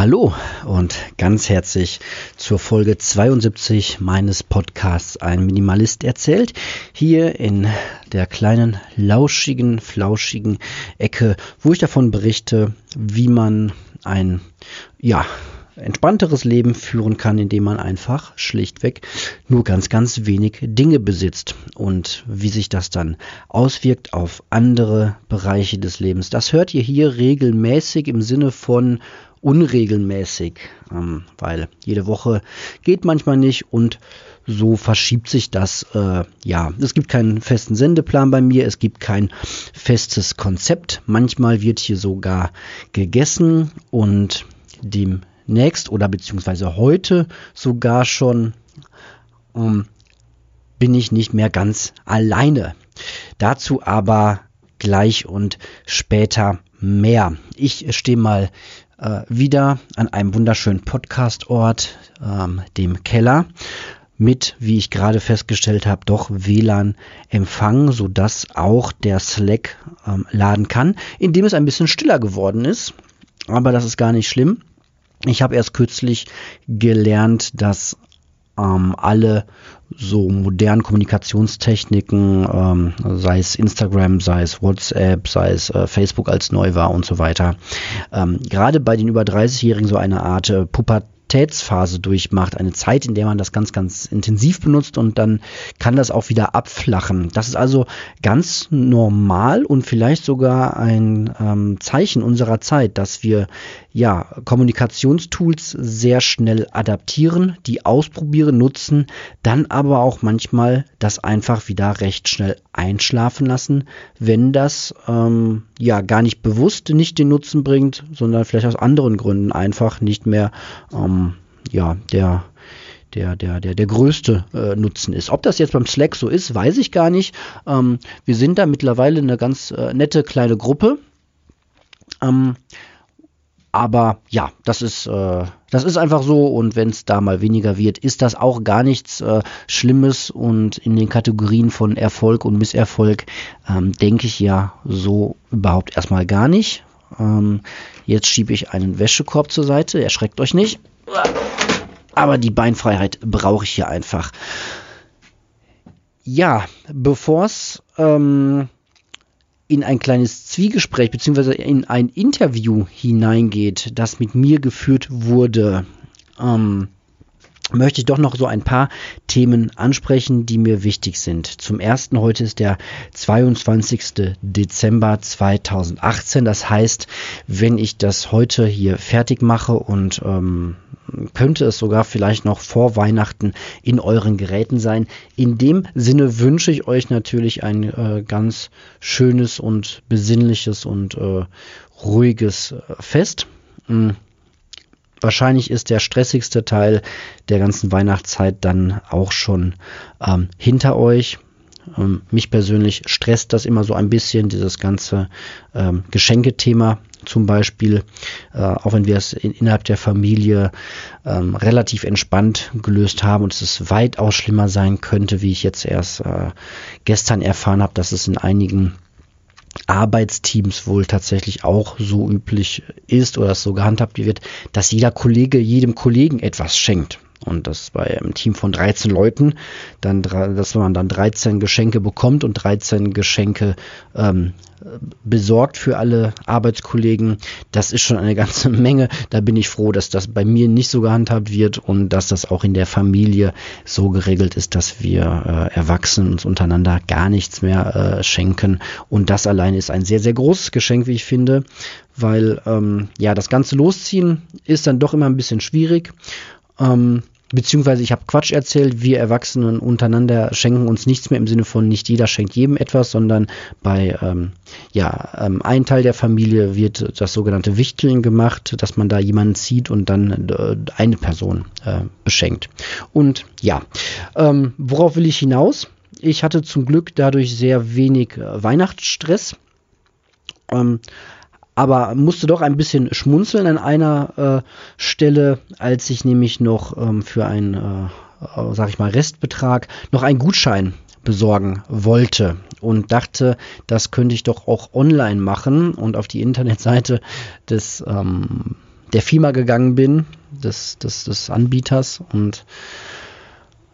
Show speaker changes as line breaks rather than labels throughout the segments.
Hallo und ganz herzlich zur Folge 72 meines Podcasts Ein Minimalist erzählt. Hier in der kleinen, lauschigen, flauschigen Ecke, wo ich davon berichte, wie man ein, ja, entspannteres Leben führen kann, indem man einfach schlichtweg nur ganz, ganz wenig Dinge besitzt. Und wie sich das dann auswirkt auf andere Bereiche des Lebens, das hört ihr hier regelmäßig im Sinne von unregelmäßig, ähm, weil jede Woche geht manchmal nicht und so verschiebt sich das. Äh, ja, es gibt keinen festen Sendeplan bei mir, es gibt kein festes Konzept. Manchmal wird hier sogar gegessen und dem demnächst oder beziehungsweise heute sogar schon ähm, bin ich nicht mehr ganz alleine. Dazu aber gleich und später mehr. Ich stehe mal äh, wieder an einem wunderschönen Podcastort, ähm, dem Keller, mit, wie ich gerade festgestellt habe, doch WLAN-Empfang, sodass auch der Slack ähm, laden kann, indem es ein bisschen stiller geworden ist. Aber das ist gar nicht schlimm. Ich habe erst kürzlich gelernt, dass ähm, alle so modernen Kommunikationstechniken, ähm, sei es Instagram, sei es WhatsApp, sei es äh, Facebook als neu war und so weiter, ähm, gerade bei den über 30-Jährigen so eine Art äh, Pubertät Pubertätsphase durchmacht, eine Zeit, in der man das ganz, ganz intensiv benutzt und dann kann das auch wieder abflachen. Das ist also ganz normal und vielleicht sogar ein ähm, Zeichen unserer Zeit, dass wir ja Kommunikationstools sehr schnell adaptieren, die ausprobieren, nutzen, dann aber auch manchmal das einfach wieder recht schnell einschlafen lassen, wenn das ähm, ja gar nicht bewusst nicht den Nutzen bringt, sondern vielleicht aus anderen Gründen einfach nicht mehr ähm, ja der der, der, der, der größte äh, Nutzen ist. Ob das jetzt beim Slack so ist, weiß ich gar nicht. Ähm, wir sind da mittlerweile eine ganz äh, nette kleine Gruppe. Ähm, aber ja, das ist, äh, das ist einfach so und wenn es da mal weniger wird, ist das auch gar nichts äh, Schlimmes und in den Kategorien von Erfolg und Misserfolg ähm, denke ich ja so überhaupt erstmal gar nicht. Ähm, jetzt schiebe ich einen Wäschekorb zur Seite, erschreckt euch nicht. Aber die Beinfreiheit brauche ich hier einfach. Ja, bevor es ähm, in ein kleines Zwiegespräch beziehungsweise in ein Interview hineingeht, das mit mir geführt wurde, ähm, möchte ich doch noch so ein paar Themen ansprechen, die mir wichtig sind. Zum ersten, heute ist der 22. Dezember 2018. Das heißt, wenn ich das heute hier fertig mache und ähm, könnte es sogar vielleicht noch vor Weihnachten in euren Geräten sein. In dem Sinne wünsche ich euch natürlich ein äh, ganz schönes und besinnliches und äh, ruhiges äh, Fest. Mhm. Wahrscheinlich ist der stressigste Teil der ganzen Weihnachtszeit dann auch schon ähm, hinter euch. Ähm, mich persönlich stresst das immer so ein bisschen, dieses ganze ähm, Geschenkethema zum Beispiel, äh, auch wenn wir es in, innerhalb der Familie ähm, relativ entspannt gelöst haben und es weitaus schlimmer sein könnte, wie ich jetzt erst äh, gestern erfahren habe, dass es in einigen Arbeitsteams wohl tatsächlich auch so üblich ist oder es so gehandhabt wird, dass jeder Kollege jedem Kollegen etwas schenkt. Und das bei einem Team von 13 Leuten, dann, dass man dann 13 Geschenke bekommt und 13 Geschenke ähm, besorgt für alle Arbeitskollegen. Das ist schon eine ganze Menge. Da bin ich froh, dass das bei mir nicht so gehandhabt wird und dass das auch in der Familie so geregelt ist, dass wir äh, Erwachsenen uns untereinander gar nichts mehr äh, schenken. Und das allein ist ein sehr, sehr großes Geschenk, wie ich finde, weil ähm, ja das ganze Losziehen ist dann doch immer ein bisschen schwierig. Ähm, beziehungsweise ich habe Quatsch erzählt, wir Erwachsenen untereinander schenken uns nichts mehr im Sinne von nicht jeder schenkt jedem etwas, sondern bei ähm, ja, ähm, ein Teil der Familie wird das sogenannte Wichteln gemacht, dass man da jemanden zieht und dann äh, eine Person äh, beschenkt. Und ja, ähm, worauf will ich hinaus? Ich hatte zum Glück dadurch sehr wenig äh, Weihnachtsstress. Ähm, aber musste doch ein bisschen schmunzeln an einer äh, Stelle, als ich nämlich noch ähm, für einen, äh, sag ich mal, Restbetrag noch einen Gutschein besorgen wollte und dachte, das könnte ich doch auch online machen und auf die Internetseite des ähm, der Firma gegangen bin, des, des, des Anbieters und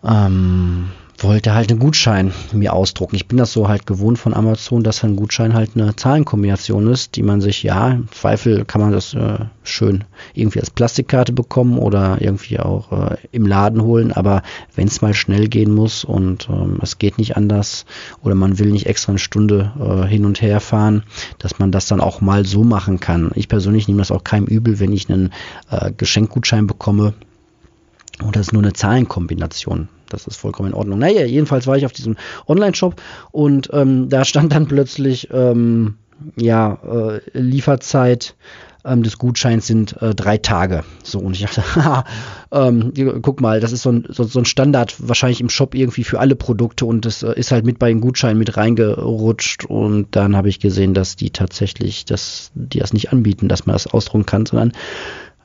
ähm, wollte halt einen Gutschein mir ausdrucken. Ich bin das so halt gewohnt von Amazon, dass ein Gutschein halt eine Zahlenkombination ist, die man sich, ja, im Zweifel kann man das äh, schön irgendwie als Plastikkarte bekommen oder irgendwie auch äh, im Laden holen, aber wenn es mal schnell gehen muss und ähm, es geht nicht anders oder man will nicht extra eine Stunde äh, hin und her fahren, dass man das dann auch mal so machen kann. Ich persönlich nehme das auch keinem übel, wenn ich einen äh, Geschenkgutschein bekomme, oder ist nur eine Zahlenkombination. Das ist vollkommen in Ordnung. Naja, jedenfalls war ich auf diesem Online-Shop und ähm, da stand dann plötzlich, ähm, ja, äh, Lieferzeit ähm, des Gutscheins sind äh, drei Tage. So, und ich dachte, haha, ähm, guck mal, das ist so ein, so, so, ein Standard wahrscheinlich im Shop irgendwie für alle Produkte und das äh, ist halt mit bei den Gutscheinen mit reingerutscht und dann habe ich gesehen, dass die tatsächlich, dass die das nicht anbieten, dass man das ausdrucken kann, sondern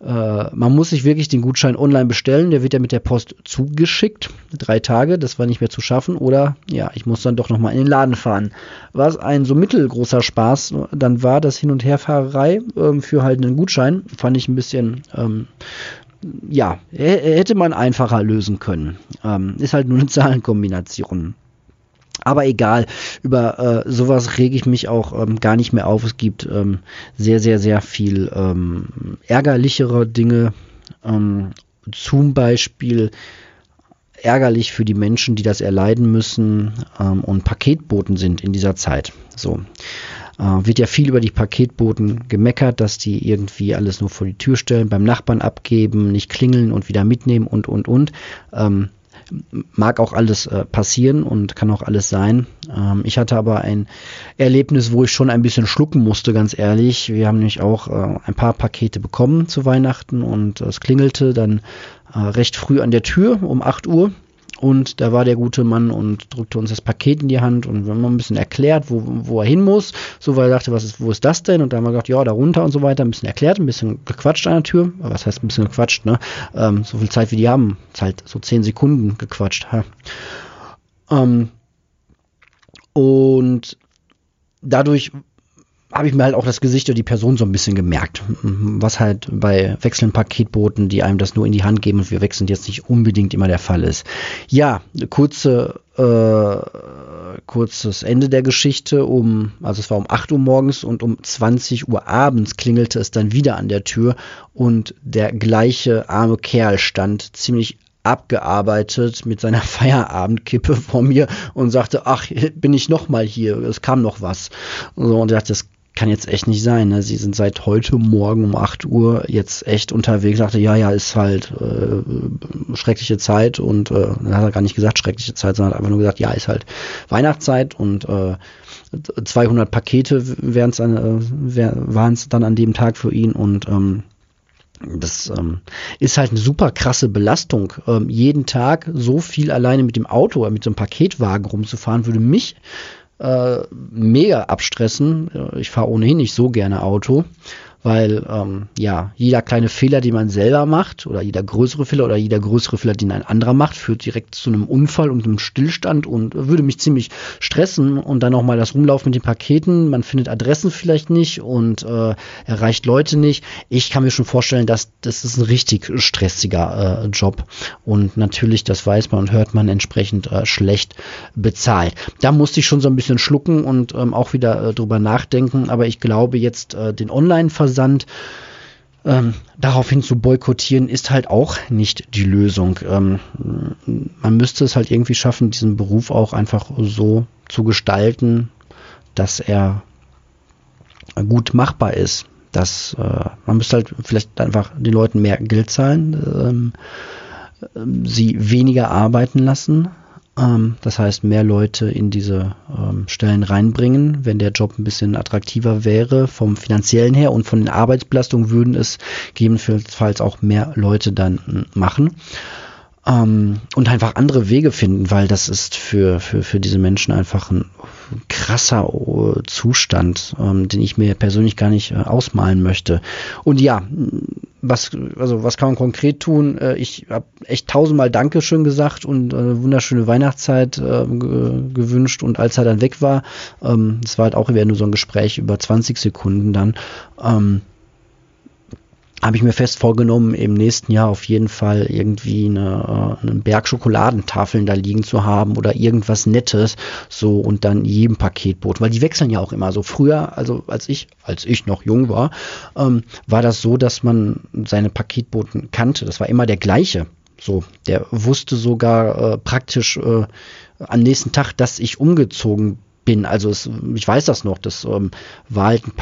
man muss sich wirklich den Gutschein online bestellen. Der wird ja mit der Post zugeschickt. Drei Tage, das war nicht mehr zu schaffen. Oder ja, ich muss dann doch nochmal in den Laden fahren. Was ein so mittelgroßer Spaß dann war, das Hin- und Herfahrerei ähm, für halt einen Gutschein, fand ich ein bisschen, ähm, ja, hätte man einfacher lösen können. Ähm, ist halt nur eine Zahlenkombination. Aber egal, über äh, sowas rege ich mich auch ähm, gar nicht mehr auf. Es gibt ähm, sehr, sehr, sehr viel ähm, ärgerlichere Dinge. Ähm, zum Beispiel ärgerlich für die Menschen, die das erleiden müssen ähm, und Paketboten sind in dieser Zeit. So äh, wird ja viel über die Paketboten gemeckert, dass die irgendwie alles nur vor die Tür stellen, beim Nachbarn abgeben, nicht klingeln und wieder mitnehmen und und und. Ähm, mag auch alles äh, passieren und kann auch alles sein. Ähm, ich hatte aber ein Erlebnis, wo ich schon ein bisschen schlucken musste, ganz ehrlich. Wir haben nämlich auch äh, ein paar Pakete bekommen zu Weihnachten und es klingelte dann äh, recht früh an der Tür um 8 Uhr und da war der gute Mann und drückte uns das Paket in die Hand und wir haben ein bisschen erklärt, wo, wo er hin muss. So, weil er dachte, was ist, wo ist das denn? Und da haben wir gesagt, ja, da runter und so weiter. Ein bisschen erklärt, ein bisschen gequatscht an der Tür. Was heißt ein bisschen gequatscht, ne? Ähm, so viel Zeit wie die haben. Ist halt so zehn Sekunden gequatscht. Ha. Ähm, und dadurch habe ich mir halt auch das Gesicht oder die Person so ein bisschen gemerkt. Was halt bei wechselnden Paketboten, die einem das nur in die Hand geben und wir wechseln jetzt nicht unbedingt immer der Fall ist. Ja, kurze, äh, kurzes Ende der Geschichte. Um, also es war um 8 Uhr morgens und um 20 Uhr abends klingelte es dann wieder an der Tür und der gleiche arme Kerl stand ziemlich abgearbeitet mit seiner Feierabendkippe vor mir und sagte, ach, bin ich noch mal hier, es kam noch was. Und er dachte, das kann jetzt echt nicht sein. Ne? Sie sind seit heute Morgen um 8 Uhr jetzt echt unterwegs. Sagte, ja, ja, ist halt äh, schreckliche Zeit und äh, dann hat er gar nicht gesagt schreckliche Zeit, sondern hat einfach nur gesagt, ja, ist halt Weihnachtszeit und äh, 200 Pakete äh, waren es dann an dem Tag für ihn und ähm, das ähm, ist halt eine super krasse Belastung. Ähm, jeden Tag so viel alleine mit dem Auto mit so einem Paketwagen rumzufahren, würde mich äh, mega abstressen. Ich fahre ohnehin nicht so gerne Auto weil ähm, ja, jeder kleine Fehler, den man selber macht, oder jeder größere Fehler oder jeder größere Fehler, den ein anderer macht, führt direkt zu einem Unfall und einem Stillstand und würde mich ziemlich stressen und dann auch mal das Rumlaufen mit den Paketen. Man findet Adressen vielleicht nicht und äh, erreicht Leute nicht. Ich kann mir schon vorstellen, dass das ist ein richtig stressiger äh, Job und natürlich, das weiß man und hört man entsprechend äh, schlecht bezahlt. Da musste ich schon so ein bisschen schlucken und ähm, auch wieder äh, drüber nachdenken, aber ich glaube jetzt äh, den Online-Versand Versand. Ähm, daraufhin zu boykottieren ist halt auch nicht die Lösung. Ähm, man müsste es halt irgendwie schaffen, diesen Beruf auch einfach so zu gestalten, dass er gut machbar ist. Dass äh, man müsste halt vielleicht einfach den Leuten mehr Geld zahlen, ähm, sie weniger arbeiten lassen, das heißt, mehr Leute in diese ähm, Stellen reinbringen. Wenn der Job ein bisschen attraktiver wäre vom finanziellen her und von den Arbeitsbelastungen würden es gegebenenfalls auch mehr Leute dann machen. Ähm, und einfach andere Wege finden, weil das ist für, für, für diese Menschen einfach ein krasser äh, Zustand, ähm, den ich mir persönlich gar nicht äh, ausmalen möchte. Und ja, was, also was kann man konkret tun? Äh, ich habe echt tausendmal Dankeschön gesagt und eine äh, wunderschöne Weihnachtszeit äh, gewünscht und als er dann weg war, ähm, es war halt auch wieder nur so ein Gespräch über 20 Sekunden dann, ähm, habe ich mir fest vorgenommen, im nächsten Jahr auf jeden Fall irgendwie eine, äh, einen Berg Schokoladentafeln da liegen zu haben oder irgendwas Nettes, so und dann jedem Paketboot, weil die wechseln ja auch immer so. Früher, also als ich, als ich noch jung war, ähm, war das so, dass man seine Paketboten kannte. Das war immer der gleiche. So, der wusste sogar äh, praktisch äh, am nächsten Tag, dass ich umgezogen bin. Also es, ich weiß das noch, das ähm, war halt ein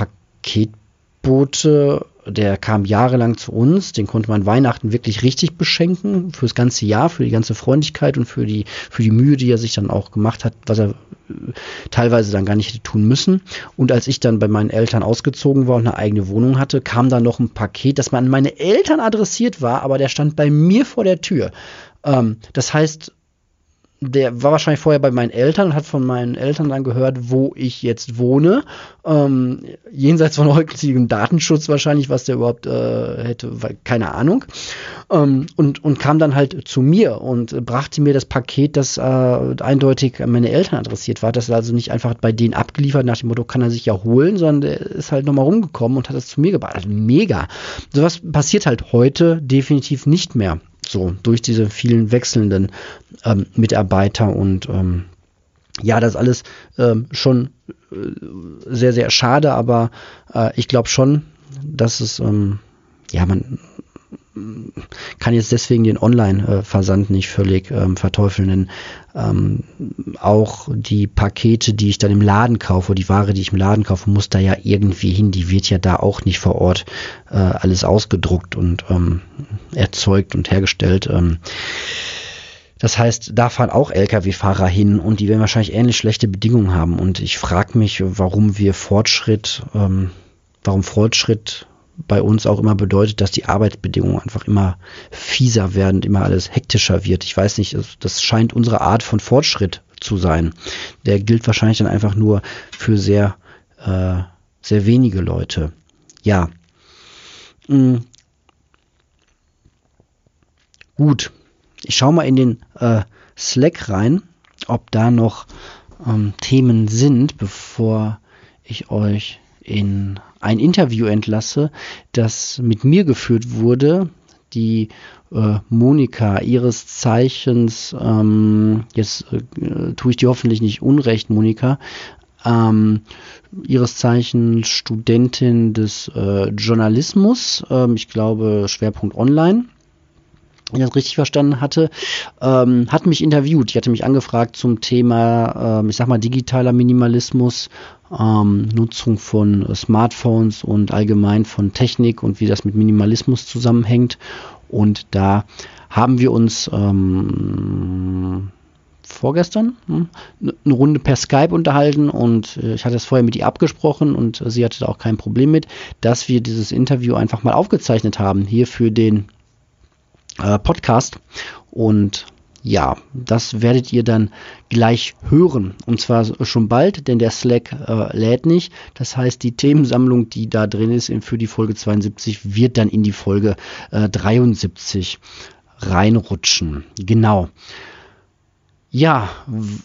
Paketbote der kam jahrelang zu uns, den konnte man Weihnachten wirklich richtig beschenken, fürs ganze Jahr, für die ganze Freundlichkeit und für die, für die Mühe, die er sich dann auch gemacht hat, was er äh, teilweise dann gar nicht hätte tun müssen. Und als ich dann bei meinen Eltern ausgezogen war und eine eigene Wohnung hatte, kam dann noch ein Paket, das man an meine Eltern adressiert war, aber der stand bei mir vor der Tür. Ähm, das heißt, der war wahrscheinlich vorher bei meinen Eltern und hat von meinen Eltern dann gehört, wo ich jetzt wohne. Ähm, jenseits von heutigem Datenschutz wahrscheinlich, was der überhaupt äh, hätte, keine Ahnung. Ähm, und, und kam dann halt zu mir und brachte mir das Paket, das äh, eindeutig an meine Eltern adressiert war. Das ist also nicht einfach bei denen abgeliefert, nach dem Motto, kann er sich ja holen, sondern der ist halt nochmal rumgekommen und hat das zu mir gebracht. Also mega. Sowas passiert halt heute definitiv nicht mehr so durch diese vielen wechselnden ähm, Mitarbeiter und ähm, ja, das alles ähm, schon äh, sehr, sehr schade, aber äh, ich glaube schon, dass es, ähm, ja, man, kann jetzt deswegen den Online-Versand nicht völlig ähm, verteufeln, denn ähm, auch die Pakete, die ich dann im Laden kaufe, die Ware, die ich im Laden kaufe, muss da ja irgendwie hin. Die wird ja da auch nicht vor Ort äh, alles ausgedruckt und ähm, erzeugt und hergestellt. Ähm, das heißt, da fahren auch Lkw-Fahrer hin und die werden wahrscheinlich ähnlich schlechte Bedingungen haben. Und ich frage mich, warum wir Fortschritt, ähm, warum Fortschritt bei uns auch immer bedeutet, dass die Arbeitsbedingungen einfach immer fieser werden, immer alles hektischer wird. Ich weiß nicht, das scheint unsere Art von Fortschritt zu sein. Der gilt wahrscheinlich dann einfach nur für sehr, äh, sehr wenige Leute. Ja. Mhm. Gut. Ich schaue mal in den äh, Slack rein, ob da noch ähm, Themen sind, bevor ich euch in ein Interview entlasse, das mit mir geführt wurde. Die äh, Monika ihres Zeichens, ähm, jetzt äh, tue ich dir hoffentlich nicht unrecht, Monika, ähm, ihres Zeichens Studentin des äh, Journalismus, ähm, ich glaube Schwerpunkt Online ich das richtig verstanden hatte, ähm, hat mich interviewt. Ich hatte mich angefragt zum Thema, ähm, ich sag mal, digitaler Minimalismus, ähm, Nutzung von Smartphones und allgemein von Technik und wie das mit Minimalismus zusammenhängt. Und da haben wir uns ähm, vorgestern hm, eine Runde per Skype unterhalten und äh, ich hatte es vorher mit ihr abgesprochen und sie hatte da auch kein Problem mit, dass wir dieses Interview einfach mal aufgezeichnet haben hier für den äh, Podcast. Und ja, das werdet ihr dann gleich hören. Und zwar schon bald, denn der Slack äh, lädt nicht. Das heißt, die Themensammlung, die da drin ist für die Folge 72, wird dann in die Folge äh, 73 reinrutschen. Genau. Ja,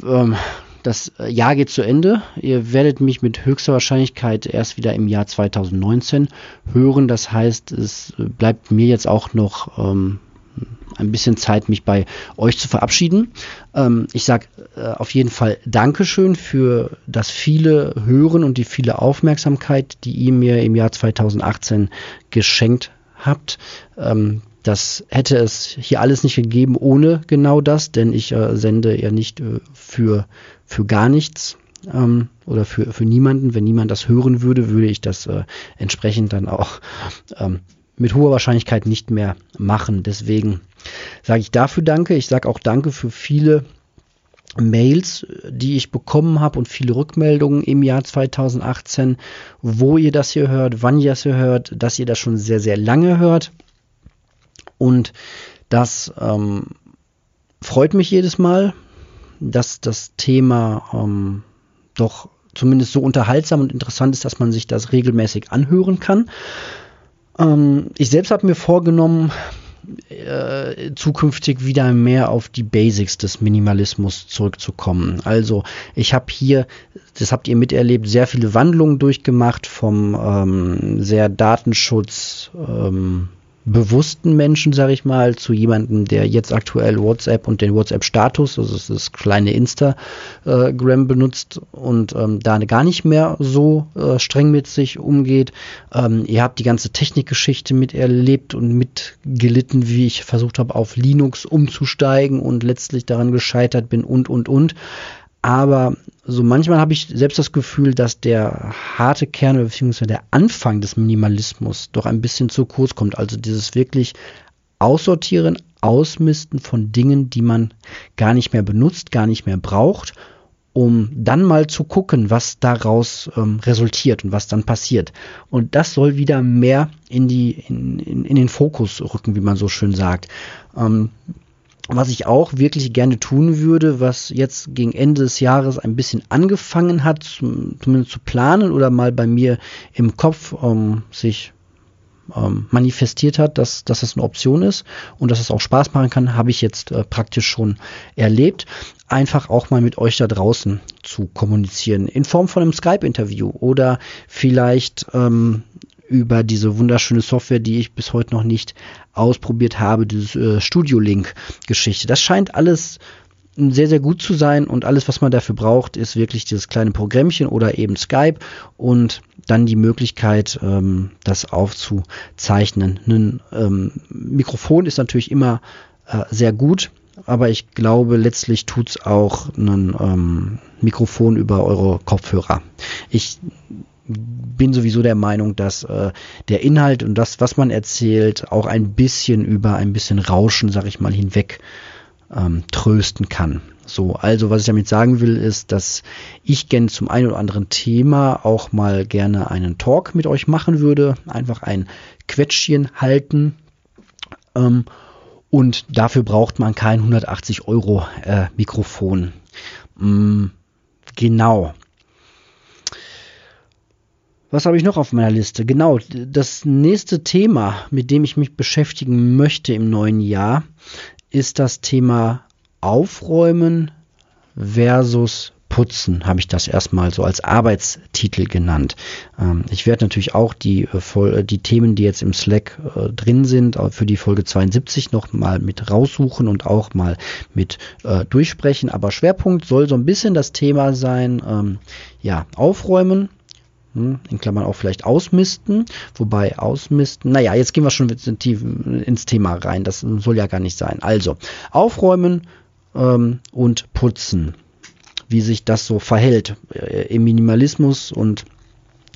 ähm, das Jahr geht zu Ende. Ihr werdet mich mit höchster Wahrscheinlichkeit erst wieder im Jahr 2019 hören. Das heißt, es bleibt mir jetzt auch noch ähm, ein bisschen Zeit, mich bei euch zu verabschieden. Ähm, ich sage äh, auf jeden Fall Dankeschön für das viele Hören und die viele Aufmerksamkeit, die ihr mir im Jahr 2018 geschenkt habt. Ähm, das hätte es hier alles nicht gegeben ohne genau das, denn ich äh, sende ja nicht äh, für, für gar nichts ähm, oder für, für niemanden. Wenn niemand das hören würde, würde ich das äh, entsprechend dann auch ähm, mit hoher Wahrscheinlichkeit nicht mehr machen. Deswegen sage ich dafür Danke. Ich sage auch Danke für viele Mails, die ich bekommen habe und viele Rückmeldungen im Jahr 2018, wo ihr das hier hört, wann ihr das hier hört, dass ihr das schon sehr, sehr lange hört. Und das ähm, freut mich jedes Mal, dass das Thema ähm, doch zumindest so unterhaltsam und interessant ist, dass man sich das regelmäßig anhören kann. Ähm, ich selbst habe mir vorgenommen, äh, zukünftig wieder mehr auf die Basics des Minimalismus zurückzukommen. Also ich habe hier, das habt ihr miterlebt, sehr viele Wandlungen durchgemacht vom ähm, sehr Datenschutz ähm, bewussten Menschen, sage ich mal, zu jemandem, der jetzt aktuell WhatsApp und den WhatsApp-Status, also das kleine Instagram benutzt und ähm, da gar nicht mehr so äh, streng mit sich umgeht. Ähm, ihr habt die ganze Technikgeschichte miterlebt und mitgelitten, wie ich versucht habe, auf Linux umzusteigen und letztlich daran gescheitert bin und, und, und. Aber so manchmal habe ich selbst das Gefühl, dass der harte Kern bzw. der Anfang des Minimalismus doch ein bisschen zu kurz kommt. Also dieses wirklich Aussortieren, Ausmisten von Dingen, die man gar nicht mehr benutzt, gar nicht mehr braucht, um dann mal zu gucken, was daraus ähm, resultiert und was dann passiert. Und das soll wieder mehr in, die, in, in, in den Fokus rücken, wie man so schön sagt. Ähm, was ich auch wirklich gerne tun würde, was jetzt gegen Ende des Jahres ein bisschen angefangen hat, zumindest zu planen oder mal bei mir im Kopf ähm, sich ähm, manifestiert hat, dass, dass das eine Option ist und dass es auch Spaß machen kann, habe ich jetzt äh, praktisch schon erlebt. Einfach auch mal mit euch da draußen zu kommunizieren in Form von einem Skype-Interview oder vielleicht ähm, über diese wunderschöne Software, die ich bis heute noch nicht ausprobiert habe, diese äh, Studio Link Geschichte. Das scheint alles sehr, sehr gut zu sein und alles, was man dafür braucht, ist wirklich dieses kleine Programmchen oder eben Skype und dann die Möglichkeit, ähm, das aufzuzeichnen. Ein ähm, Mikrofon ist natürlich immer äh, sehr gut, aber ich glaube, letztlich tut's auch ein ähm, Mikrofon über eure Kopfhörer. Ich bin sowieso der Meinung, dass äh, der Inhalt und das, was man erzählt, auch ein bisschen über ein bisschen Rauschen, sag ich mal, hinweg ähm, trösten kann. So, also was ich damit sagen will, ist, dass ich gern zum einen oder anderen Thema auch mal gerne einen Talk mit euch machen würde, einfach ein Quetschchen halten. Ähm, und dafür braucht man kein 180 Euro äh, Mikrofon. Mm, genau. Was habe ich noch auf meiner Liste? Genau, das nächste Thema, mit dem ich mich beschäftigen möchte im neuen Jahr, ist das Thema Aufräumen versus Putzen, habe ich das erstmal so als Arbeitstitel genannt. Ähm, ich werde natürlich auch die, äh, die Themen, die jetzt im Slack äh, drin sind, für die Folge 72 noch mal mit raussuchen und auch mal mit äh, durchsprechen. Aber Schwerpunkt soll so ein bisschen das Thema sein, ähm, ja, aufräumen in Klammern auch vielleicht ausmisten, wobei ausmisten, naja, jetzt gehen wir schon ins Thema rein, das soll ja gar nicht sein. Also, aufräumen ähm, und putzen, wie sich das so verhält äh, im Minimalismus und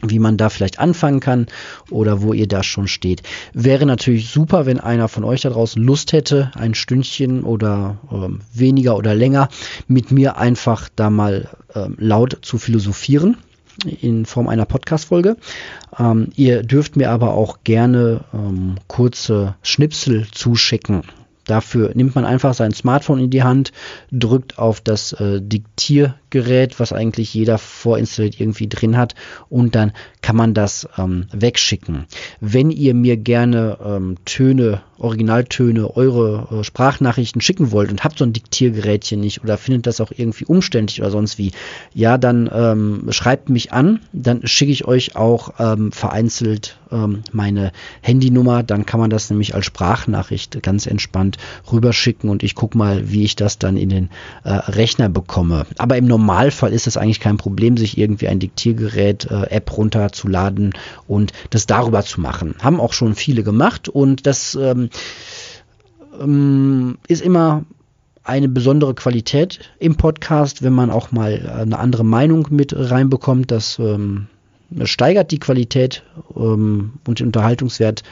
wie man da vielleicht anfangen kann oder wo ihr da schon steht. Wäre natürlich super, wenn einer von euch da draußen Lust hätte, ein Stündchen oder ähm, weniger oder länger mit mir einfach da mal ähm, laut zu philosophieren in Form einer Podcast-Folge. Ähm, ihr dürft mir aber auch gerne ähm, kurze Schnipsel zuschicken. Dafür nimmt man einfach sein Smartphone in die Hand, drückt auf das äh, Diktiergerät, was eigentlich jeder vorinstalliert irgendwie drin hat, und dann kann man das ähm, wegschicken. Wenn ihr mir gerne ähm, Töne Originaltöne, eure äh, Sprachnachrichten schicken wollt und habt so ein Diktiergerätchen nicht oder findet das auch irgendwie umständlich oder sonst wie, ja, dann ähm, schreibt mich an, dann schicke ich euch auch ähm, vereinzelt ähm, meine Handynummer, dann kann man das nämlich als Sprachnachricht ganz entspannt rüberschicken und ich gucke mal, wie ich das dann in den äh, Rechner bekomme. Aber im Normalfall ist es eigentlich kein Problem, sich irgendwie ein Diktiergerät, äh, runterzuladen und das darüber zu machen. Haben auch schon viele gemacht und das ähm, ähm, ist immer eine besondere Qualität im Podcast, wenn man auch mal eine andere Meinung mit reinbekommt. Das ähm, steigert die Qualität ähm, und den Unterhaltungswert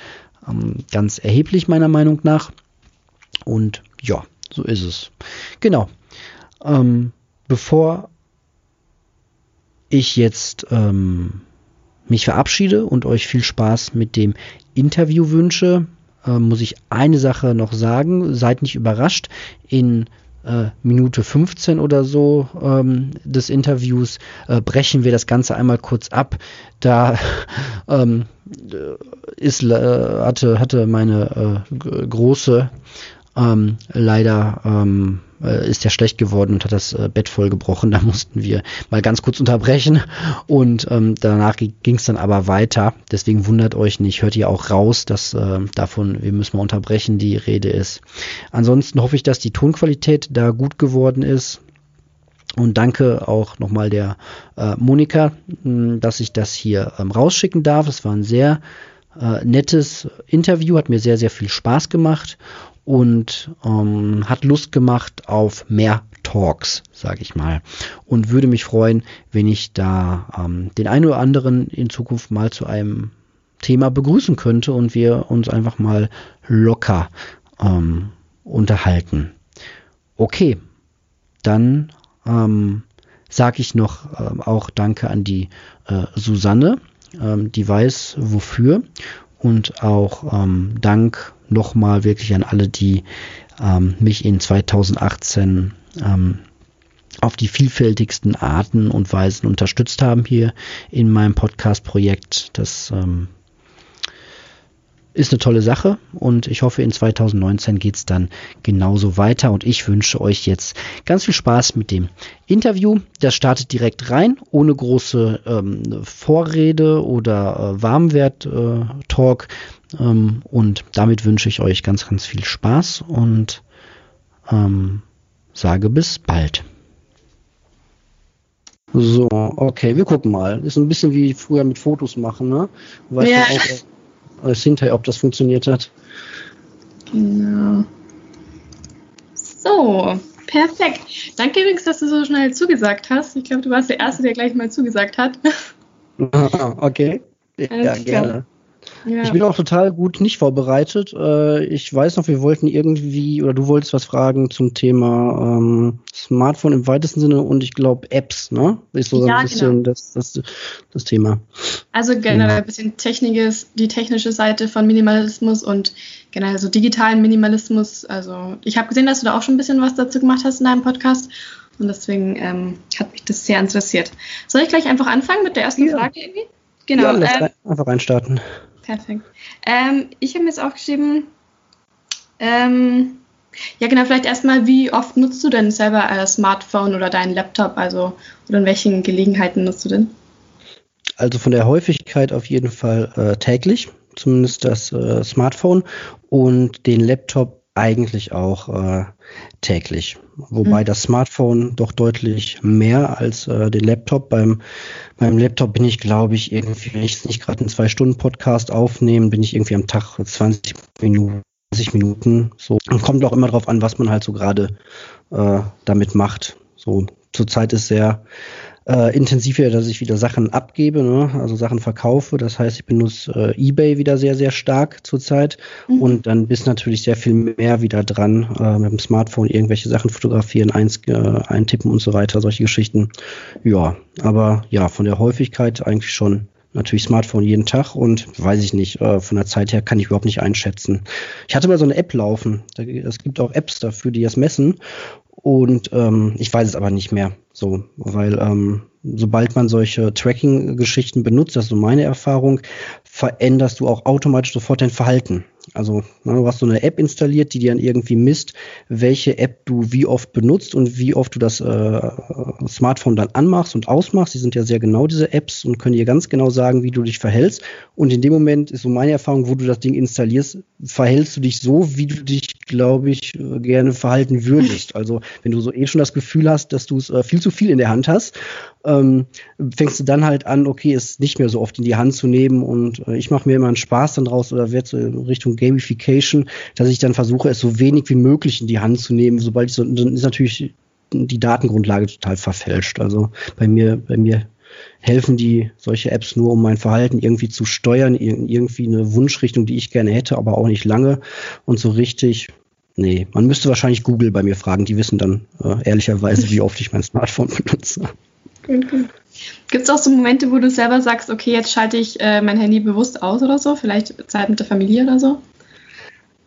ähm, ganz erheblich meiner Meinung nach. Und ja, so ist es. Genau. Ähm, bevor ich jetzt ähm, mich verabschiede und euch viel Spaß mit dem Interview wünsche, äh, muss ich eine Sache noch sagen. Seid nicht überrascht. In äh, Minute 15 oder so ähm, des Interviews äh, brechen wir das Ganze einmal kurz ab. Da ähm, ist, äh, hatte, hatte meine äh, große ähm, leider ähm, äh, ist er schlecht geworden und hat das äh, Bett vollgebrochen. Da mussten wir mal ganz kurz unterbrechen und ähm, danach ging es dann aber weiter. Deswegen wundert euch nicht, hört ihr auch raus, dass äh, davon, wir müssen mal unterbrechen, die Rede ist. Ansonsten hoffe ich, dass die Tonqualität da gut geworden ist. Und danke auch nochmal der äh, Monika, mh, dass ich das hier ähm, rausschicken darf. Es war ein sehr äh, nettes Interview, hat mir sehr, sehr viel Spaß gemacht und ähm, hat Lust gemacht auf mehr Talks, sage ich mal. Und würde mich freuen, wenn ich da ähm, den einen oder anderen in Zukunft mal zu einem Thema begrüßen könnte und wir uns einfach mal locker ähm, unterhalten. Okay, dann ähm, sage ich noch äh, auch Danke an die äh, Susanne, ähm, die weiß wofür und auch ähm, Dank nochmal wirklich an alle, die ähm, mich in 2018 ähm, auf die vielfältigsten Arten und Weisen unterstützt haben hier in meinem Podcast-Projekt. Das ähm, ist eine tolle Sache und ich hoffe, in 2019 geht es dann genauso weiter und ich wünsche euch jetzt ganz viel Spaß mit dem Interview. Das startet direkt rein, ohne große ähm, Vorrede oder äh, Warmwert-Talk äh, ähm, und damit wünsche ich euch ganz, ganz viel Spaß und ähm, sage bis bald. So, okay, wir gucken mal. Ist ein bisschen wie früher mit Fotos machen, ne? Weißt ja. auch, alles hinterher, ob das funktioniert hat.
Genau. So, perfekt. Danke übrigens, dass du so schnell zugesagt hast. Ich glaube, du warst der Erste, der gleich mal zugesagt hat.
okay. Ja, gerne. Ja. Ich bin auch total gut nicht vorbereitet. Äh, ich weiß noch, wir wollten irgendwie, oder du wolltest was fragen zum Thema ähm, Smartphone im weitesten Sinne und ich glaube Apps, ne? Ist so ja, ein bisschen genau. das, das, das Thema.
Also generell ja. ein bisschen Technikes, die technische Seite von Minimalismus und generell so digitalen Minimalismus. Also ich habe gesehen, dass du da auch schon ein bisschen was dazu gemacht hast in deinem Podcast. Und deswegen ähm, hat mich das sehr interessiert. Soll ich gleich einfach anfangen mit der ersten ja. Frage irgendwie?
Genau. Ja, ähm, einfach reinstarten.
Perfekt. Ähm, ich habe mir jetzt aufgeschrieben, ähm, ja genau, vielleicht erstmal, wie oft nutzt du denn selber ein Smartphone oder deinen Laptop, also oder in welchen Gelegenheiten nutzt du denn?
Also von der Häufigkeit auf jeden Fall äh, täglich, zumindest das äh, Smartphone und den Laptop eigentlich auch äh, täglich. Wobei mhm. das Smartphone doch deutlich mehr als äh, den Laptop. Beim, beim Laptop bin ich, glaube ich, irgendwie, wenn ich nicht gerade einen Zwei-Stunden-Podcast aufnehme, bin ich irgendwie am Tag 20 Minuten, 20 Minuten. So. Und kommt auch immer darauf an, was man halt so gerade äh, damit macht. So, zurzeit ist sehr äh, intensiv wieder, dass ich wieder Sachen abgebe, ne? also Sachen verkaufe. Das heißt, ich benutze äh, eBay wieder sehr, sehr stark zurzeit. Mhm. Und dann bist natürlich sehr viel mehr wieder dran, äh, mit dem Smartphone irgendwelche Sachen fotografieren, eins, äh, eintippen und so weiter, solche Geschichten. Ja, aber ja, von der Häufigkeit eigentlich schon natürlich Smartphone jeden Tag und weiß ich nicht, äh, von der Zeit her kann ich überhaupt nicht einschätzen. Ich hatte mal so eine App laufen. Es gibt auch Apps dafür, die das messen. Und ähm, ich weiß es aber nicht mehr so, weil ähm, sobald man solche Tracking-Geschichten benutzt, das ist so meine Erfahrung, veränderst du auch automatisch sofort dein Verhalten. Also ne, du hast so eine App installiert, die dir dann irgendwie misst, welche App du wie oft benutzt und wie oft du das äh, Smartphone dann anmachst und ausmachst. Die sind ja sehr genau, diese Apps, und können dir ganz genau sagen, wie du dich verhältst. Und in dem Moment ist so meine Erfahrung, wo du das Ding installierst, verhältst du dich so, wie du dich, glaube ich, gerne verhalten würdest. Also wenn du so eh schon das Gefühl hast, dass du es äh, viel zu viel in der Hand hast, ähm, fängst du dann halt an, okay, es nicht mehr so oft in die Hand zu nehmen und äh, ich mache mir immer einen Spaß dann draus oder werde so in Gamification, dass ich dann versuche, es so wenig wie möglich in die Hand zu nehmen. Sobald ich so, dann ist natürlich die Datengrundlage total verfälscht. Also bei mir, bei mir helfen die solche Apps nur, um mein Verhalten irgendwie zu steuern, irgendwie eine Wunschrichtung, die ich gerne hätte, aber auch nicht lange und so richtig. Nee, man müsste wahrscheinlich Google bei mir fragen, die wissen dann äh, ehrlicherweise, wie oft ich mein Smartphone benutze.
Gut. Gibt es auch so Momente, wo du selber sagst, okay, jetzt schalte ich äh, mein Handy bewusst aus oder so? Vielleicht Zeit mit der Familie oder so?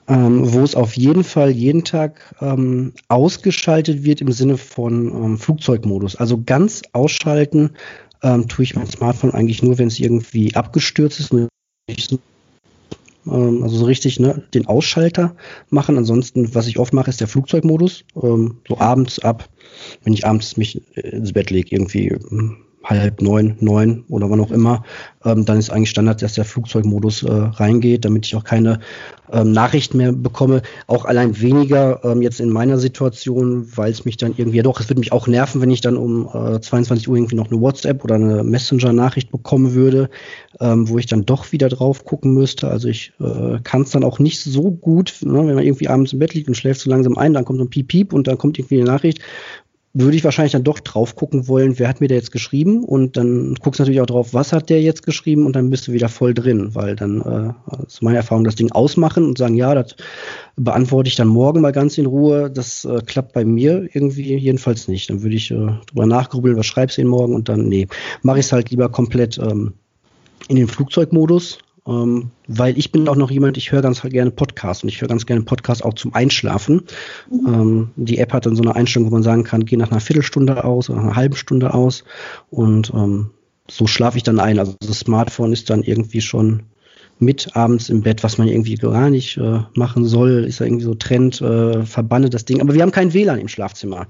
ähm, wo es auf jeden Fall jeden Tag ähm, ausgeschaltet wird im Sinne von ähm, Flugzeugmodus. Also ganz ausschalten ähm, tue ich mein Smartphone eigentlich nur, wenn es irgendwie abgestürzt ist. Ähm, also so richtig ne, den Ausschalter machen. Ansonsten, was ich oft mache, ist der Flugzeugmodus. Ähm, so abends ab, wenn ich abends mich ins Bett lege, irgendwie hm, halb neun, neun oder wann auch immer, ähm, dann ist eigentlich Standard, dass der Flugzeugmodus äh, reingeht, damit ich auch keine ähm, Nachrichten mehr bekomme. Auch allein weniger ähm, jetzt in meiner Situation, weil es mich dann irgendwie, ja doch, es würde mich auch nerven, wenn ich dann um äh, 22 Uhr irgendwie noch eine WhatsApp oder eine Messenger-Nachricht bekommen würde, ähm, wo ich dann doch wieder drauf gucken müsste. Also ich äh, kann es dann auch nicht so gut, ne, wenn man irgendwie abends im Bett liegt und schläft so langsam ein, dann kommt so ein Piep-Piep und dann kommt irgendwie eine Nachricht würde ich wahrscheinlich dann doch drauf gucken wollen, wer hat mir der jetzt geschrieben und dann guckst du natürlich auch drauf, was hat der jetzt geschrieben und dann bist du wieder voll drin, weil dann äh, ist meine Erfahrung, das Ding ausmachen und sagen, ja, das beantworte ich dann morgen mal ganz in Ruhe. Das äh, klappt bei mir irgendwie jedenfalls nicht. Dann würde ich äh, drüber nachgrübeln, was schreibst du denn morgen und dann, nee, mache ich es halt lieber komplett ähm, in den Flugzeugmodus ähm, weil ich bin auch noch jemand, ich höre ganz gerne Podcasts und ich höre ganz gerne Podcasts auch zum Einschlafen. Mhm. Ähm, die App hat dann so eine Einstellung, wo man sagen kann, geh nach einer Viertelstunde aus oder einer halben Stunde aus und ähm, so schlafe ich dann ein. Also das Smartphone ist dann irgendwie schon mit abends im Bett, was man irgendwie gar nicht äh, machen soll, ist ja irgendwie so Trend, äh, verbanne das Ding. Aber wir haben kein WLAN im Schlafzimmer.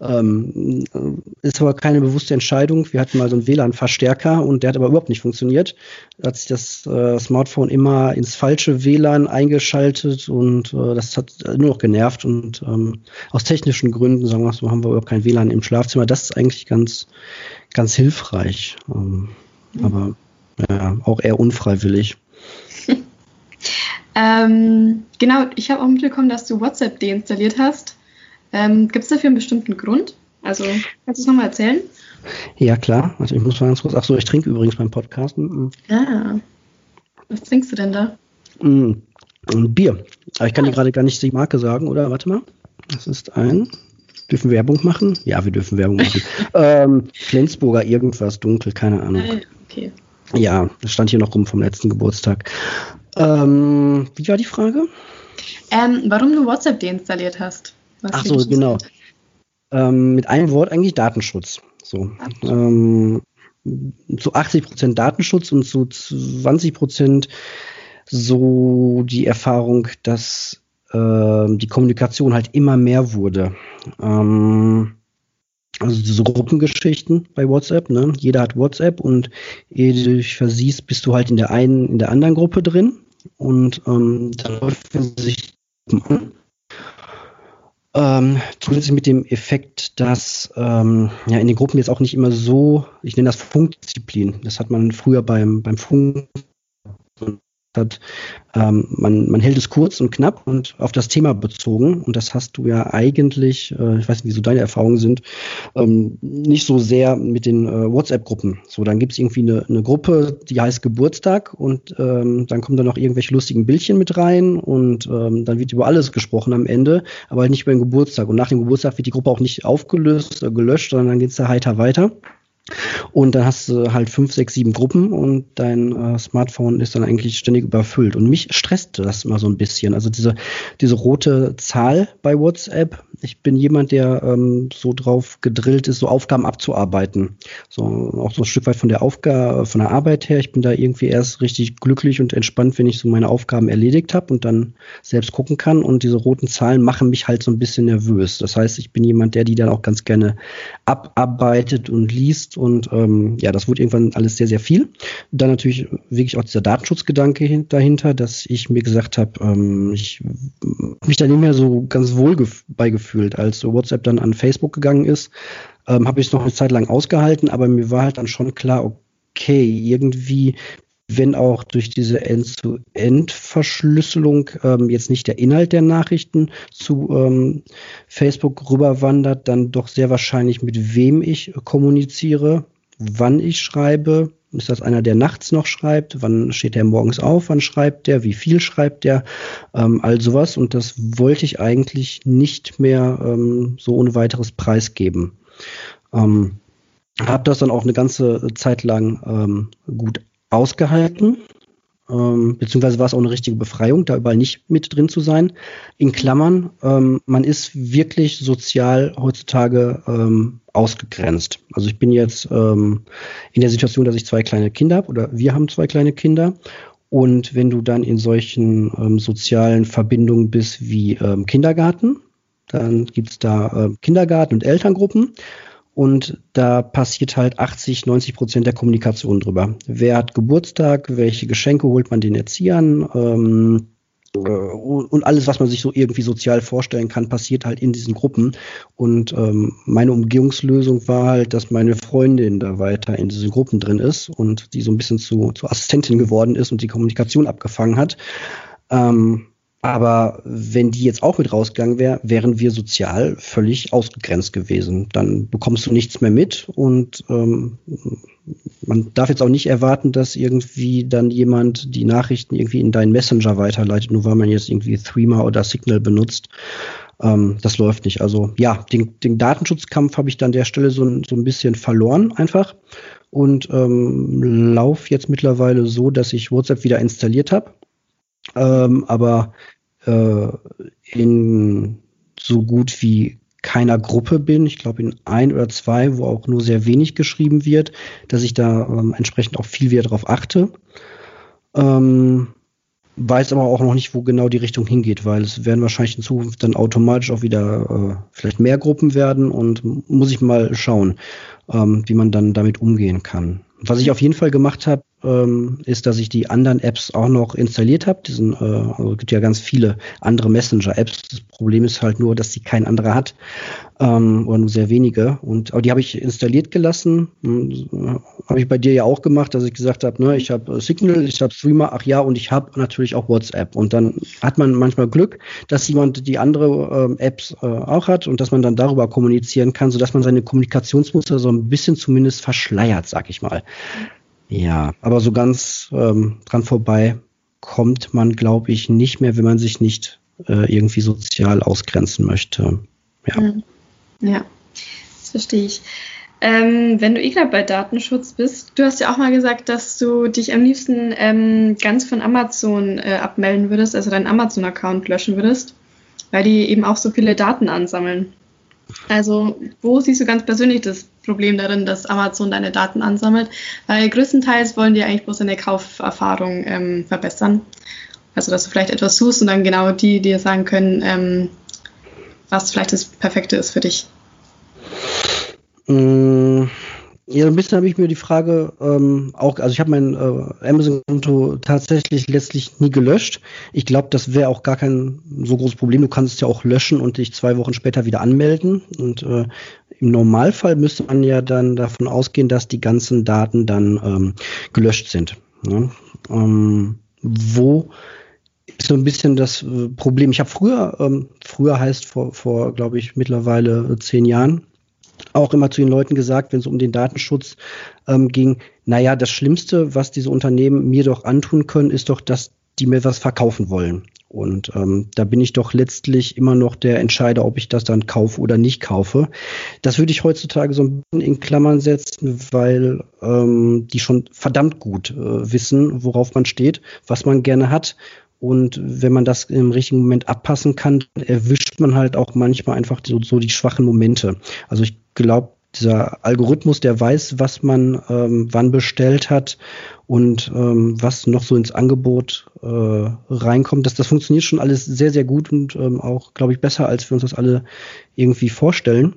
Ähm, äh, ist aber keine bewusste Entscheidung. Wir hatten mal so einen WLAN-Verstärker und der hat aber überhaupt nicht funktioniert. Da hat sich das äh, Smartphone immer ins falsche WLAN eingeschaltet und äh, das hat nur noch genervt. Und ähm, aus technischen Gründen, sagen wir mal so, haben wir überhaupt kein WLAN im Schlafzimmer. Das ist eigentlich ganz, ganz hilfreich. Ähm, mhm. Aber ja, auch eher unfreiwillig.
Ähm, genau, ich habe auch mitbekommen, dass du WhatsApp deinstalliert hast. Ähm, Gibt es dafür einen bestimmten Grund? Also, kannst du es nochmal erzählen?
Ja, klar. Also, ich muss mal ganz kurz. Achso, ich trinke übrigens beim Podcast. Mhm.
Ah. Was trinkst du denn da?
Mm, ein Bier. Aber ich kann ah. dir gerade gar nicht die Marke sagen, oder? Warte mal. Das ist ein. Dürfen wir Werbung machen? Ja, wir dürfen Werbung machen. ähm, Flensburger irgendwas dunkel, keine Ahnung. Ah, okay. Ja, das stand hier noch rum vom letzten Geburtstag. Ähm, wie war die Frage?
Ähm, warum du WhatsApp deinstalliert hast.
Ach so, genau. Ähm, mit einem Wort eigentlich Datenschutz. So. Ähm, zu 80 Prozent Datenschutz und zu 20 Prozent so die Erfahrung, dass äh, die Kommunikation halt immer mehr wurde. Ähm, also diese Gruppengeschichten bei WhatsApp, ne? Jeder hat WhatsApp und ehe du dich versiehst, bist du halt in der einen, in der anderen Gruppe drin und ähm, dann läuft sich an. Ähm, zusätzlich mit dem Effekt, dass ähm, ja in den Gruppen jetzt auch nicht immer so, ich nenne das Funkdisziplin. Das hat man früher beim, beim Funk hat, ähm, man, man hält es kurz und knapp und auf das Thema bezogen. Und das hast du ja eigentlich, äh, ich weiß nicht, wie so deine Erfahrungen sind, ähm, nicht so sehr mit den äh, WhatsApp-Gruppen. So, dann gibt es irgendwie eine, eine Gruppe, die heißt Geburtstag und ähm, dann kommen da noch irgendwelche lustigen Bildchen mit rein und ähm, dann wird über alles gesprochen am Ende, aber halt nicht über den Geburtstag. Und nach dem Geburtstag wird die Gruppe auch nicht aufgelöst, äh, gelöscht, sondern dann geht es da heiter weiter. Und dann hast du halt fünf, sechs, sieben Gruppen und dein äh, Smartphone ist dann eigentlich ständig überfüllt. Und mich stresste das immer so ein bisschen. Also diese, diese rote Zahl bei WhatsApp. Ich bin jemand, der ähm, so drauf gedrillt ist, so Aufgaben abzuarbeiten. So auch so ein Stück weit von der Aufgabe, von der Arbeit her. Ich bin da irgendwie erst richtig glücklich und entspannt, wenn ich so meine Aufgaben erledigt habe und dann selbst gucken kann. Und diese roten Zahlen machen mich halt so ein bisschen nervös. Das heißt, ich bin jemand, der die dann auch ganz gerne abarbeitet und liest und ähm, ja, das wurde irgendwann alles sehr, sehr viel. Dann natürlich wirklich auch dieser Datenschutzgedanke dahinter, dass ich mir gesagt habe, ähm, ich mich da nicht mehr so ganz wohl beigefühlt, als WhatsApp dann an Facebook gegangen ist, ähm, habe ich es noch eine Zeit lang ausgehalten, aber mir war halt dann schon klar, okay, irgendwie wenn auch durch diese End-zu-End-Verschlüsselung ähm, jetzt nicht der Inhalt der Nachrichten zu ähm, Facebook rüberwandert, dann doch sehr wahrscheinlich mit wem ich kommuniziere, wann ich schreibe. Ist das einer, der nachts noch schreibt? Wann steht der morgens auf? Wann schreibt der? Wie viel schreibt der? Ähm, all sowas. Und das wollte ich eigentlich nicht mehr ähm, so ohne weiteres preisgeben. Ähm, habe das dann auch eine ganze Zeit lang ähm, gut ausgehalten. ähm, beziehungsweise war es auch eine richtige Befreiung, da überall nicht mit drin zu sein. In Klammern, ähm, man ist wirklich sozial heutzutage ähm, ausgegrenzt. Also ich bin jetzt ähm, in der Situation, dass ich zwei kleine Kinder habe oder wir haben zwei kleine Kinder. Und wenn du dann in solchen ähm, sozialen Verbindungen bist wie ähm, Kindergarten, dann gibt's da äh, Kindergarten und Elterngruppen. Und da passiert halt 80, 90 Prozent der Kommunikation drüber. Wer hat Geburtstag, welche Geschenke holt man den Erziehern? Ähm, äh, und alles, was man sich so irgendwie sozial vorstellen kann, passiert halt in diesen Gruppen. Und ähm, meine Umgehungslösung war halt, dass meine Freundin da weiter in diesen Gruppen drin ist und die so ein bisschen zu, zu Assistentin geworden ist und die Kommunikation abgefangen hat. Ähm, aber wenn die jetzt auch mit rausgegangen wäre, wären wir sozial völlig ausgegrenzt gewesen. Dann bekommst du nichts mehr mit und ähm, man darf jetzt auch nicht erwarten, dass irgendwie dann jemand die Nachrichten irgendwie in deinen Messenger weiterleitet, nur weil man jetzt irgendwie Threema oder Signal benutzt. Ähm, das läuft nicht. Also ja, den, den Datenschutzkampf habe ich dann an der Stelle so, so ein bisschen verloren einfach und ähm, lauf jetzt mittlerweile so, dass ich WhatsApp wieder installiert habe. Ähm, aber äh, in so gut wie keiner Gruppe bin. Ich glaube in ein oder zwei, wo auch nur sehr wenig geschrieben wird, dass ich da ähm, entsprechend auch viel wieder darauf achte. Ähm, weiß aber auch noch nicht, wo genau die Richtung hingeht, weil es werden wahrscheinlich in Zukunft dann automatisch auch wieder äh, vielleicht mehr Gruppen werden und muss ich mal schauen, ähm, wie man dann damit umgehen kann. Was ich auf jeden Fall gemacht habe, ähm, ist, dass ich die anderen Apps auch noch installiert habe. Diesen, äh, also es gibt ja ganz viele andere Messenger-Apps. Das Problem ist halt nur, dass sie kein anderer hat ähm, oder nur sehr wenige. Und aber die habe ich installiert gelassen. Hm, habe ich bei dir ja auch gemacht, dass ich gesagt habe, ne, ich habe äh, Signal, ich habe Streamer, ach ja, und ich habe natürlich auch WhatsApp. Und dann hat man manchmal Glück, dass jemand die andere äh, Apps äh, auch hat und dass man dann darüber kommunizieren kann, sodass man seine Kommunikationsmuster so ein bisschen zumindest verschleiert, sag ich mal. Ja, aber so ganz ähm, dran vorbei kommt man, glaube ich, nicht mehr, wenn man sich nicht äh, irgendwie sozial ausgrenzen möchte.
Ja, ja das verstehe ich. Ähm, wenn du eh gerade bei Datenschutz bist, du hast ja auch mal gesagt, dass du dich am liebsten ähm, ganz von Amazon äh, abmelden würdest, also deinen Amazon-Account löschen würdest, weil die eben auch so viele Daten ansammeln. Also, wo siehst du ganz persönlich das Problem darin, dass Amazon deine Daten ansammelt? Weil größtenteils wollen die eigentlich bloß deine Kauferfahrung ähm, verbessern. Also, dass du vielleicht etwas suchst und dann genau die dir sagen können, ähm, was vielleicht das Perfekte ist für dich.
Ja, ein bisschen habe ich mir die Frage ähm, auch, also ich habe mein äh, Amazon-Konto tatsächlich letztlich nie gelöscht. Ich glaube, das wäre auch gar kein so großes Problem. Du kannst es ja auch löschen und dich zwei Wochen später wieder anmelden. Und äh, im Normalfall müsste man ja dann davon ausgehen, dass die ganzen Daten dann ähm, gelöscht sind. Ne? Ähm, wo ist so ein bisschen das äh, Problem. Ich habe früher, ähm, früher heißt vor, vor glaube ich, mittlerweile zehn Jahren, auch immer zu den Leuten gesagt, wenn es um den Datenschutz ähm, ging, naja, das Schlimmste, was diese Unternehmen mir doch antun können, ist doch, dass die mir was verkaufen wollen. Und ähm, da bin ich doch letztlich immer noch der Entscheider, ob ich das dann kaufe oder nicht kaufe. Das würde ich heutzutage so ein bisschen in Klammern setzen, weil ähm, die schon verdammt gut äh, wissen, worauf man steht, was man gerne hat und wenn man das im richtigen Moment abpassen kann, erwischt man halt auch manchmal einfach so, so die schwachen Momente. Also ich glaube, dieser Algorithmus, der weiß, was man ähm, wann bestellt hat und ähm, was noch so ins Angebot äh, reinkommt, das, das funktioniert schon alles sehr, sehr gut und ähm, auch, glaube ich, besser, als wir uns das alle irgendwie vorstellen.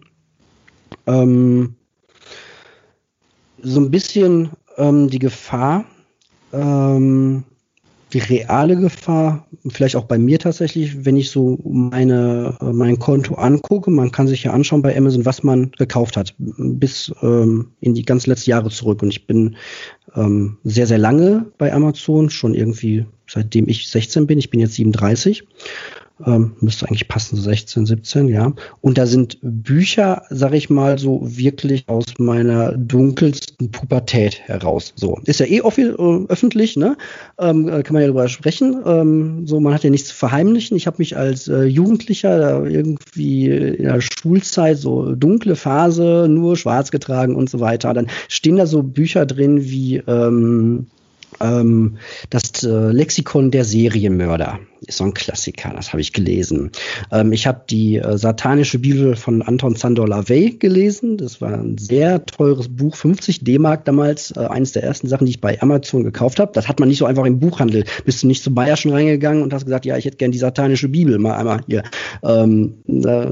Ähm, so ein bisschen ähm, die Gefahr, ähm, die reale Gefahr, vielleicht auch bei mir tatsächlich, wenn ich so meine, mein Konto angucke, man kann sich ja anschauen bei Amazon, was man gekauft hat, bis ähm, in die ganz letzten Jahre zurück. Und ich bin ähm, sehr, sehr lange bei Amazon, schon irgendwie seitdem ich 16 bin, ich bin jetzt 37 ähm, müsste eigentlich passen, 16, 17, ja. Und da sind Bücher, sag ich mal, so wirklich aus meiner dunkelsten Pubertät heraus. So, ist ja eh äh, öffentlich, ne? Ähm, äh, kann man ja drüber sprechen. Ähm, so, man hat ja nichts zu verheimlichen. Ich habe mich als äh, Jugendlicher irgendwie in der Schulzeit so dunkle Phase, nur schwarz getragen und so weiter. Dann stehen da so Bücher drin wie ähm, das äh, Lexikon der Serienmörder ist so ein Klassiker, das habe ich gelesen. Ähm, ich habe die äh, satanische Bibel von Anton Sandor Lavey gelesen. Das war ein sehr teures Buch, 50 D-Mark damals, äh, eines der ersten Sachen, die ich bei Amazon gekauft habe. Das hat man nicht so einfach im Buchhandel. Bist du nicht zu Bayer schon reingegangen und hast gesagt, ja, ich hätte gern die satanische Bibel mal einmal hier. Ähm, äh,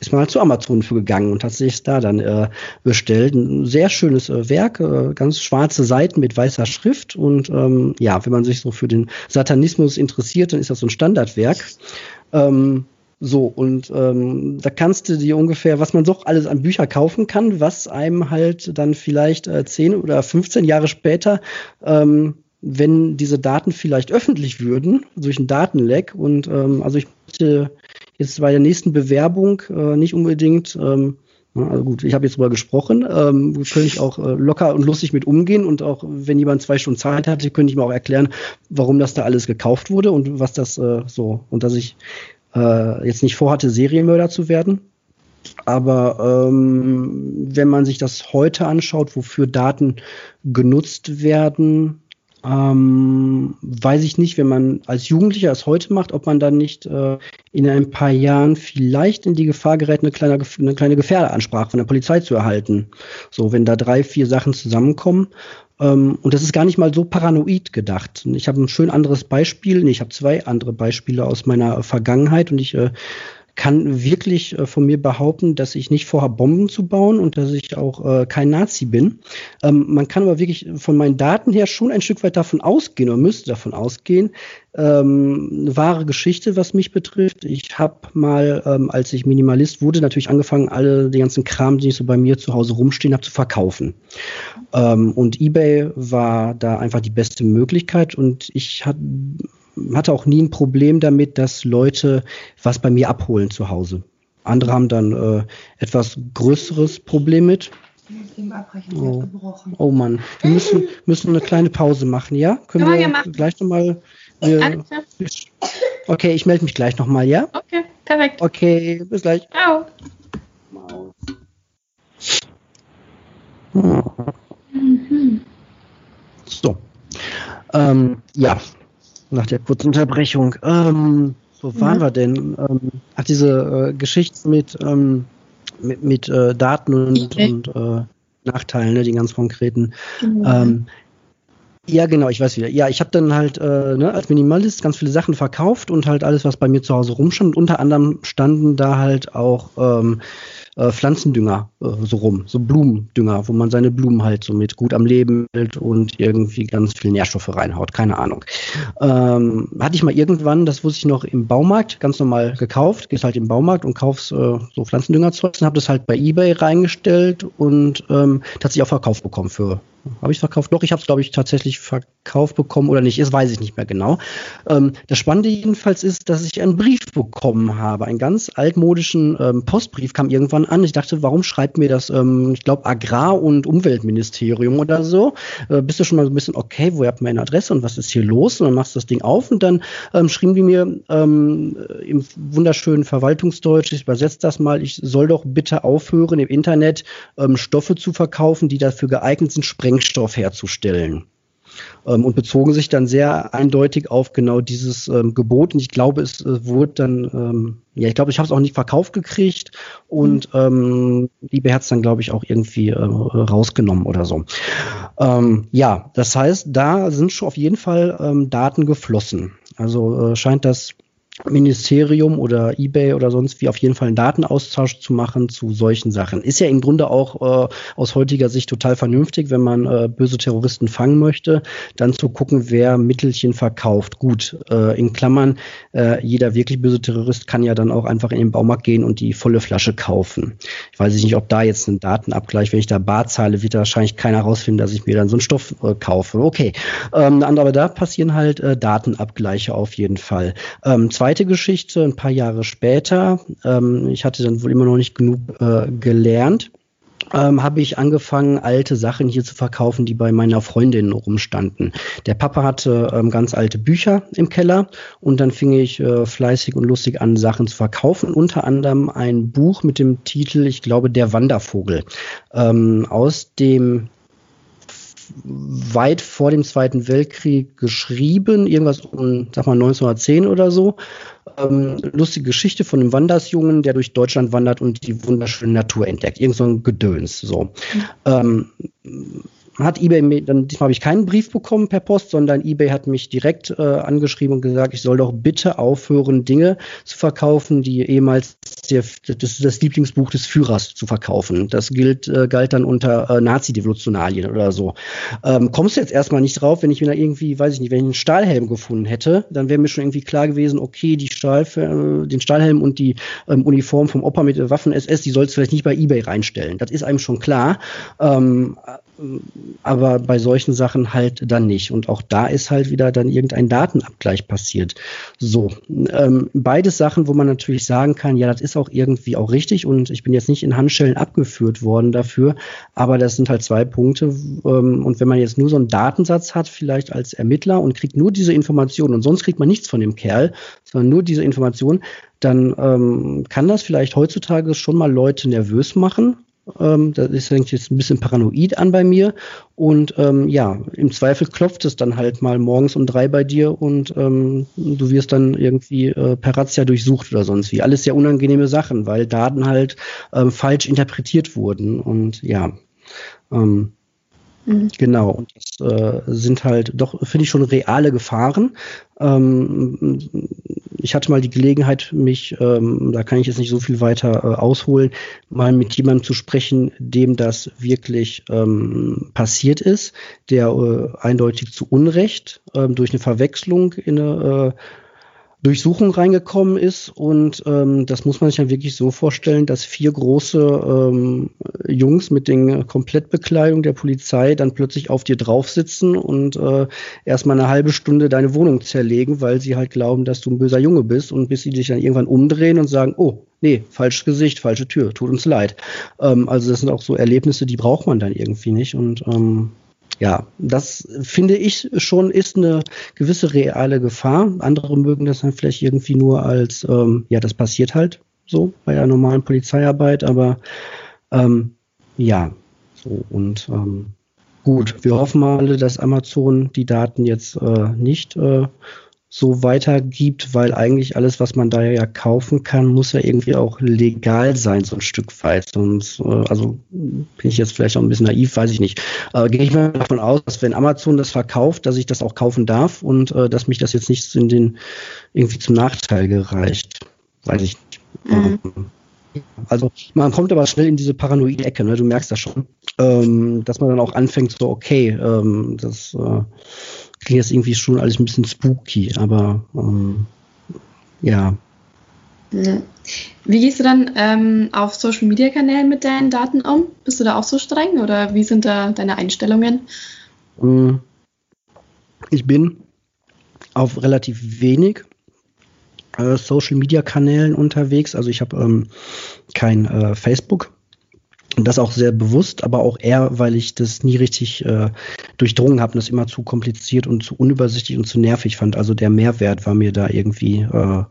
ist man halt zu Amazon für gegangen und hat sich da dann äh, bestellt. Ein sehr schönes äh, Werk, äh, ganz schwarze Seiten mit weißer Schrift und ähm, ja, wenn man sich so für den Satanismus interessiert, dann ist das so ein Standardwerk. Ähm, so, und ähm, da kannst du dir ungefähr, was man so alles an Bücher kaufen kann, was einem halt dann vielleicht äh, 10 oder 15 Jahre später ähm, wenn diese Daten vielleicht öffentlich würden, durch ein Datenleck. Und ähm, also ich möchte jetzt bei der nächsten Bewerbung äh, nicht unbedingt, ähm, also gut, ich habe jetzt drüber gesprochen, ähm, könnte ich auch äh, locker und lustig mit umgehen und auch wenn jemand zwei Stunden Zeit hatte, könnte ich mir auch erklären, warum das da alles gekauft wurde und was das äh, so und dass ich äh, jetzt nicht vorhatte, Serienmörder zu werden. Aber ähm, wenn man sich das heute anschaut, wofür Daten genutzt werden, ähm, weiß ich nicht, wenn man als Jugendlicher es heute macht, ob man dann nicht äh, in ein paar Jahren vielleicht in die Gefahr gerät, eine kleine, eine kleine Gefährderansprache von der Polizei zu erhalten. So, wenn da drei, vier Sachen zusammenkommen. Ähm, und das ist gar nicht mal so paranoid gedacht. Ich habe ein schön anderes Beispiel, nee, ich habe zwei andere Beispiele aus meiner Vergangenheit und ich äh, kann wirklich äh, von mir behaupten, dass ich nicht vorhabe, Bomben zu bauen und dass ich auch äh, kein Nazi bin. Ähm, man kann aber wirklich von meinen Daten her schon ein Stück weit davon ausgehen oder müsste davon ausgehen, ähm, eine wahre Geschichte, was mich betrifft. Ich habe mal, ähm, als ich Minimalist wurde, natürlich angefangen, alle den ganzen Kram, den ich so bei mir zu Hause rumstehen habe, zu verkaufen. Ähm, und eBay war da einfach die beste Möglichkeit und ich hatte hatte auch nie ein Problem damit, dass Leute was bei mir abholen zu Hause. Andere haben dann äh, etwas größeres Problem mit. Oh. oh Mann, wir müssen, müssen eine kleine Pause machen, ja? Können Kann wir ja gleich nochmal. Äh, okay, ich melde mich gleich nochmal, ja?
Okay, perfekt.
Okay, bis gleich.
Ciao.
Mhm. So. Ähm, ja, nach der kurzen Unterbrechung. Ähm, wo waren ja. wir denn? Ähm, ach, diese äh, Geschichte mit, ähm, mit, mit äh, Daten und, okay. und äh, Nachteilen, ne, die ganz konkreten. Genau. Ähm, ja, genau, ich weiß wieder. Ja, ich habe dann halt äh, ne, als Minimalist ganz viele Sachen verkauft und halt alles, was bei mir zu Hause rumstand. Unter anderem standen da halt auch ähm, äh, Pflanzendünger äh, so rum, so Blumendünger, wo man seine Blumen halt so mit gut am Leben hält und irgendwie ganz viel Nährstoffe reinhaut, keine Ahnung. Ähm, hatte ich mal irgendwann, das wusste ich noch im Baumarkt, ganz normal gekauft, gehst halt im Baumarkt und kaufst äh, so Pflanzendüngerzeug und habe das halt bei Ebay reingestellt und ähm, tatsächlich auch verkauft bekommen für habe ich verkauft? Doch, ich habe es, glaube ich, tatsächlich verkauft bekommen oder nicht. Das weiß ich nicht mehr genau. Ähm, das Spannende jedenfalls ist, dass ich einen Brief bekommen habe. Einen ganz altmodischen ähm, Postbrief kam irgendwann an. Ich dachte, warum schreibt mir das, ähm, ich glaube, Agrar- und Umweltministerium oder so? Äh, bist du schon mal so ein bisschen, okay, woher habt meine Adresse und was ist hier los? Und dann machst du das Ding auf und dann ähm, schrieben die mir ähm, im wunderschönen Verwaltungsdeutsch, ich übersetze das mal, ich soll doch bitte aufhören, im Internet ähm, Stoffe zu verkaufen, die dafür geeignet sind, Spreng Sprengstoff herzustellen. Ähm, und bezogen sich dann sehr eindeutig auf genau dieses ähm, Gebot. Und ich glaube, es äh, wurde dann, ähm, ja, ich glaube, ich habe es auch nicht verkauft gekriegt und mhm. ähm, Liebe Herz dann, glaube ich, auch irgendwie äh, rausgenommen oder so. Ja, das heißt, da sind schon auf jeden Fall Daten geflossen. Also äh, scheint das Ministerium oder eBay oder sonst wie auf jeden Fall einen Datenaustausch zu machen zu solchen Sachen. Ist ja im Grunde auch äh, aus heutiger Sicht total vernünftig, wenn man äh, böse Terroristen fangen möchte, dann zu gucken, wer Mittelchen verkauft. Gut, äh, in Klammern, äh, jeder wirklich böse Terrorist kann ja dann auch einfach in den Baumarkt gehen und die volle Flasche kaufen. Ich weiß nicht, ob da jetzt ein Datenabgleich, wenn ich da Bar zahle, wird da wahrscheinlich keiner rausfinden, dass ich mir dann so einen Stoff äh, kaufe. Okay, ähm, aber da passieren halt äh, Datenabgleiche auf jeden Fall. Ähm, zweite Geschichte, ein paar Jahre später, ähm, ich hatte dann wohl immer noch nicht genug äh, gelernt, ähm, habe ich angefangen, alte Sachen hier zu verkaufen, die bei meiner Freundin rumstanden. Der Papa hatte ähm, ganz alte Bücher im Keller und dann fing ich äh, fleißig und lustig an, Sachen zu verkaufen. Unter anderem ein Buch mit dem Titel, ich glaube, Der Wandervogel. Ähm, aus dem weit vor dem Zweiten Weltkrieg geschrieben, irgendwas um, sag mal, 1910 oder so. Ähm, lustige Geschichte von einem Wandersjungen, der durch Deutschland wandert und die wunderschöne Natur entdeckt. Irgend so ein Gedöns. So. Mhm. Ähm, hat eBay mir, dann diesmal habe ich keinen Brief bekommen per Post, sondern eBay hat mich direkt äh, angeschrieben und gesagt, ich soll doch bitte aufhören, Dinge zu verkaufen, die ehemals der, das, das Lieblingsbuch des Führers zu verkaufen. Das gilt, äh, galt dann unter äh, Nazi-Devolutionalien oder so. Ähm, kommst du jetzt erstmal nicht drauf, wenn ich mir da irgendwie, weiß ich nicht, wenn ich einen Stahlhelm gefunden hätte, dann wäre mir schon irgendwie klar gewesen, okay, die Stahl, äh, den Stahlhelm und die ähm, Uniform vom Opa mit Waffen SS, die sollst du vielleicht nicht bei eBay reinstellen. Das ist einem schon klar. Ähm, aber bei solchen Sachen halt dann nicht. Und auch da ist halt wieder dann irgendein Datenabgleich passiert. So, ähm, beides Sachen, wo man natürlich sagen kann, ja, das ist auch irgendwie auch richtig und ich bin jetzt nicht in Handschellen abgeführt worden dafür, aber das sind halt zwei Punkte. Ähm, und wenn man jetzt nur so einen Datensatz hat, vielleicht als Ermittler und kriegt nur diese Informationen und sonst kriegt man nichts von dem Kerl, sondern nur diese Informationen, dann ähm, kann das vielleicht heutzutage schon mal Leute nervös machen ähm, das ist eigentlich jetzt ein bisschen paranoid an bei mir. Und ähm, ja, im Zweifel klopft es dann halt mal morgens um drei bei dir und ähm, du wirst dann irgendwie äh, per Razzia durchsucht oder sonst wie. Alles sehr unangenehme Sachen, weil Daten halt ähm, falsch interpretiert wurden. Und ja, ähm, Mhm. Genau, und das äh, sind halt doch, finde ich, schon reale Gefahren. Ähm, ich hatte mal die Gelegenheit, mich, ähm, da kann ich jetzt nicht so viel weiter äh, ausholen, mal mit jemandem zu sprechen, dem das wirklich ähm, passiert ist, der äh, eindeutig zu Unrecht ähm, durch eine Verwechslung in eine äh, Durchsuchung reingekommen ist. Und ähm, das muss man sich ja wirklich so vorstellen, dass vier große ähm, Jungs mit den Komplettbekleidung der Polizei dann plötzlich auf dir drauf sitzen und äh, erstmal eine halbe Stunde deine Wohnung zerlegen, weil sie halt glauben, dass du ein böser Junge bist und bis sie dich dann irgendwann umdrehen und sagen, oh, nee, falsches Gesicht, falsche Tür, tut uns leid. Ähm, also das sind auch so Erlebnisse, die braucht man dann irgendwie nicht. Und ähm, ja, das finde ich schon ist eine gewisse reale Gefahr. Andere mögen das dann vielleicht irgendwie nur als, ähm, ja, das passiert halt so bei der normalen Polizeiarbeit, aber ähm, ja, so und ähm, gut, wir hoffen mal alle, dass Amazon die Daten jetzt äh, nicht äh, so weitergibt, weil eigentlich alles, was man da ja kaufen kann, muss ja irgendwie auch legal sein, so ein Stück weit. Sonst, äh, also bin ich jetzt vielleicht auch ein bisschen naiv, weiß ich nicht. Äh, Gehe ich mal davon aus, dass wenn Amazon das verkauft, dass ich das auch kaufen darf und äh, dass mich das jetzt nicht in den irgendwie zum Nachteil gereicht. Weiß ich nicht. Mhm. Also man kommt aber schnell in diese paranoide Ecke, ne? du merkst das schon, ähm, dass man dann auch anfängt, so okay, ähm, das äh, klingt jetzt irgendwie schon alles ein bisschen spooky, aber ähm, ja.
Wie gehst du dann ähm, auf Social Media Kanälen mit deinen Daten um? Bist du da auch so streng oder wie sind da deine Einstellungen?
Mm. Ich bin auf relativ wenig äh, Social Media Kanälen unterwegs. Also ich habe ähm, kein äh, Facebook und das auch sehr bewusst, aber auch eher, weil ich das nie richtig äh, durchdrungen habe und das immer zu kompliziert und zu unübersichtlich und zu nervig fand. Also der Mehrwert war mir da irgendwie äh,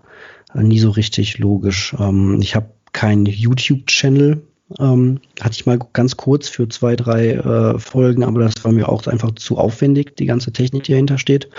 nie so richtig logisch. Ähm, ich habe keinen YouTube-Channel. Ähm, hatte ich mal ganz kurz für zwei, drei äh, Folgen, aber das war mir auch einfach zu aufwendig, die ganze Technik, die dahinter steht.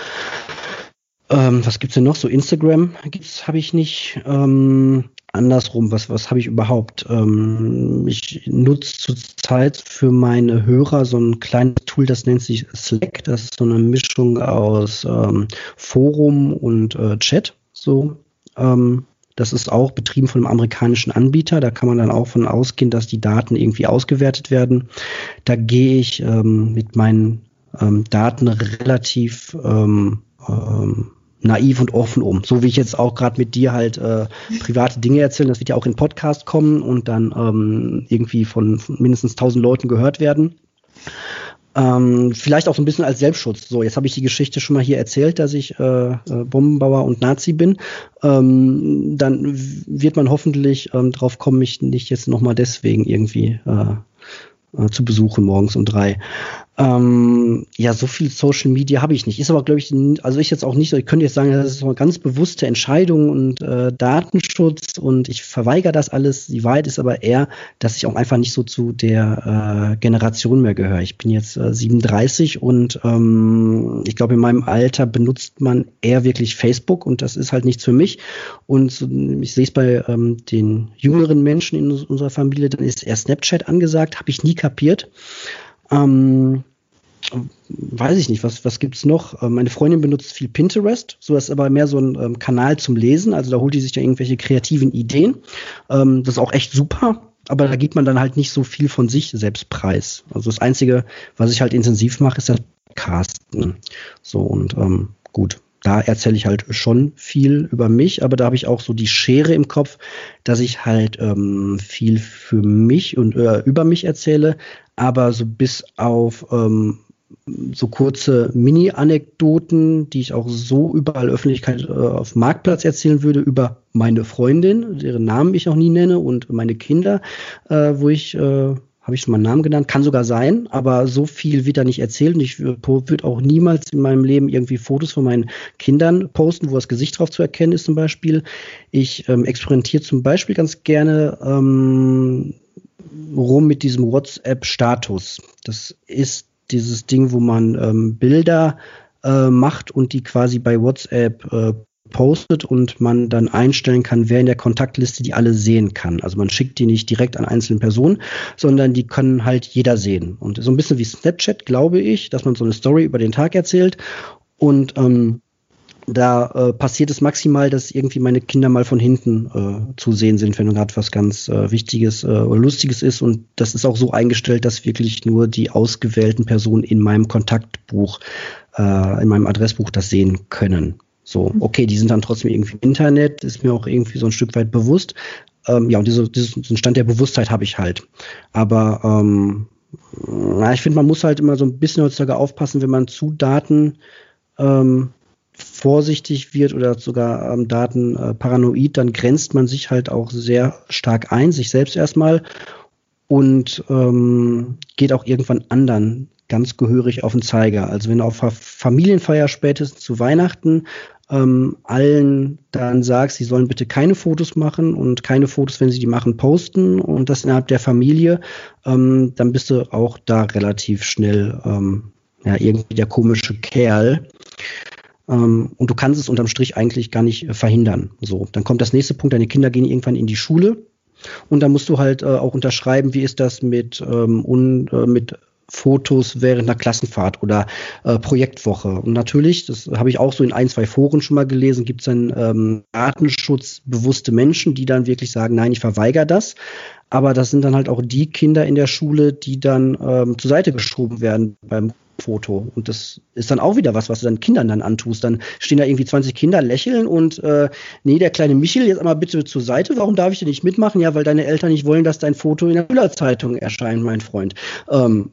Ähm, was gibt's denn noch? So Instagram gibt's, habe ich nicht. Ähm, andersrum, was, was habe ich überhaupt? Ähm, ich nutze zurzeit für meine Hörer so ein kleines Tool, das nennt sich Slack. Das ist so eine Mischung aus ähm, Forum und äh, Chat. So, ähm, das ist auch betrieben von einem amerikanischen Anbieter. Da kann man dann auch von ausgehen, dass die Daten irgendwie ausgewertet werden. Da gehe ich ähm, mit meinen ähm, Daten relativ ähm, ähm, naiv und offen um. So wie ich jetzt auch gerade mit dir halt äh, private Dinge erzähle, das wird ja auch in Podcast kommen und dann ähm, irgendwie von mindestens tausend Leuten gehört werden. Ähm, vielleicht auch so ein bisschen als Selbstschutz. So, jetzt habe ich die Geschichte schon mal hier erzählt, dass ich äh, äh, Bombenbauer und Nazi bin. Ähm, dann wird man hoffentlich ähm, drauf kommen, mich nicht jetzt nochmal deswegen irgendwie äh, äh, zu besuchen morgens um drei. Ähm, ja, so viel Social Media habe ich nicht. Ist aber, glaube ich, also ich jetzt auch nicht, ich könnte jetzt sagen, das ist eine ganz bewusste Entscheidung und äh, Datenschutz und ich verweigere das alles. Die Wahrheit ist aber eher, dass ich auch einfach nicht so zu der äh, Generation mehr gehöre. Ich bin jetzt äh, 37 und ähm, ich glaube, in meinem Alter benutzt man eher wirklich Facebook und das ist halt nichts für mich. Und ich sehe es bei ähm, den jüngeren Menschen in unserer Familie, dann ist eher Snapchat angesagt, habe ich nie kapiert. Ähm, weiß ich nicht, was, was gibt's noch? Ähm, meine Freundin benutzt viel Pinterest, so ist aber mehr so ein ähm, Kanal zum Lesen, also da holt die sich ja irgendwelche kreativen Ideen. Ähm, das ist auch echt super, aber da gibt man dann halt nicht so viel von sich selbst preis. Also das Einzige, was ich halt intensiv mache, ist das Casten. So und ähm, gut, da erzähle ich halt schon viel über mich, aber da habe ich auch so die Schere im Kopf, dass ich halt ähm, viel für mich und äh, über mich erzähle, aber so bis auf ähm, so kurze Mini-Anekdoten, die ich auch so überall Öffentlichkeit äh, auf Marktplatz erzählen würde, über meine Freundin, deren Namen ich auch nie nenne, und meine Kinder, äh, wo ich, äh, habe ich schon mal einen Namen genannt, kann sogar sein, aber so viel wird da nicht erzählt und ich würde auch niemals in meinem Leben irgendwie Fotos von meinen Kindern posten, wo das Gesicht drauf zu erkennen ist zum Beispiel. Ich ähm, experimentiere zum Beispiel ganz gerne ähm, rum mit diesem WhatsApp-Status. Das ist dieses Ding, wo man ähm, Bilder äh, macht und die quasi bei WhatsApp äh, postet und man dann einstellen kann, wer in der Kontaktliste die alle sehen kann. Also man schickt die nicht direkt an einzelne Personen, sondern die können halt jeder sehen. Und so ein bisschen wie Snapchat, glaube ich, dass man so eine Story über den Tag erzählt und ähm, da äh, passiert es maximal, dass irgendwie meine Kinder mal von hinten äh, zu sehen sind, wenn gerade was ganz äh, Wichtiges äh, oder Lustiges ist. Und das ist auch so eingestellt, dass wirklich nur die ausgewählten Personen in meinem Kontaktbuch, äh, in meinem Adressbuch das sehen können. So, okay, die sind dann trotzdem irgendwie im Internet, ist mir auch irgendwie so ein Stück weit bewusst. Ähm, ja, und diese, diesen Stand der Bewusstheit habe ich halt. Aber ähm, na, ich finde, man muss halt immer so ein bisschen heutzutage aufpassen, wenn man zu Daten ähm, vorsichtig wird oder sogar ähm, Daten äh, paranoid, dann grenzt man sich halt auch sehr stark ein, sich selbst erstmal und ähm, geht auch irgendwann anderen ganz gehörig auf den Zeiger. Also wenn du auf Familienfeier spätestens zu Weihnachten ähm, allen dann sagst, sie sollen bitte keine Fotos machen und keine Fotos, wenn sie die machen, posten und das innerhalb der Familie, ähm, dann bist du auch da relativ schnell ähm, ja, irgendwie der komische Kerl. Ähm, und du kannst es unterm Strich eigentlich gar nicht äh, verhindern. So, dann kommt das nächste Punkt, deine Kinder gehen irgendwann in die Schule. Und da musst du halt äh, auch unterschreiben, wie ist das mit, ähm, un, äh, mit Fotos während einer Klassenfahrt oder äh, Projektwoche. Und natürlich, das habe ich auch so in ein, zwei Foren schon mal gelesen, gibt es dann ähm, datenschutzbewusste Menschen, die dann wirklich sagen, nein, ich verweigere das. Aber das sind dann halt auch die Kinder in der Schule, die dann ähm, zur Seite geschoben werden beim Foto. Und das ist dann auch wieder was, was du deinen Kindern dann antust. Dann stehen da irgendwie 20 Kinder, lächeln und äh, nee, der kleine Michel, jetzt einmal bitte zur Seite. Warum darf ich denn nicht mitmachen? Ja, weil deine Eltern nicht wollen, dass dein Foto in der Schülerzeitung erscheint, mein Freund. Ähm,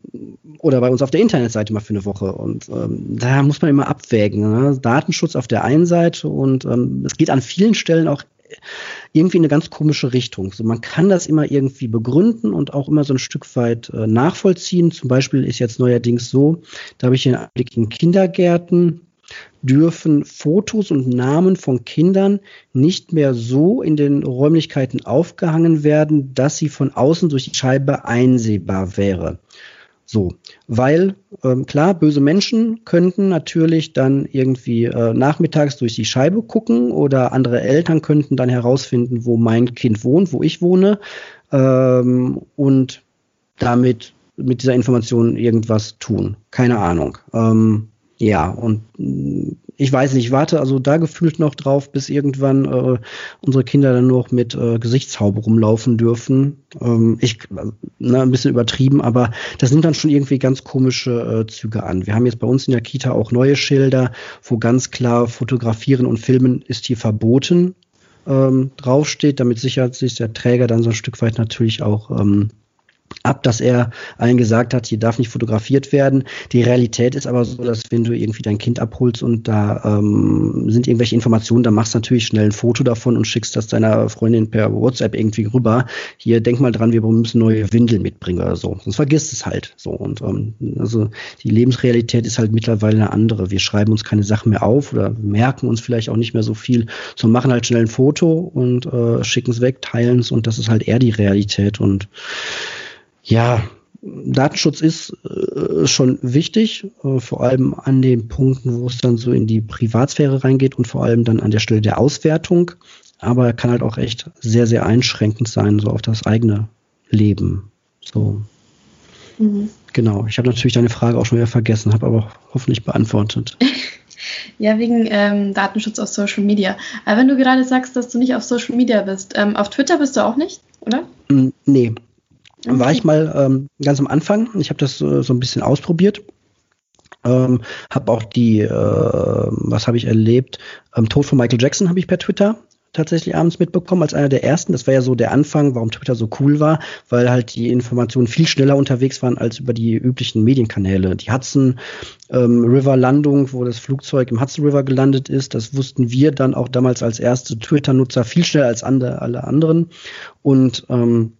oder bei uns auf der Internetseite mal für eine Woche. Und ähm, da muss man immer abwägen. Ne? Datenschutz auf der einen Seite und ähm, es geht an vielen Stellen auch irgendwie eine ganz komische Richtung. So, man kann das immer irgendwie begründen und auch immer so ein Stück weit äh, nachvollziehen. Zum Beispiel ist jetzt neuerdings so, da habe ich den Blick in Kindergärten, dürfen Fotos und Namen von Kindern nicht mehr so in den Räumlichkeiten aufgehangen werden, dass sie von außen durch die Scheibe einsehbar wäre. So, weil ähm, klar, böse Menschen könnten natürlich dann irgendwie äh, nachmittags durch die Scheibe gucken oder andere Eltern könnten dann herausfinden, wo mein Kind wohnt, wo ich wohne ähm, und damit mit dieser Information irgendwas tun. Keine Ahnung. Ähm, ja, und ich weiß nicht, ich warte also da gefühlt noch drauf, bis irgendwann äh, unsere Kinder dann nur noch mit äh, Gesichtshaube rumlaufen dürfen. Ähm, ich, ne, ein bisschen übertrieben, aber das nimmt dann schon irgendwie ganz komische äh, Züge an. Wir haben jetzt bei uns in der Kita auch neue Schilder, wo ganz klar fotografieren und filmen ist hier verboten ähm, draufsteht, damit sichert sich der Träger dann so ein Stück weit natürlich auch ähm, ab, dass er allen gesagt hat, hier darf nicht fotografiert werden. Die Realität ist aber so, dass wenn du irgendwie dein Kind abholst und da ähm, sind irgendwelche Informationen, dann machst du natürlich schnell ein Foto davon und schickst das deiner Freundin per WhatsApp irgendwie rüber. Hier, denk mal dran, wir müssen neue Windeln mitbringen oder so. Sonst vergisst es halt so. Und ähm, also die Lebensrealität ist halt mittlerweile eine andere. Wir schreiben uns keine Sachen mehr auf oder merken uns vielleicht auch nicht mehr so viel, sondern machen halt schnell ein Foto und äh, schicken es weg, teilen es und das ist halt eher die Realität. Und ja, Datenschutz ist äh, schon wichtig, äh, vor allem an den Punkten, wo es dann so in die Privatsphäre reingeht und vor allem dann an der Stelle der Auswertung. Aber kann halt auch echt sehr, sehr einschränkend sein, so auf das eigene Leben. So. Mhm. Genau. Ich habe natürlich deine Frage auch schon wieder vergessen, habe aber hoffentlich beantwortet.
Ja, wegen ähm, Datenschutz auf Social Media. Aber wenn du gerade sagst, dass du nicht auf Social Media bist, ähm, auf Twitter bist du auch nicht, oder?
Mm, nee. War ich mal ähm, ganz am Anfang. Ich habe das äh, so ein bisschen ausprobiert. Ähm, habe auch die, äh, was habe ich erlebt? Ähm, Tod von Michael Jackson habe ich per Twitter tatsächlich abends mitbekommen als einer der ersten. Das war ja so der Anfang, warum Twitter so cool war, weil halt die Informationen viel schneller unterwegs waren als über die üblichen Medienkanäle. Die Hudson ähm, River Landung, wo das Flugzeug im Hudson River gelandet ist, das wussten wir dann auch damals als erste Twitter-Nutzer viel schneller als andere, alle anderen. Und ähm,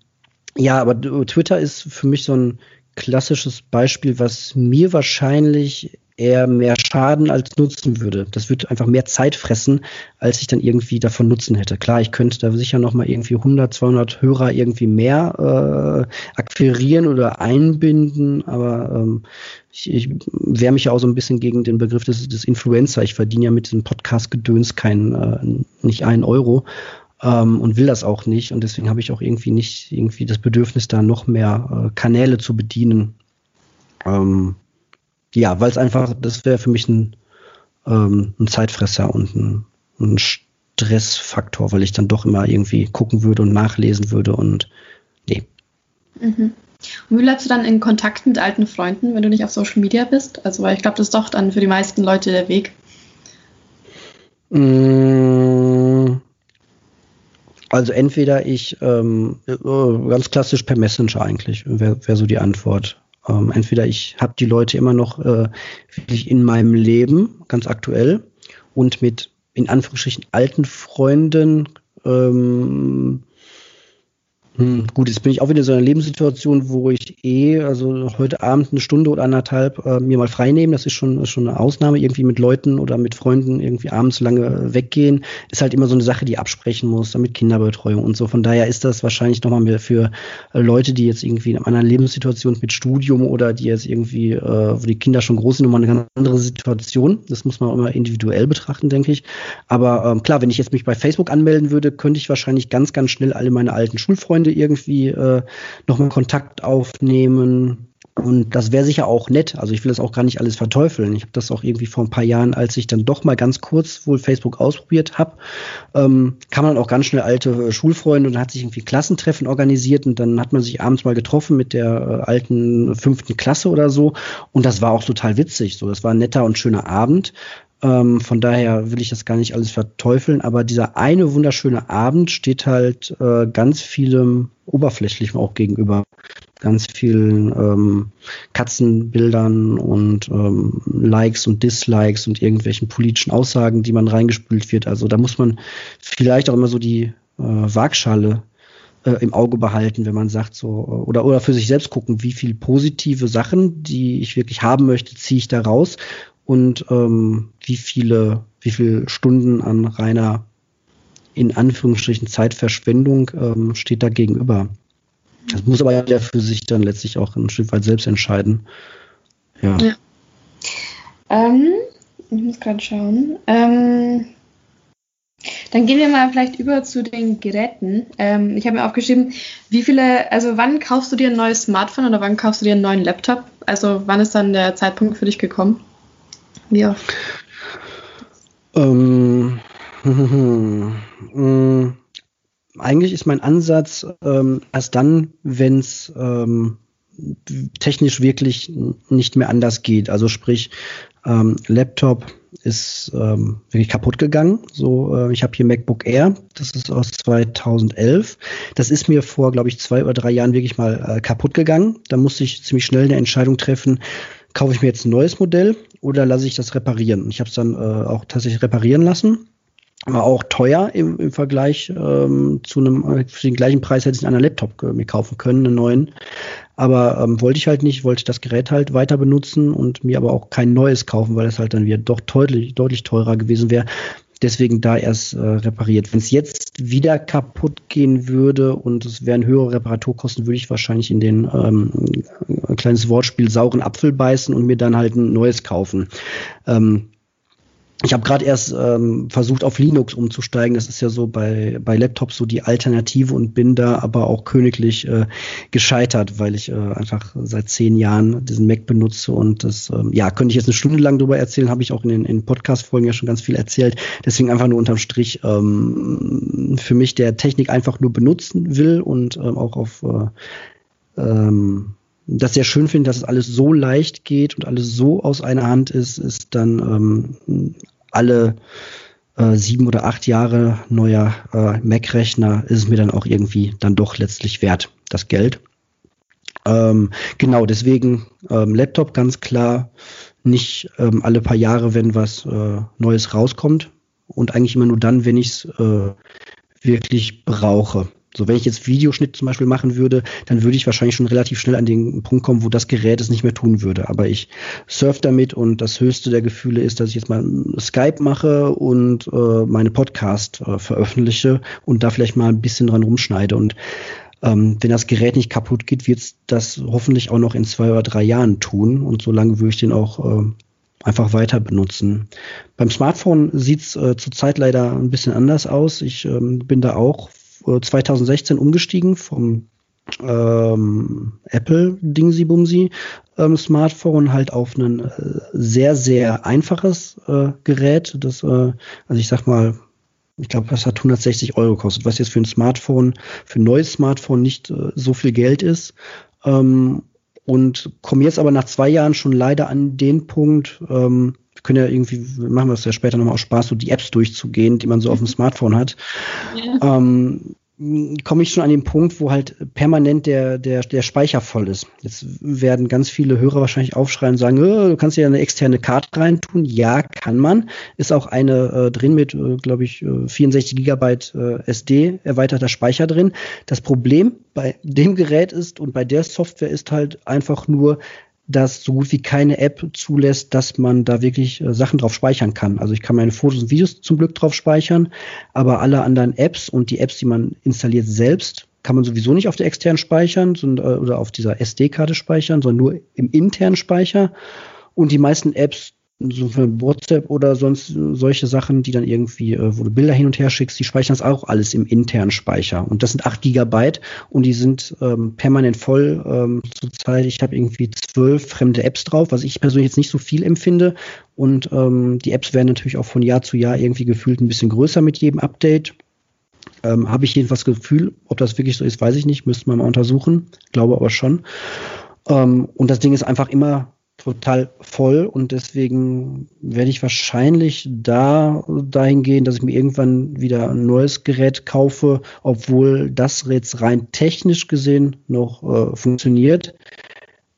ja, aber Twitter ist für mich so ein klassisches Beispiel, was mir wahrscheinlich eher mehr Schaden als Nutzen würde. Das würde einfach mehr Zeit fressen, als ich dann irgendwie davon Nutzen hätte. Klar, ich könnte da sicher noch mal irgendwie 100, 200 Hörer irgendwie mehr äh, akquirieren oder einbinden, aber ähm, ich, ich wehre mich ja auch so ein bisschen gegen den Begriff des, des Influencer. Ich verdiene ja mit diesem Podcast-Gedöns kein, äh, nicht einen Euro ähm, und will das auch nicht. Und deswegen habe ich auch irgendwie nicht irgendwie das Bedürfnis, da noch mehr äh, Kanäle zu bedienen. Ähm, ja, weil es einfach, das wäre für mich ein, ähm, ein Zeitfresser und ein, ein Stressfaktor, weil ich dann doch immer irgendwie gucken würde und nachlesen würde und nee.
Mhm. Und wie bleibst du dann in Kontakt mit alten Freunden, wenn du nicht auf Social Media bist? Also, weil ich glaube, das ist doch dann für die meisten Leute der Weg.
Mmh also entweder ich, ähm, äh, ganz klassisch per Messenger eigentlich, wäre wär so die Antwort. Ähm, entweder ich habe die Leute immer noch äh, wirklich in meinem Leben, ganz aktuell, und mit in Anführungsstrichen alten Freunden ähm, hm, gut, jetzt bin ich auch wieder in so einer Lebenssituation, wo ich eh, also heute Abend eine Stunde oder anderthalb äh, mir mal frei nehmen. Das ist schon, ist schon eine Ausnahme. Irgendwie mit Leuten oder mit Freunden irgendwie abends lange weggehen, ist halt immer so eine Sache, die absprechen muss, damit Kinderbetreuung und so. Von daher ist das wahrscheinlich nochmal mehr für äh, Leute, die jetzt irgendwie in einer Lebenssituation mit Studium oder die jetzt irgendwie, äh, wo die Kinder schon groß sind, nochmal eine ganz andere Situation. Das muss man auch immer individuell betrachten, denke ich. Aber ähm, klar, wenn ich jetzt mich bei Facebook anmelden würde, könnte ich wahrscheinlich ganz, ganz schnell alle meine alten Schulfreunde Freunde irgendwie äh, nochmal Kontakt aufnehmen. Und das wäre sicher auch nett. Also ich will das auch gar nicht alles verteufeln. Ich habe das auch irgendwie vor ein paar Jahren, als ich dann doch mal ganz kurz wohl Facebook ausprobiert habe, ähm, kam man auch ganz schnell alte äh, Schulfreunde und hat sich irgendwie Klassentreffen organisiert und dann hat man sich abends mal getroffen mit der äh, alten fünften Klasse oder so. Und das war auch total witzig. So, das war ein netter und schöner Abend. Ähm, von daher will ich das gar nicht alles verteufeln, aber dieser eine wunderschöne Abend steht halt äh, ganz vielem Oberflächlichem auch gegenüber. Ganz vielen ähm, Katzenbildern und ähm, Likes und Dislikes und irgendwelchen politischen Aussagen, die man reingespült wird. Also da muss man vielleicht auch immer so die äh, Waagschale äh, im Auge behalten, wenn man sagt so, oder, oder für sich selbst gucken, wie viel positive Sachen, die ich wirklich haben möchte, ziehe ich da raus und ähm, wie viele, wie viele Stunden an reiner, in Anführungsstrichen, Zeitverschwendung ähm, steht da gegenüber. Das muss aber ja für sich dann letztlich auch ein Stück weit selbst entscheiden.
Ja. ja. Ähm, ich muss gerade schauen. Ähm, dann gehen wir mal vielleicht über zu den Geräten. Ähm, ich habe mir aufgeschrieben, wie viele, also wann kaufst du dir ein neues Smartphone oder wann kaufst du dir einen neuen Laptop? Also wann ist dann der Zeitpunkt für dich gekommen? Oft?
Ähm, eigentlich ist mein Ansatz ähm, erst dann, wenn es ähm, technisch wirklich nicht mehr anders geht. Also sprich ähm, Laptop ist ähm, wirklich kaputt gegangen. So, äh, ich habe hier MacBook Air, das ist aus 2011. Das ist mir vor, glaube ich, zwei oder drei Jahren wirklich mal äh, kaputt gegangen. Da musste ich ziemlich schnell eine Entscheidung treffen, kaufe ich mir jetzt ein neues Modell oder lasse ich das reparieren? Ich habe es dann äh, auch tatsächlich reparieren lassen. War auch teuer im, im Vergleich ähm, zu einem, äh, für den gleichen Preis hätte ich einen anderen Laptop mir kaufen können, einen neuen. Aber ähm, wollte ich halt nicht, wollte das Gerät halt weiter benutzen und mir aber auch kein neues kaufen, weil es halt dann wieder doch deutlich, deutlich teurer gewesen wäre. Deswegen da erst äh, repariert. Wenn es jetzt wieder kaputt gehen würde und es wären höhere Reparaturkosten, würde ich wahrscheinlich in den ähm, ein kleines Wortspiel sauren Apfel beißen und mir dann halt ein neues kaufen. Ähm, ich habe gerade erst ähm, versucht, auf Linux umzusteigen. Das ist ja so bei, bei Laptops so die Alternative und bin da aber auch königlich äh, gescheitert, weil ich äh, einfach seit zehn Jahren diesen Mac benutze und das, ähm, ja, könnte ich jetzt eine Stunde lang drüber erzählen, habe ich auch in den in Podcast-Folgen ja schon ganz viel erzählt. Deswegen einfach nur unterm Strich ähm, für mich, der Technik einfach nur benutzen will und ähm, auch auf äh, ähm, das sehr schön finde, dass es alles so leicht geht und alles so aus einer Hand ist, ist dann ähm, alle äh, sieben oder acht Jahre neuer äh, Mac-Rechner ist es mir dann auch irgendwie dann doch letztlich wert, das Geld. Ähm, genau, deswegen ähm, Laptop ganz klar, nicht ähm, alle paar Jahre, wenn was äh, Neues rauskommt und eigentlich immer nur dann, wenn ich es äh, wirklich brauche. So, wenn ich jetzt Videoschnitt zum Beispiel machen würde, dann würde ich wahrscheinlich schon relativ schnell an den Punkt kommen, wo das Gerät es nicht mehr tun würde. Aber ich surf damit und das höchste der Gefühle ist, dass ich jetzt mal Skype mache und äh, meine Podcast äh, veröffentliche und da vielleicht mal ein bisschen dran rumschneide. Und ähm, wenn das Gerät nicht kaputt geht, wird es das hoffentlich auch noch in zwei oder drei Jahren tun. Und solange würde ich den auch äh, einfach weiter benutzen. Beim Smartphone sieht's äh, zurzeit leider ein bisschen anders aus. Ich ähm, bin da auch 2016 umgestiegen vom ähm, Apple Dingsi Bumsi ähm, Smartphone halt auf ein äh, sehr sehr einfaches äh, Gerät, das äh, also ich sag mal ich glaube, das hat 160 Euro gekostet, was jetzt für ein Smartphone, für ein neues Smartphone nicht äh, so viel Geld ist. Ähm, und komme jetzt aber nach zwei Jahren schon leider an den Punkt, ähm, können ja irgendwie, machen wir es ja später nochmal aus Spaß, so die Apps durchzugehen, die man so auf dem Smartphone hat. Ja. Ähm, komme ich schon an den Punkt, wo halt permanent der, der, der Speicher voll ist. Jetzt werden ganz viele Hörer wahrscheinlich aufschreien und sagen, oh, du kannst ja eine externe Karte reintun. Ja, kann man. Ist auch eine äh, drin mit, äh, glaube ich, äh, 64 Gigabyte äh, SD erweiterter Speicher drin. Das Problem bei dem Gerät ist und bei der Software ist halt einfach nur, dass so gut wie keine App zulässt, dass man da wirklich äh, Sachen drauf speichern kann. Also ich kann meine Fotos und Videos zum Glück drauf speichern, aber alle anderen Apps und die Apps, die man installiert selbst, kann man sowieso nicht auf der externen speichern sondern, äh, oder auf dieser SD-Karte speichern, sondern nur im internen Speicher. Und die meisten Apps so für WhatsApp oder sonst solche Sachen, die dann irgendwie, äh, wo du Bilder hin und her schickst, die speichern das auch alles im internen Speicher. Und das sind 8 Gigabyte und die sind ähm, permanent voll. Ähm, zurzeit, ich habe irgendwie zwölf fremde Apps drauf, was ich persönlich jetzt nicht so viel empfinde. Und ähm, die Apps werden natürlich auch von Jahr zu Jahr irgendwie gefühlt ein bisschen größer mit jedem Update. Ähm, habe ich jedenfalls Gefühl, ob das wirklich so ist, weiß ich nicht, müsste man mal untersuchen. Glaube aber schon. Ähm, und das Ding ist einfach immer total voll und deswegen werde ich wahrscheinlich da dahin gehen, dass ich mir irgendwann wieder ein neues Gerät kaufe, obwohl das jetzt rein technisch gesehen noch äh, funktioniert.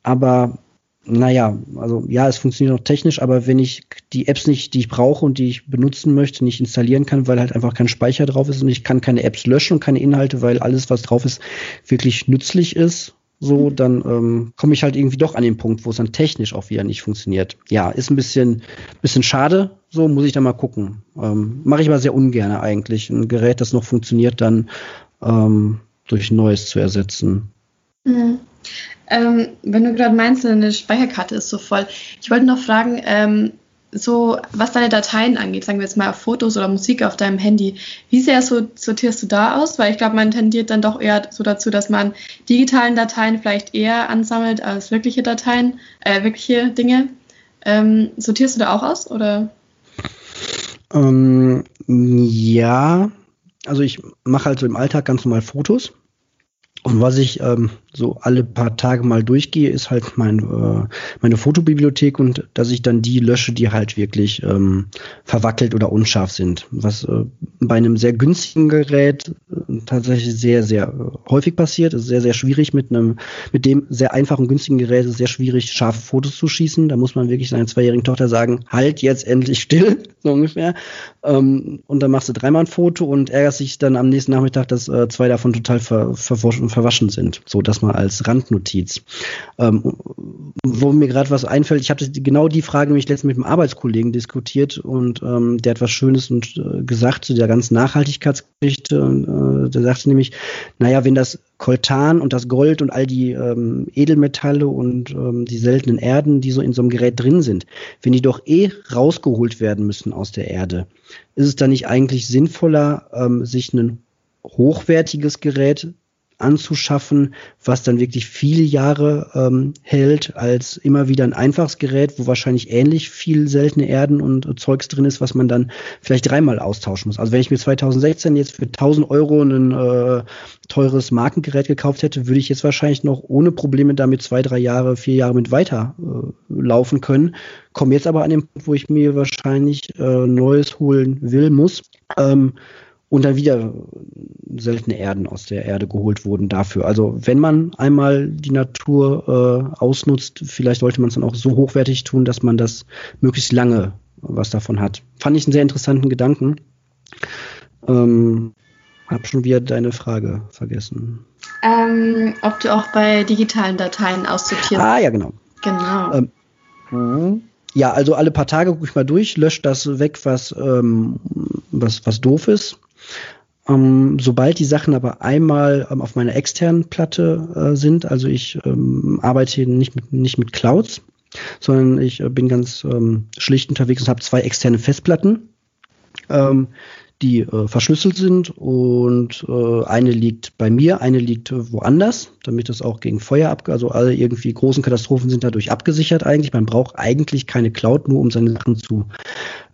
Aber naja, also ja, es funktioniert noch technisch, aber wenn ich die Apps nicht, die ich brauche und die ich benutzen möchte, nicht installieren kann, weil halt einfach kein Speicher drauf ist und ich kann keine Apps löschen und keine Inhalte, weil alles, was drauf ist, wirklich nützlich ist so, dann ähm, komme ich halt irgendwie doch an den Punkt, wo es dann technisch auch wieder nicht funktioniert. Ja, ist ein bisschen, bisschen schade, so muss ich da mal gucken. Ähm, Mache ich aber sehr ungern eigentlich, ein Gerät, das noch funktioniert, dann ähm, durch neues zu ersetzen.
Mhm. Ähm, wenn du gerade meinst, eine Speicherkarte ist so voll. Ich wollte noch fragen, ähm, so, was deine Dateien angeht, sagen wir jetzt mal Fotos oder Musik auf deinem Handy, wie sehr so, sortierst du da aus? Weil ich glaube, man tendiert dann doch eher so dazu, dass man digitalen Dateien vielleicht eher ansammelt als wirkliche Dateien, äh, wirkliche Dinge. Ähm, sortierst du da auch aus oder?
Ähm, ja, also ich mache halt so im Alltag ganz normal Fotos und was ich ähm, so alle paar Tage mal durchgehe, ist halt mein, äh, meine Fotobibliothek und dass ich dann die lösche, die halt wirklich ähm, verwackelt oder unscharf sind. Was äh, bei einem sehr günstigen Gerät äh, tatsächlich sehr, sehr äh, häufig passiert. Es ist sehr, sehr schwierig mit einem, mit dem sehr einfachen, günstigen Gerät ist sehr schwierig, scharfe Fotos zu schießen. Da muss man wirklich seiner zweijährigen Tochter sagen, halt jetzt endlich still, so ungefähr. Ähm, und dann machst du dreimal ein Foto und ärgerst dich dann am nächsten Nachmittag, dass äh, zwei davon total ver, ver verwaschen sind. So, das mal als Randnotiz. Ähm, wo mir gerade was einfällt, ich habe genau die Frage nämlich letztens mit einem Arbeitskollegen diskutiert und ähm, der hat was Schönes und, äh, gesagt zu der ganzen Nachhaltigkeitsgeschichte. Und, äh, der sagte nämlich, naja, wenn das Koltan und das Gold und all die ähm, Edelmetalle und ähm, die seltenen Erden, die so in so einem Gerät drin sind, wenn die doch eh rausgeholt werden müssen aus der Erde, ist es dann nicht eigentlich sinnvoller, ähm, sich ein hochwertiges Gerät anzuschaffen, was dann wirklich viele Jahre ähm, hält, als immer wieder ein einfaches Gerät, wo wahrscheinlich ähnlich viel seltene Erden und äh, Zeugs drin ist, was man dann vielleicht dreimal austauschen muss. Also wenn ich mir 2016 jetzt für 1000 Euro ein äh, teures Markengerät gekauft hätte, würde ich jetzt wahrscheinlich noch ohne Probleme damit zwei, drei Jahre, vier Jahre mit weiter äh, laufen können. Komme jetzt aber an den Punkt, wo ich mir wahrscheinlich äh, Neues holen will, muss. Ähm, und dann wieder seltene Erden aus der Erde geholt wurden dafür. Also wenn man einmal die Natur äh, ausnutzt, vielleicht sollte man es dann auch so hochwertig tun, dass man das möglichst lange was davon hat. Fand ich einen sehr interessanten Gedanken. Ähm, hab schon wieder deine Frage vergessen.
Ähm, ob du auch bei digitalen Dateien aussortierst.
Ah, ja, genau.
Genau.
Ähm, mhm. ja, also alle paar Tage gucke ich mal durch, lösche das weg, was, ähm, was, was doof ist. Ähm, sobald die Sachen aber einmal ähm, auf meiner externen Platte äh, sind, also ich ähm, arbeite nicht mit, nicht mit Clouds, sondern ich äh, bin ganz ähm, schlicht unterwegs und habe zwei externe Festplatten. Ähm, die äh, verschlüsselt sind und äh, eine liegt bei mir, eine liegt äh, woanders, damit das auch gegen Feuer ab, also alle irgendwie großen Katastrophen sind dadurch abgesichert eigentlich. Man braucht eigentlich keine Cloud, nur um seine Sachen zu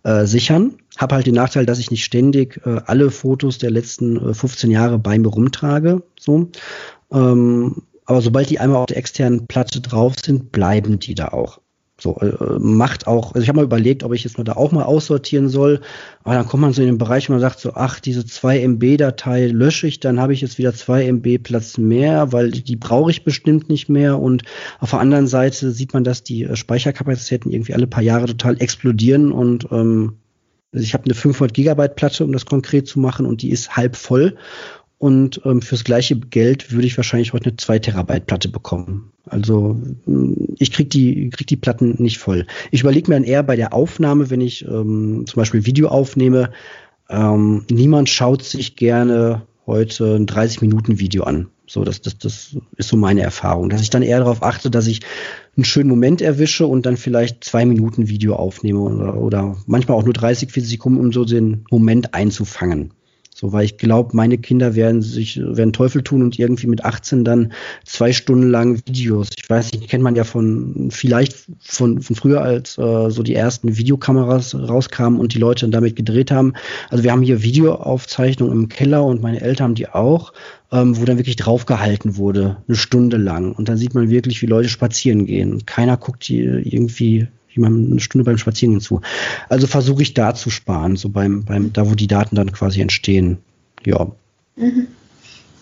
äh, sichern. Hab halt den Nachteil, dass ich nicht ständig äh, alle Fotos der letzten äh, 15 Jahre bei mir rumtrage. So. Ähm, aber sobald die einmal auf der externen Platte drauf sind, bleiben die da auch. So, äh, macht auch, also ich habe mal überlegt, ob ich jetzt mal da auch mal aussortieren soll, aber dann kommt man so in den Bereich, wo man sagt so, ach, diese 2 MB-Datei lösche ich, dann habe ich jetzt wieder 2 MB Platz mehr, weil die brauche ich bestimmt nicht mehr und auf der anderen Seite sieht man, dass die äh, Speicherkapazitäten irgendwie alle paar Jahre total explodieren und ähm, also ich habe eine 500 Gigabyte Platte, um das konkret zu machen und die ist halb voll und ähm, fürs gleiche Geld würde ich wahrscheinlich heute eine 2 Terabyte Platte bekommen. Also hm, ich krieg die, krieg die Platten nicht voll. Ich überlege mir dann eher bei der Aufnahme, wenn ich ähm, zum Beispiel Video aufnehme, ähm, niemand schaut sich gerne heute ein 30 Minuten Video an. So, das, das, das ist so meine Erfahrung, dass ich dann eher darauf achte, dass ich einen schönen Moment erwische und dann vielleicht zwei Minuten Video aufnehme oder, oder manchmal auch nur 30, 40 Sekunden, um so den Moment einzufangen. So, weil ich glaube, meine Kinder werden sich, werden Teufel tun und irgendwie mit 18 dann zwei Stunden lang Videos. Ich weiß nicht, kennt man ja von, vielleicht von, von früher, als äh, so die ersten Videokameras rauskamen und die Leute dann damit gedreht haben. Also wir haben hier Videoaufzeichnungen im Keller und meine Eltern haben die auch, ähm, wo dann wirklich draufgehalten wurde, eine Stunde lang. Und dann sieht man wirklich, wie Leute spazieren gehen. Keiner guckt die irgendwie jemandem eine Stunde beim Spazierengehen zu. Also versuche ich da zu sparen, so beim, beim, da wo die Daten dann quasi entstehen. Ja.
Mhm.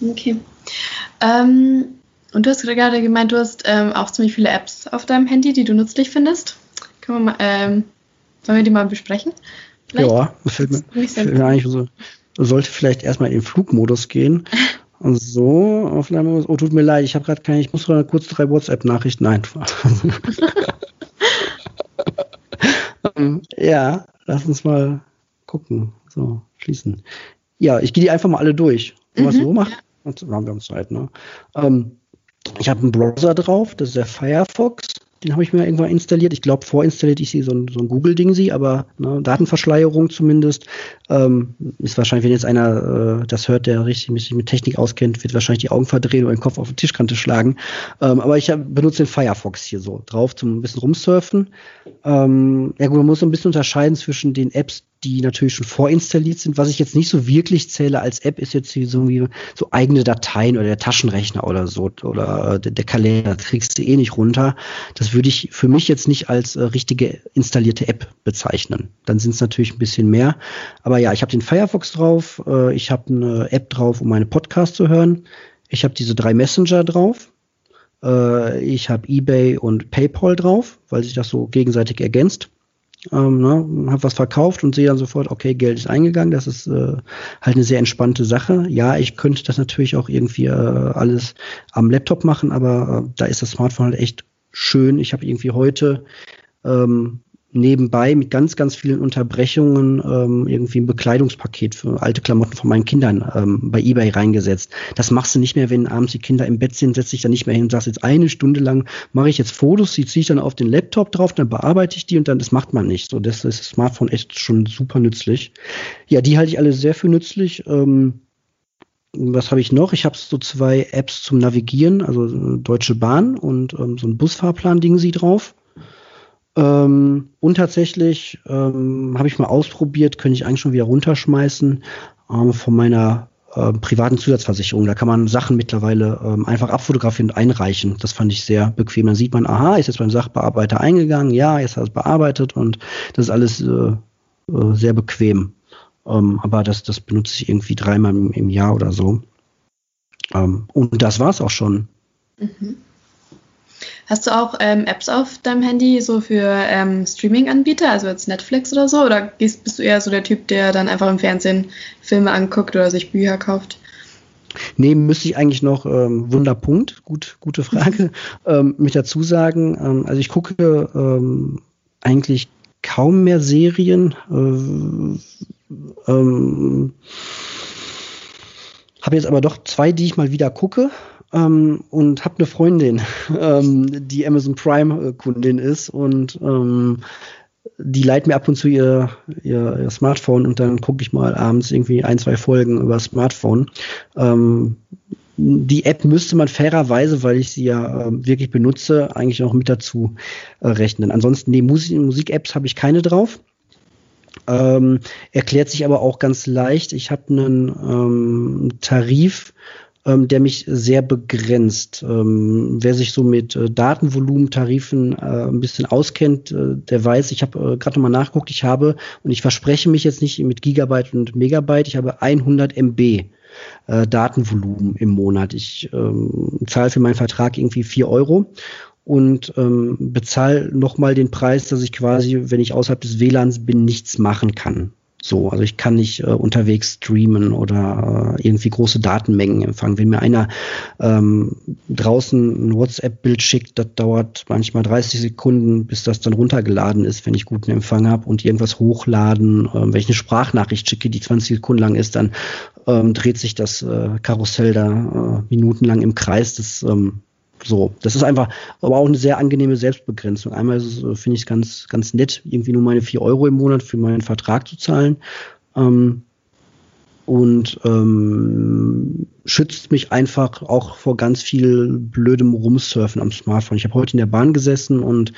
Okay. Ähm, und du hast gerade gemeint, du hast ähm, auch ziemlich viele Apps auf deinem Handy, die du nützlich findest. Können wir mal, ähm, sollen wir die mal besprechen?
Vielleicht? Ja, das fällt mir, fällt mir eigentlich so. Sollte vielleicht erstmal in den Flugmodus gehen. Und so, auf Oh, tut mir leid, ich habe gerade keine, ich muss gerade kurz drei WhatsApp-Nachrichten einfach. ähm, ja, lass uns mal gucken. So, schließen. Ja, ich gehe die einfach mal alle durch. Mhm, wir so machen? Ja. Dann haben wir uns Zeit, ne? Ähm, ich habe einen Browser drauf, das ist der Firefox. Den habe ich mir irgendwann installiert. Ich glaube, vorinstalliert ich sie so ein, so ein Google-Ding sie, aber ne, Datenverschleierung zumindest. Ähm, ist wahrscheinlich, wenn jetzt einer äh, das hört, der richtig sich mit Technik auskennt, wird wahrscheinlich die Augen verdrehen oder den Kopf auf die Tischkante schlagen. Ähm, aber ich hab, benutze den Firefox hier so drauf zum ein bisschen rumsurfen. Ähm, ja gut, man muss so ein bisschen unterscheiden zwischen den Apps, die natürlich schon vorinstalliert sind. Was ich jetzt nicht so wirklich zähle als App, ist jetzt so, wie, so eigene Dateien oder der Taschenrechner oder so oder der, der Kalender. Das kriegst du eh nicht runter. Das würde ich für mich jetzt nicht als äh, richtige installierte App bezeichnen. Dann sind es natürlich ein bisschen mehr. Aber ja, ich habe den Firefox drauf. Äh, ich habe eine App drauf, um meine Podcasts zu hören. Ich habe diese drei Messenger drauf. Äh, ich habe eBay und PayPal drauf, weil sich das so gegenseitig ergänzt ähm, ne, habe was verkauft und sehe dann sofort, okay, Geld ist eingegangen. Das ist äh, halt eine sehr entspannte Sache. Ja, ich könnte das natürlich auch irgendwie äh, alles am Laptop machen, aber äh, da ist das Smartphone halt echt schön. Ich habe irgendwie heute ähm, nebenbei mit ganz, ganz vielen Unterbrechungen ähm, irgendwie ein Bekleidungspaket für alte Klamotten von meinen Kindern ähm, bei eBay reingesetzt. Das machst du nicht mehr, wenn abends die Kinder im Bett sind, setz dich da nicht mehr hin und sagst jetzt eine Stunde lang mache ich jetzt Fotos, die ziehe ich dann auf den Laptop drauf, dann bearbeite ich die und dann, das macht man nicht. So, das ist das Smartphone echt schon super nützlich. Ja, die halte ich alle sehr für nützlich. Ähm, was habe ich noch? Ich habe so zwei Apps zum Navigieren, also Deutsche Bahn und ähm, so ein Busfahrplan-Ding sie drauf. Ähm, und tatsächlich ähm, habe ich mal ausprobiert, könnte ich eigentlich schon wieder runterschmeißen ähm, von meiner äh, privaten Zusatzversicherung. Da kann man Sachen mittlerweile ähm, einfach abfotografieren und einreichen. Das fand ich sehr bequem. Dann sieht man, aha, ist jetzt beim Sachbearbeiter eingegangen, ja, jetzt hat es bearbeitet und das ist alles äh, äh, sehr bequem. Ähm, aber das, das benutze ich irgendwie dreimal im, im Jahr oder so. Ähm, und das war's auch schon. Mhm.
Hast du auch ähm, Apps auf deinem Handy so für ähm, Streaming-Anbieter, also jetzt Netflix oder so? Oder bist, bist du eher so der Typ, der dann einfach im Fernsehen Filme anguckt oder sich Bücher kauft?
Nee, müsste ich eigentlich noch ähm, Wunderpunkt, gut, gute Frage, ähm, mit dazu sagen. Ähm, also ich gucke ähm, eigentlich kaum mehr Serien. Äh, ähm, habe jetzt aber doch zwei, die ich mal wieder gucke ähm, und habe eine Freundin, ähm, die Amazon Prime-Kundin ist und ähm, die leiht mir ab und zu ihr, ihr, ihr Smartphone und dann gucke ich mal abends irgendwie ein, zwei Folgen über Smartphone. Ähm, die App müsste man fairerweise, weil ich sie ja äh, wirklich benutze, eigentlich auch mit dazu äh, rechnen. Ansonsten, nee, Musik, Musik-Apps habe ich keine drauf. Ähm, erklärt sich aber auch ganz leicht. Ich habe einen ähm, Tarif ähm, der mich sehr begrenzt. Ähm, wer sich so mit äh, Datenvolumentarifen äh, ein bisschen auskennt, äh, der weiß, ich habe äh, gerade nochmal nachgeguckt, ich habe, und ich verspreche mich jetzt nicht mit Gigabyte und Megabyte, ich habe 100 MB. Äh, Datenvolumen im Monat. Ich ähm, zahle für meinen Vertrag irgendwie vier Euro und ähm, bezahle nochmal den Preis, dass ich quasi, wenn ich außerhalb des WLANs bin, nichts machen kann. So, also ich kann nicht äh, unterwegs streamen oder äh, irgendwie große Datenmengen empfangen. Wenn mir einer ähm, draußen ein WhatsApp-Bild schickt, das dauert manchmal 30 Sekunden, bis das dann runtergeladen ist, wenn ich guten Empfang habe und irgendwas hochladen. Ähm, wenn ich eine Sprachnachricht schicke, die 20 Sekunden lang ist, dann ähm, dreht sich das äh, Karussell da äh, minutenlang im Kreis. Das ähm, so, das ist einfach, aber auch eine sehr angenehme Selbstbegrenzung. Einmal äh, finde ich es ganz, ganz nett, irgendwie nur meine vier Euro im Monat für meinen Vertrag zu zahlen. Ähm, und ähm, schützt mich einfach auch vor ganz viel blödem Rumsurfen am Smartphone. Ich habe heute in der Bahn gesessen und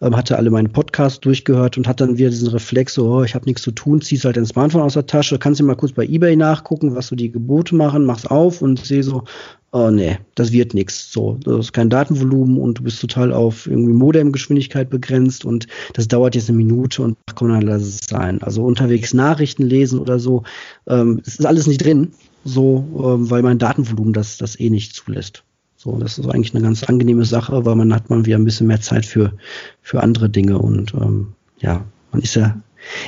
ähm, hatte alle meine Podcasts durchgehört und hat dann wieder diesen Reflex, so, oh, ich habe nichts zu tun, ziehst halt dein Smartphone aus der Tasche, kannst du mal kurz bei Ebay nachgucken, was so die Gebote machen, mach's auf und sehe so, oh nee, das wird nichts. So, das ist kein Datenvolumen und du bist total auf irgendwie Modemgeschwindigkeit begrenzt und das dauert jetzt eine Minute und ach komm, dann lass es sein. Also unterwegs Nachrichten lesen oder so, ähm, es ist alles nicht drin, so, ähm, weil mein Datenvolumen das, das eh nicht zulässt. So, das ist eigentlich eine ganz angenehme Sache, weil man hat man wieder ein bisschen mehr Zeit für, für andere Dinge und ähm, ja, man ist ja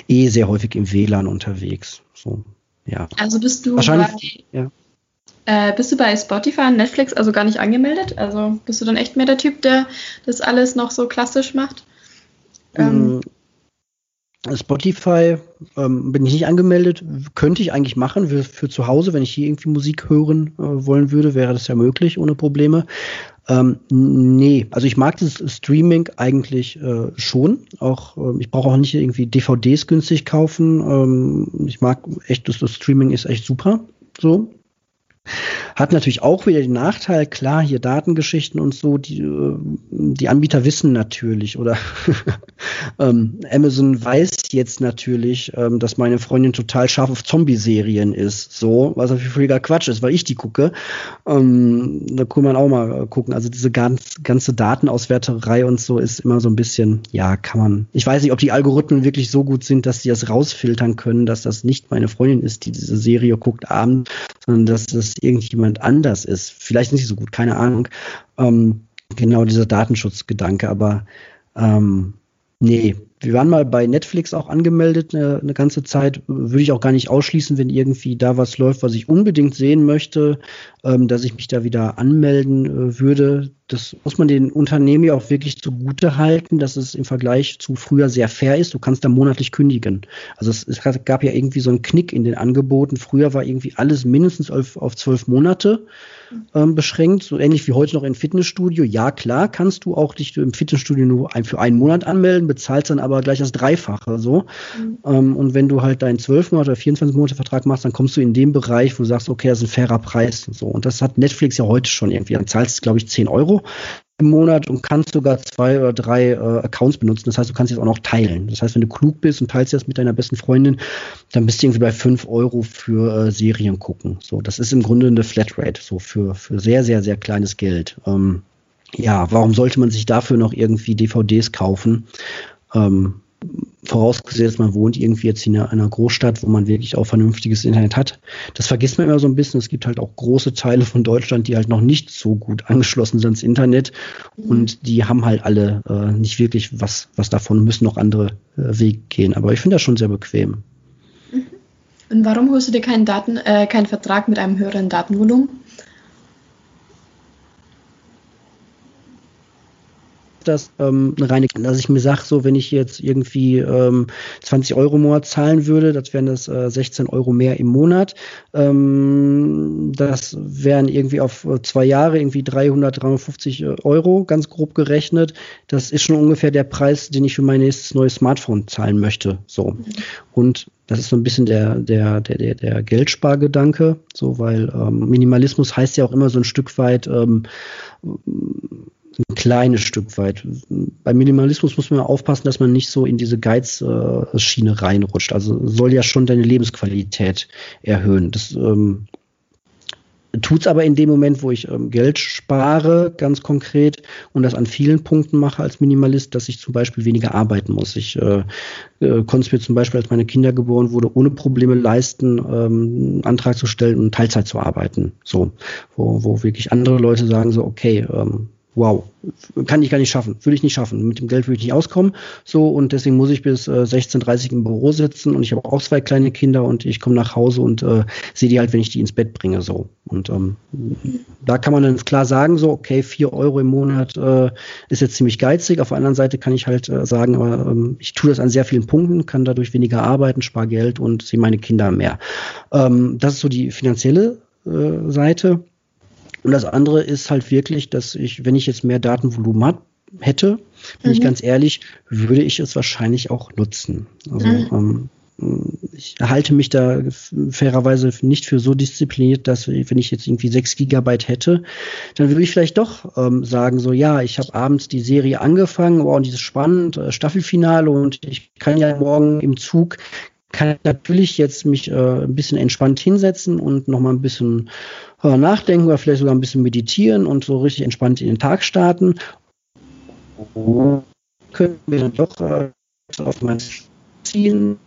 eh sehr häufig im WLAN unterwegs. So, ja.
Also bist du Wahrscheinlich, bei, ja. Äh, bist du bei Spotify und Netflix also gar nicht angemeldet? Also bist du dann echt mehr der Typ, der das alles noch so klassisch macht?
Ähm, mm, Spotify ähm, bin ich nicht angemeldet, könnte ich eigentlich machen für, für zu Hause, wenn ich hier irgendwie Musik hören äh, wollen würde, wäre das ja möglich ohne Probleme. Ähm, nee, also ich mag das Streaming eigentlich äh, schon. Auch äh, ich brauche auch nicht irgendwie DVDs günstig kaufen. Ähm, ich mag echt, das, das Streaming ist echt super. So. Hat natürlich auch wieder den Nachteil, klar, hier Datengeschichten und so, die, äh, die Anbieter wissen natürlich oder ähm, Amazon weiß jetzt natürlich, ähm, dass meine Freundin total scharf auf Zombie-Serien ist, so, was auf völliger Quatsch ist, weil ich die gucke. Ähm, da kann man auch mal gucken. Also diese ganz, ganze Datenauswerterei und so ist immer so ein bisschen, ja, kann man. Ich weiß nicht, ob die Algorithmen wirklich so gut sind, dass die das rausfiltern können, dass das nicht meine Freundin ist, die diese Serie guckt abends, sondern dass das irgendjemand anders ist. Vielleicht nicht so gut, keine Ahnung. Ähm, genau dieser Datenschutzgedanke, aber ähm, nee, wir waren mal bei Netflix auch angemeldet eine, eine, ganze Zeit. Würde ich auch gar nicht ausschließen, wenn irgendwie da was läuft, was ich unbedingt sehen möchte, ähm, dass ich mich da wieder anmelden äh, würde. Das muss man den Unternehmen ja auch wirklich zugute halten, dass es im Vergleich zu früher sehr fair ist. Du kannst da monatlich kündigen. Also es, es gab ja irgendwie so einen Knick in den Angeboten. Früher war irgendwie alles mindestens auf, auf zwölf Monate ähm, beschränkt, so ähnlich wie heute noch im Fitnessstudio. Ja, klar, kannst du auch dich im Fitnessstudio nur ein, für einen Monat anmelden, bezahlst dann aber gleich das Dreifache so. Mhm. Ähm, und wenn du halt deinen 12 Monate oder 24 Monate Vertrag machst, dann kommst du in den Bereich, wo du sagst, okay, das ist ein fairer Preis und so. Und das hat Netflix ja heute schon irgendwie. Dann zahlst du, glaube ich, 10 Euro im Monat und kannst sogar zwei oder drei äh, Accounts benutzen. Das heißt, du kannst jetzt auch noch teilen. Das heißt, wenn du klug bist und teilst das mit deiner besten Freundin, dann bist du irgendwie bei fünf Euro für äh, Serien gucken. So, das ist im Grunde eine Flatrate, so für, für sehr, sehr, sehr kleines Geld. Ähm, ja, warum sollte man sich dafür noch irgendwie DVDs kaufen? Ähm, vorausgesetzt, man wohnt irgendwie jetzt in einer Großstadt, wo man wirklich auch vernünftiges Internet hat. Das vergisst man immer so ein bisschen. Es gibt halt auch große Teile von Deutschland, die halt noch nicht so gut angeschlossen sind ins Internet und die haben halt alle äh, nicht wirklich was, was davon, müssen noch andere äh, Wege gehen. Aber ich finde das schon sehr bequem.
Mhm. Und warum holst du dir keinen Daten, äh, keinen Vertrag mit einem höheren Datenvolumen?
Das ähm, eine reine, dass ich mir sage, so wenn ich jetzt irgendwie ähm, 20 Euro im Monat zahlen würde, das wären das äh, 16 Euro mehr im Monat. Ähm, das wären irgendwie auf äh, zwei Jahre irgendwie 300, 350 äh, Euro, ganz grob gerechnet. Das ist schon ungefähr der Preis, den ich für mein nächstes neues Smartphone zahlen möchte. So. Und das ist so ein bisschen der, der, der, der, der Geldspargedanke, so, weil ähm, Minimalismus heißt ja auch immer so ein Stück weit, ähm, ein kleines Stück weit. Beim Minimalismus muss man aufpassen, dass man nicht so in diese Geizschiene reinrutscht. Also soll ja schon deine Lebensqualität erhöhen. Das ähm, tut es aber in dem Moment, wo ich ähm, Geld spare, ganz konkret, und das an vielen Punkten mache als Minimalist, dass ich zum Beispiel weniger arbeiten muss. Ich äh, äh, konnte es mir zum Beispiel, als meine Kinder geboren wurde, ohne Probleme leisten, ähm, einen Antrag zu stellen und Teilzeit zu arbeiten. So, wo, wo wirklich andere Leute sagen so, okay, ähm, wow, kann ich gar nicht schaffen, würde ich nicht schaffen. Mit dem Geld würde ich nicht auskommen. So, und deswegen muss ich bis äh, 16.30 im Büro sitzen und ich habe auch zwei kleine Kinder und ich komme nach Hause und äh, sehe die halt, wenn ich die ins Bett bringe. So. Und ähm, da kann man dann klar sagen, so, okay, vier Euro im Monat äh, ist jetzt ziemlich geizig. Auf der anderen Seite kann ich halt äh, sagen, aber ähm, ich tue das an sehr vielen Punkten, kann dadurch weniger arbeiten, spare Geld und sehe meine Kinder mehr. Ähm, das ist so die finanzielle äh, Seite. Und das andere ist halt wirklich, dass ich, wenn ich jetzt mehr Datenvolumen hat, hätte, bin mhm. ich ganz ehrlich, würde ich es wahrscheinlich auch nutzen. Also mhm. ähm, ich halte mich da fairerweise nicht für so diszipliniert, dass wenn ich jetzt irgendwie sechs Gigabyte hätte, dann würde ich vielleicht doch ähm, sagen, so ja, ich habe abends die Serie angefangen, wow, und dieses spannend, äh, Staffelfinale und ich kann ja morgen im Zug kann ich natürlich jetzt mich äh, ein bisschen entspannt hinsetzen und nochmal ein bisschen äh, nachdenken oder vielleicht sogar ein bisschen meditieren und so richtig entspannt in den Tag starten. Können wir dann doch äh, auf mein ziehen,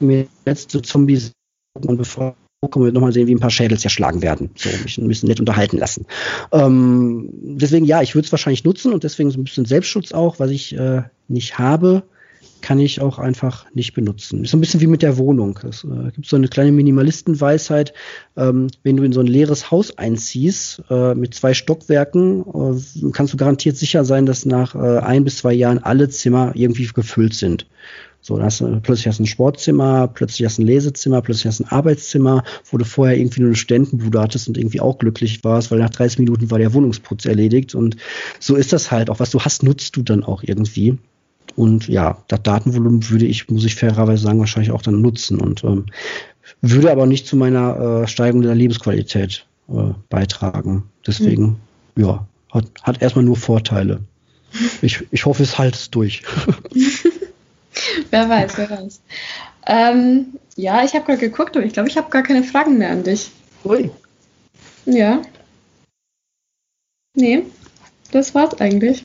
mir letzte Zombies und bevor wir nochmal sehen, wie ein paar Schädel zerschlagen werden. So, mich ein bisschen nett unterhalten lassen. Ähm, deswegen, ja, ich würde es wahrscheinlich nutzen und deswegen so ein bisschen Selbstschutz auch, was ich äh, nicht habe kann ich auch einfach nicht benutzen. Ist so ein bisschen wie mit der Wohnung. Es äh, gibt so eine kleine Minimalistenweisheit. Ähm, wenn du in so ein leeres Haus einziehst äh, mit zwei Stockwerken, äh, kannst du garantiert sicher sein, dass nach äh, ein bis zwei Jahren alle Zimmer irgendwie gefüllt sind. So, dann hast du, plötzlich hast du ein Sportzimmer, plötzlich hast du ein Lesezimmer, plötzlich hast du ein Arbeitszimmer, wo du vorher irgendwie nur eine Studentenbude hattest und irgendwie auch glücklich warst, weil nach 30 Minuten war der Wohnungsputz erledigt. Und so ist das halt. Auch was du hast, nutzt du dann auch irgendwie. Und ja, das Datenvolumen würde ich, muss ich fairerweise sagen, wahrscheinlich auch dann nutzen und ähm, würde aber nicht zu meiner äh, Steigerung der Lebensqualität äh, beitragen. Deswegen, mhm. ja, hat, hat erstmal nur Vorteile. Ich, ich hoffe, es halt durch.
wer weiß, wer weiß. Ähm, ja, ich habe gerade geguckt, aber ich glaube, ich habe gar keine Fragen mehr an dich. Ui. Ja. Nee, das war's eigentlich.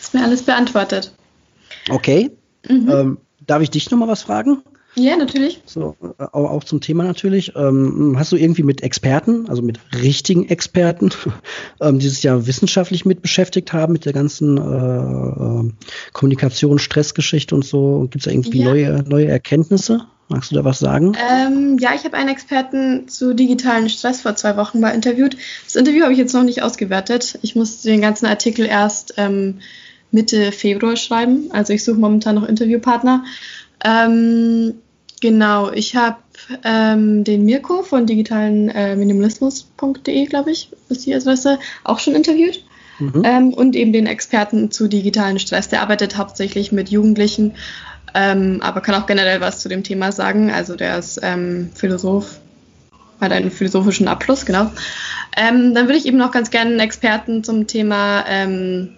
Ist mir alles beantwortet.
Okay. Mhm. Ähm, darf ich dich nochmal was fragen?
Ja, natürlich.
So, auch, auch zum Thema natürlich. Ähm, hast du irgendwie mit Experten, also mit richtigen Experten, ähm, dieses Jahr wissenschaftlich mit beschäftigt haben, mit der ganzen äh, äh Kommunikation, Stressgeschichte und so? Gibt es da irgendwie ja. neue, neue Erkenntnisse? Magst du da was sagen?
Ähm, ja, ich habe einen Experten zu digitalen Stress vor zwei Wochen mal interviewt. Das Interview habe ich jetzt noch nicht ausgewertet. Ich muss den ganzen Artikel erst ähm, Mitte Februar schreiben. Also ich suche momentan noch Interviewpartner. Ähm, Genau, ich habe ähm, den Mirko von digitalen äh, minimalismus.de, glaube ich, ist die Adresse, auch schon interviewt. Mhm. Ähm, und eben den Experten zu digitalen Stress. Der arbeitet hauptsächlich mit Jugendlichen, ähm, aber kann auch generell was zu dem Thema sagen. Also der ist ähm, Philosoph, hat einen philosophischen Abschluss, genau. Ähm, dann würde ich eben noch ganz gerne einen Experten zum Thema ähm,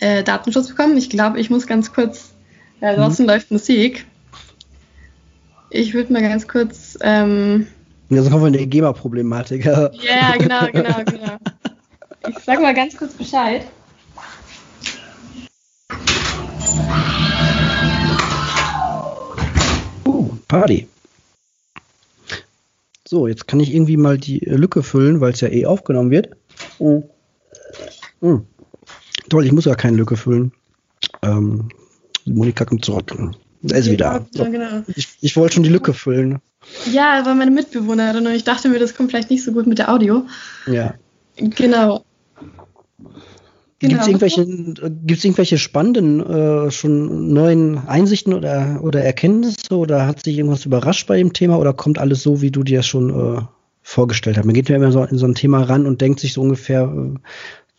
äh, Datenschutz bekommen. Ich glaube, ich muss ganz kurz, ja, draußen mhm. läuft Musik. Ich würde mal ganz kurz. Ähm,
ja, so kommen wir in die GEMA-Problematik.
Ja, yeah, genau, genau, genau. Ich sag mal ganz kurz Bescheid.
Uh, Party. So, jetzt kann ich irgendwie mal die Lücke füllen, weil es ja eh aufgenommen wird. Oh. Hm. Toll, ich muss ja keine Lücke füllen. Ähm, Monika kommt zurück. Da ist wieder. Ja, genau. Ich, ich wollte schon die Lücke füllen.
Ja, war meine Mitbewohnerin und ich dachte mir, das kommt vielleicht nicht so gut mit der Audio.
Ja.
Genau.
Gibt es genau. irgendwelche, gibt's irgendwelche spannenden, äh, schon neuen Einsichten oder, oder Erkenntnisse oder hat sich irgendwas überrascht bei dem Thema oder kommt alles so, wie du dir das schon äh, vorgestellt hast? Man geht ja immer so in so ein Thema ran und denkt sich so ungefähr, äh,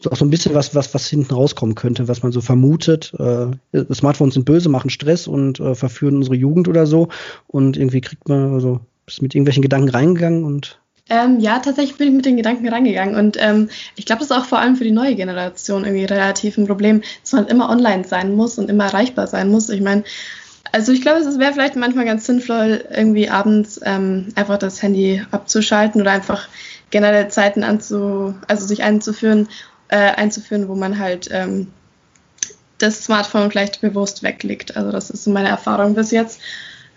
auch so ein bisschen was, was, was hinten rauskommen könnte, was man so vermutet. Äh, Smartphones sind böse, machen Stress und äh, verführen unsere Jugend oder so. Und irgendwie kriegt man, also bist mit irgendwelchen Gedanken reingegangen und
ähm, ja, tatsächlich bin ich mit den Gedanken reingegangen und ähm, ich glaube, das ist auch vor allem für die neue Generation irgendwie relativ ein Problem, dass man immer online sein muss und immer erreichbar sein muss. Ich meine, also ich glaube, es wäre vielleicht manchmal ganz sinnvoll, irgendwie abends ähm, einfach das Handy abzuschalten oder einfach generell Zeiten anzu, also sich einzuführen, äh, einzuführen, wo man halt ähm, das Smartphone vielleicht bewusst weglegt. Also das ist so meine Erfahrung bis jetzt.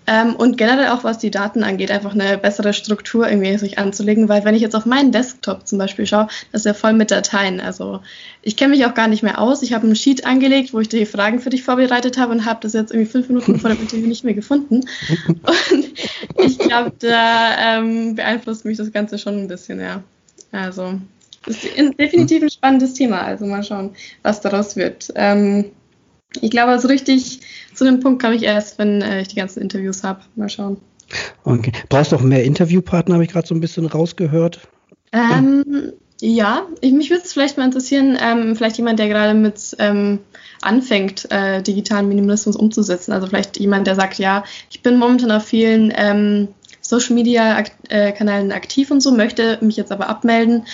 Ähm, und generell auch was die Daten angeht, einfach eine bessere Struktur irgendwie sich anzulegen, weil wenn ich jetzt auf meinen Desktop zum Beispiel schaue, das ist ja voll mit Dateien. Also ich kenne mich auch gar nicht mehr aus. Ich habe einen Sheet angelegt, wo ich die Fragen für dich vorbereitet habe und habe das jetzt irgendwie fünf Minuten vor dem Interview nicht mehr gefunden. Und ich glaube, da ähm, beeinflusst mich das Ganze schon ein bisschen, ja. Also ist definitiv ein spannendes Thema. Also mal schauen, was daraus wird. Ähm, ich glaube, so richtig zu dem Punkt komme ich erst, wenn äh, ich die ganzen Interviews habe. Mal schauen.
Okay. Brauchst du auch mehr Interviewpartner, habe ich gerade so ein bisschen rausgehört.
Ähm, ja, ich, mich würde es vielleicht mal interessieren, ähm, vielleicht jemand, der gerade mit ähm, anfängt, äh, digitalen Minimalismus umzusetzen. Also vielleicht jemand, der sagt, ja, ich bin momentan auf vielen ähm, Social Media äh, Kanälen aktiv und so, möchte mich jetzt aber abmelden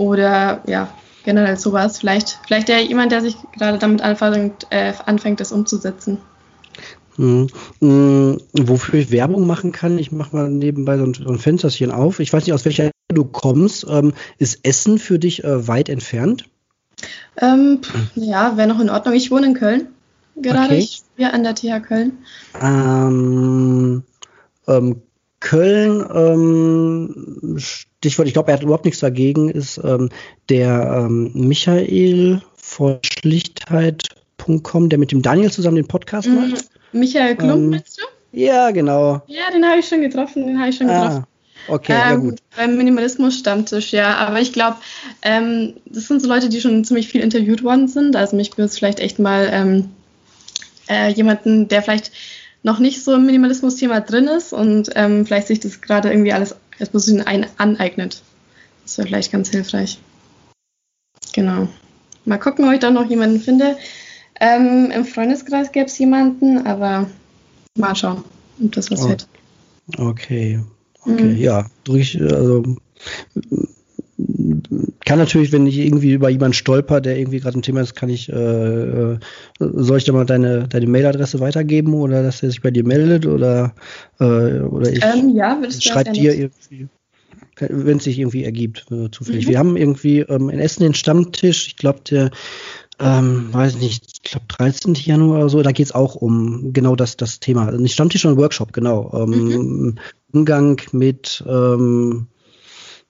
oder ja, generell sowas. Vielleicht, vielleicht ja jemand, der sich gerade damit anfängt, äh, anfängt, das umzusetzen.
Hm. Hm. Wofür ich Werbung machen kann, ich mache mal nebenbei so ein, so ein, Fensterchen auf. Ich weiß nicht, aus welcher du kommst. Ähm, ist Essen für dich äh, weit entfernt?
Ähm, ja, wäre noch in Ordnung. Ich wohne in Köln. Gerade okay. hier an der TH Köln.
Ähm, ähm Köln, ähm, Stichwort, ich glaube, er hat überhaupt nichts dagegen, ist ähm, der ähm, Michael von Schlichtheit.com, der mit dem Daniel zusammen den Podcast mhm. macht.
Michael Klump, ähm, meinst du?
Ja, genau.
Ja, den habe ich schon getroffen, den habe ich schon ah, getroffen.
Okay, ja
ähm,
gut.
Beim Minimalismus-Stammtisch, ja. Aber ich glaube, ähm, das sind so Leute, die schon ziemlich viel interviewt worden sind. Also mich würde es vielleicht echt mal ähm, äh, jemanden, der vielleicht noch nicht so im Minimalismus-Thema drin ist und ähm, vielleicht sich das gerade irgendwie alles als bisschen ein aneignet. Das wäre vielleicht ganz hilfreich. Genau. Mal gucken, ob ich da noch jemanden finde. Ähm, Im Freundeskreis gäbe es jemanden, aber mal schauen, ob das was oh. wird.
Okay. Okay, mhm. ja. Durch, also kann natürlich, wenn ich irgendwie über jemanden stolper, der irgendwie gerade ein Thema ist, kann ich, äh, äh, soll ich da mal deine, deine Mailadresse weitergeben oder dass er sich bei dir meldet oder, äh, oder ich
ähm, ja,
schreibe dir irgendwie, wenn es sich irgendwie ergibt, äh, zufällig. Mhm. Wir haben irgendwie ähm, in Essen den Stammtisch, ich glaube, der ähm, weiß nicht, ich glaube 13. Januar oder so, da geht es auch um genau das, das Thema. Also nicht Stammtisch, sondern Workshop, genau. Ähm, mhm. Umgang mit ähm,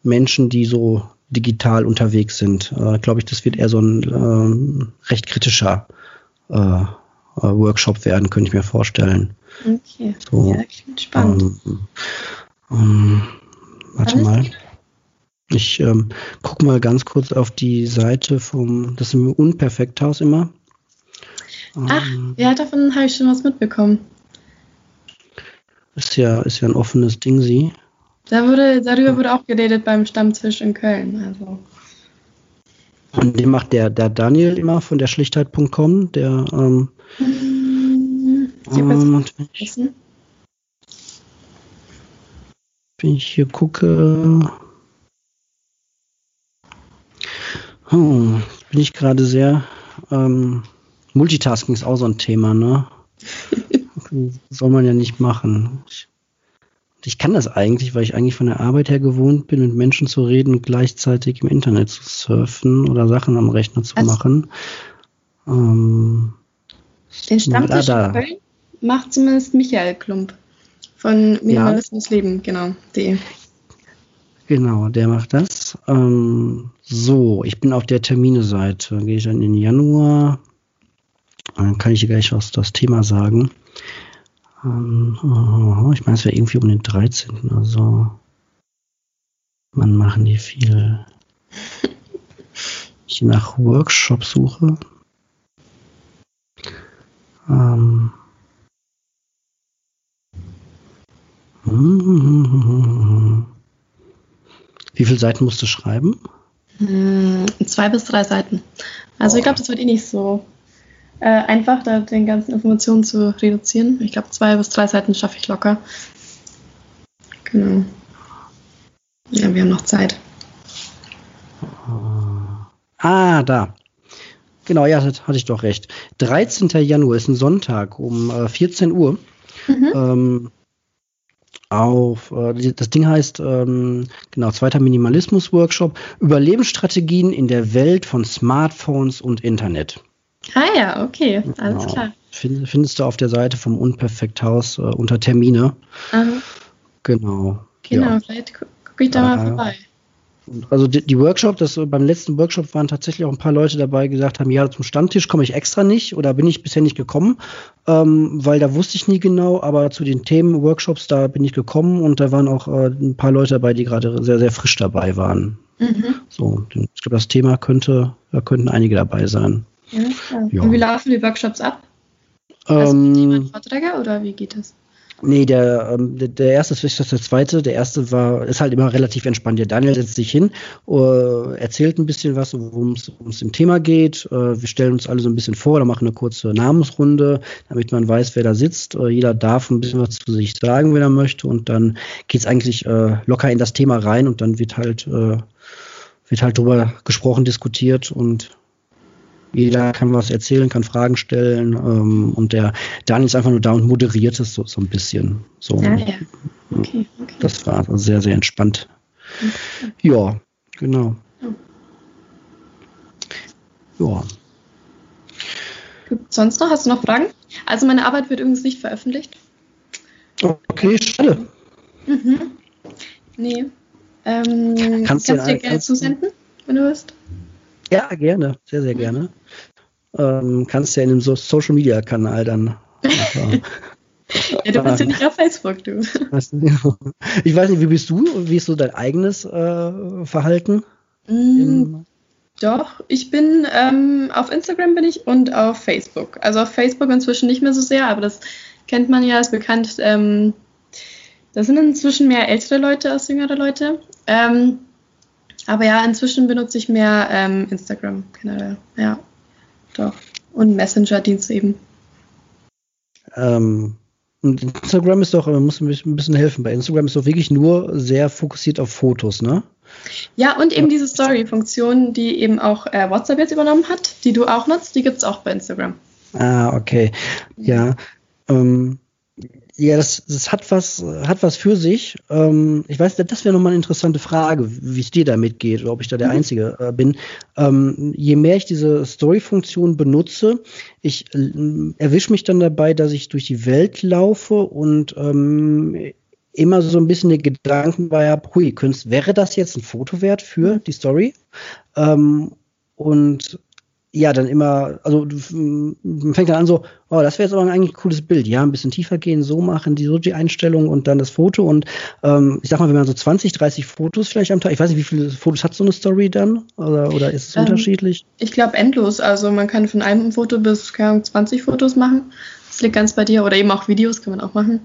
Menschen, die so digital unterwegs sind. Äh, glaube ich, das wird eher so ein ähm, recht kritischer äh, äh, Workshop werden, könnte ich mir vorstellen.
Okay, so, ja, klingt spannend.
Ähm, ähm, warte Alles mal. Geht? Ich ähm, gucke mal ganz kurz auf die Seite vom, das ist im Unperfekthaus immer.
Ach, ähm, ja, davon habe ich schon was mitbekommen.
Ist ja, ist ja ein offenes Ding, sie.
Da wurde, darüber wurde auch geredet beim Stammtisch in Köln. Also.
Und den macht der, der Daniel immer von der Schlichtheit.com, der ähm, hm, ähm, wenn, ich, wenn ich hier gucke, Oh, bin ich gerade sehr. Ähm, Multitasking ist auch so ein Thema, ne? Soll man ja nicht machen. Ich, ich, kann das eigentlich, weil ich eigentlich von der Arbeit her gewohnt bin, mit Menschen zu reden und gleichzeitig im Internet zu surfen oder Sachen am Rechner zu also, machen.
Ähm, den Stammtisch da, da. macht zumindest Michael Klump von Minimalismus ja. Leben, genau. De.
Genau, der macht das. Ähm, so, ich bin auf der Termine-Seite. Gehe ich dann in Januar. Dann kann ich gleich was das Thema sagen. Ähm, oh, ich meine, es wäre irgendwie um den 13. Also, wann machen die viel? Ich nach Workshop suche. Ähm, Wie viele Seiten musst du schreiben?
Hm, zwei bis drei Seiten. Also oh. ich glaube, das wird eh nicht so äh, einfach, da den ganzen Informationen zu reduzieren. Ich glaube, zwei bis drei Seiten schaffe ich locker. Genau. Ja, wir haben noch Zeit.
Ah, da. Genau, ja, das hatte ich doch recht. 13. Januar ist ein Sonntag um äh, 14 Uhr. Mhm. Ähm, auf, äh, das Ding heißt, ähm, genau, zweiter Minimalismus-Workshop, Überlebensstrategien in der Welt von Smartphones und Internet.
Ah ja, okay, alles genau. klar.
Find, findest du auf der Seite vom Unperfekthaus äh, unter Termine. Aha. Genau.
Genau, ja. vielleicht gucke ich da mal vorbei
also die, die Workshop, das beim letzten Workshop waren tatsächlich auch ein paar Leute dabei, die gesagt haben, ja, zum Stammtisch komme ich extra nicht oder bin ich bisher nicht gekommen, ähm, weil da wusste ich nie genau, aber zu den Themen Workshops, da bin ich gekommen und da waren auch äh, ein paar Leute dabei, die gerade sehr, sehr frisch dabei waren. Mhm. So, ich glaube, das Thema könnte, da könnten einige dabei sein.
Ja, ja. Und wie laufen die Workshops ab? Also ähm, jemand Vorträge oder wie geht das?
Nee, der, ähm, der, der erste ist vielleicht der zweite. Der erste war, ist halt immer relativ entspannt. Der Daniel setzt sich hin, uh, erzählt ein bisschen was, worum es im Thema geht. Uh, wir stellen uns alle so ein bisschen vor, da machen eine kurze Namensrunde, damit man weiß, wer da sitzt. Uh, jeder darf ein bisschen was zu sich sagen, wenn er möchte. Und dann geht's eigentlich äh, locker in das Thema rein und dann wird halt, äh, wird halt drüber gesprochen, diskutiert und jeder kann was erzählen, kann Fragen stellen ähm, und der Daniel ist einfach nur da und moderiert es so, so ein bisschen. So. Ah, ja. okay, okay. Das war also sehr, sehr entspannt. Okay. Ja, genau.
Ja. Sonst noch? Hast du noch Fragen? Also meine Arbeit wird übrigens nicht veröffentlicht.
Okay, schade. Mhm.
Nee. Ähm, kannst, kannst du dir gerne zusenden, wenn du willst?
Ja, gerne. Sehr, sehr gerne. Ähm, kannst ja in einem so Social Media Kanal dann.
ja, du bist ja nicht auf Facebook, du.
Ich weiß nicht, wie bist du? Wie ist so dein eigenes äh, Verhalten?
Mm, doch, ich bin ähm, auf Instagram bin ich und auf Facebook. Also auf Facebook inzwischen nicht mehr so sehr, aber das kennt man ja, ist bekannt. Ähm, da sind inzwischen mehr ältere Leute als jüngere Leute. Ähm, aber ja, inzwischen benutze ich mehr ähm, Instagram generell. Ja, doch. Und Messenger-Dienste eben.
Ähm, und Instagram ist doch, man muss ein bisschen helfen. Bei Instagram ist doch wirklich nur sehr fokussiert auf Fotos, ne?
Ja, und eben diese Story-Funktion, die eben auch äh, WhatsApp jetzt übernommen hat, die du auch nutzt, die gibt es auch bei Instagram.
Ah, okay. Ja. Ähm, ja, das, das hat was, hat was für sich. Ähm, ich weiß, das wäre nochmal eine interessante Frage, wie es dir damit geht oder ob ich da der mhm. Einzige äh, bin. Ähm, je mehr ich diese Story-Funktion benutze, ich äh, erwische mich dann dabei, dass ich durch die Welt laufe und ähm, immer so ein bisschen den Gedanken bei habe, hui, Kunst, wäre das jetzt ein Foto wert für die Story? Ähm, und ja, dann immer, also man fängt dann an so, oh, das wäre jetzt aber eigentlich ein cooles Bild. Ja, ein bisschen tiefer gehen, so machen, die so die Einstellung und dann das Foto. Und ähm, ich sag mal, wenn man so 20, 30 Fotos vielleicht am Tag, ich weiß nicht, wie viele Fotos hat so eine Story dann? Oder, oder ist es ähm, unterschiedlich?
Ich glaube endlos. Also man kann von einem Foto bis keine Ahnung, 20 Fotos machen. Das liegt ganz bei dir. Oder eben auch Videos kann man auch machen.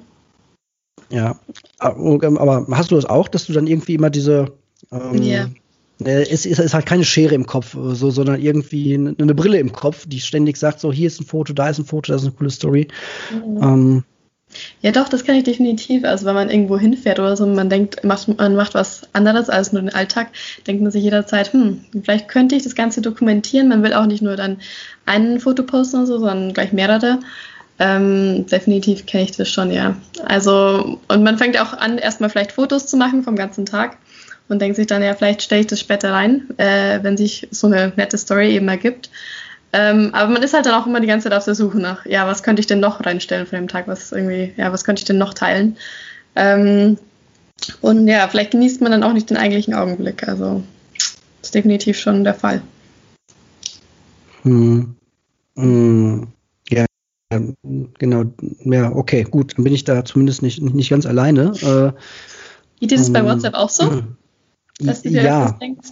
Ja, ah, aber hast du das auch, dass du dann irgendwie immer diese ähm, yeah es ist, ist, halt keine Schere im Kopf, so, sondern irgendwie eine, Brille im Kopf, die ständig sagt, so hier ist ein Foto, da ist ein Foto, das ist eine coole Story. Mhm. Ähm,
ja, doch, das kann ich definitiv. Also wenn man irgendwo hinfährt oder so, man denkt, man macht was anderes als nur den Alltag, denkt man sich jederzeit, hm, vielleicht könnte ich das Ganze dokumentieren. Man will auch nicht nur dann ein Foto posten oder so, sondern gleich mehrere. Ähm, definitiv kenne ich das schon, ja. Also, und man fängt auch an, erstmal vielleicht Fotos zu machen vom ganzen Tag und denkt sich dann, ja, vielleicht stelle ich das später rein, äh, wenn sich so eine nette Story eben ergibt. Ähm, aber man ist halt dann auch immer die ganze Zeit auf der Suche nach, ja, was könnte ich denn noch reinstellen von dem Tag, was irgendwie, ja, was könnte ich denn noch teilen? Ähm, und ja, vielleicht genießt man dann auch nicht den eigentlichen Augenblick. Also das ist definitiv schon der Fall.
Hm. Hm. Ja, genau. Ja, okay, gut. Dann bin ich da zumindest nicht, nicht ganz alleine. Äh,
Geht dir das bei ähm, WhatsApp auch so?
Dass du dir ja. denkst?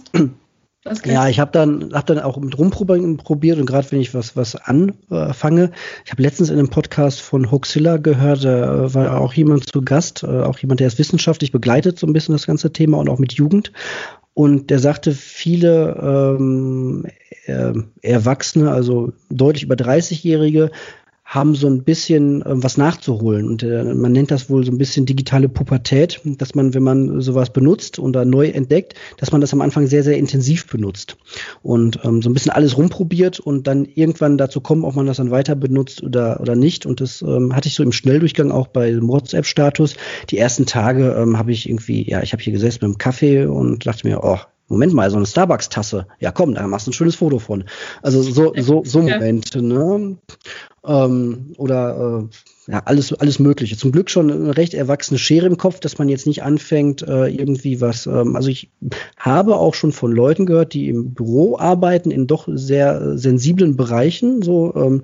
Ja, ich habe dann, hab dann auch mit rumprobiert und gerade wenn ich was, was anfange, ich habe letztens in einem Podcast von Hoaxilla gehört, da war auch jemand zu Gast, äh, auch jemand, der es wissenschaftlich begleitet, so ein bisschen das ganze Thema und auch mit Jugend. Und der sagte, viele ähm, äh, Erwachsene, also deutlich über 30-Jährige, haben so ein bisschen äh, was nachzuholen. Und äh, man nennt das wohl so ein bisschen digitale Pubertät, dass man, wenn man sowas benutzt und da neu entdeckt, dass man das am Anfang sehr, sehr intensiv benutzt. Und ähm, so ein bisschen alles rumprobiert und dann irgendwann dazu kommt, ob man das dann weiter benutzt oder, oder nicht. Und das ähm, hatte ich so im Schnelldurchgang auch bei WhatsApp-Status. Die ersten Tage ähm, habe ich irgendwie, ja, ich habe hier gesessen mit dem Kaffee und dachte mir, oh, Moment mal, so eine Starbucks-Tasse. Ja, komm, da machst du ein schönes Foto von. Also so, so, so Momente, ne? Ähm, oder äh, ja, alles, alles Mögliche. Zum Glück schon eine recht erwachsene Schere im Kopf, dass man jetzt nicht anfängt, äh, irgendwie was. Ähm, also ich habe auch schon von Leuten gehört, die im Büro arbeiten, in doch sehr sensiblen Bereichen, so ähm,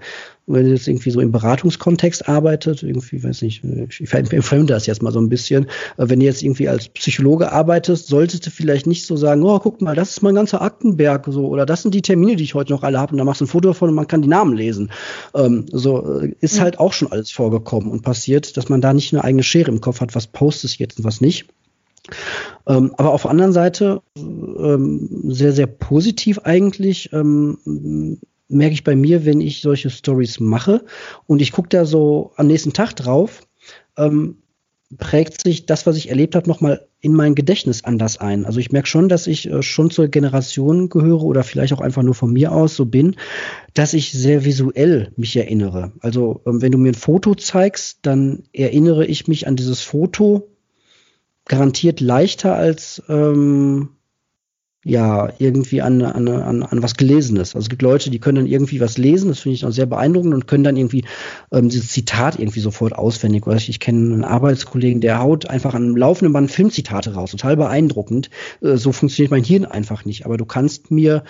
wenn ihr jetzt irgendwie so im Beratungskontext arbeitet, irgendwie, weiß nicht, ich entfremde das jetzt mal so ein bisschen, äh, wenn ihr jetzt irgendwie als Psychologe arbeitest, solltest du vielleicht nicht so sagen, oh, guck mal, das ist mein ganzer Aktenberg, so, oder das sind die Termine, die ich heute noch alle habe, und da machst du ein Foto davon und man kann die Namen lesen. Ähm, so äh, ist halt auch schon alles vorgekommen und passiert, dass man da nicht eine eigene Schere im Kopf hat, was postest jetzt und was nicht. Ähm, aber auf der anderen Seite ähm, sehr, sehr positiv eigentlich. Ähm, merke ich bei mir, wenn ich solche Stories mache und ich gucke da so am nächsten Tag drauf, ähm, prägt sich das, was ich erlebt habe, nochmal in mein Gedächtnis anders ein. Also ich merke schon, dass ich äh, schon zur Generation gehöre oder vielleicht auch einfach nur von mir aus so bin, dass ich sehr visuell mich erinnere. Also ähm, wenn du mir ein Foto zeigst, dann erinnere ich mich an dieses Foto garantiert leichter als ähm, ja, irgendwie an, an, an, an was Gelesenes. Also es gibt Leute, die können dann irgendwie was lesen, das finde ich auch sehr beeindruckend und können dann irgendwie ähm, dieses Zitat irgendwie sofort auswendig. Weil ich, ich kenne einen Arbeitskollegen, der haut einfach an einem laufenden Band Filmzitate raus, total beeindruckend. Äh, so funktioniert mein Hirn einfach nicht. Aber du kannst mir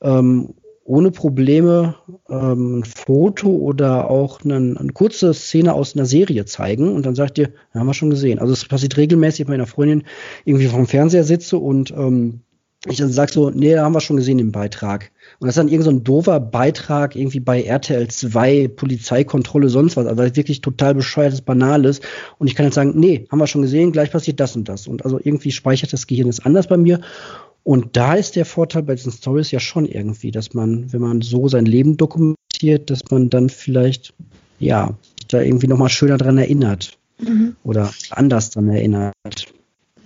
ähm, ohne Probleme ähm, ein Foto oder auch eine, eine kurze Szene aus einer Serie zeigen und dann sagt ihr, haben wir schon gesehen. Also es passiert regelmäßig bei einer Freundin irgendwie vom Fernseher sitze und ähm, ich dann sag so, nee, da haben wir schon gesehen im Beitrag. Und das ist dann irgend so ein doofer Beitrag irgendwie bei RTL 2, Polizeikontrolle, sonst was, also wirklich total bescheuertes, banales. Und ich kann jetzt sagen, nee, haben wir schon gesehen, gleich passiert das und das. Und also irgendwie speichert das Gehirn es anders bei mir. Und da ist der Vorteil bei diesen Stories ja schon irgendwie, dass man, wenn man so sein Leben dokumentiert, dass man dann vielleicht, ja, sich da irgendwie nochmal schöner dran erinnert. Mhm. Oder anders dran erinnert.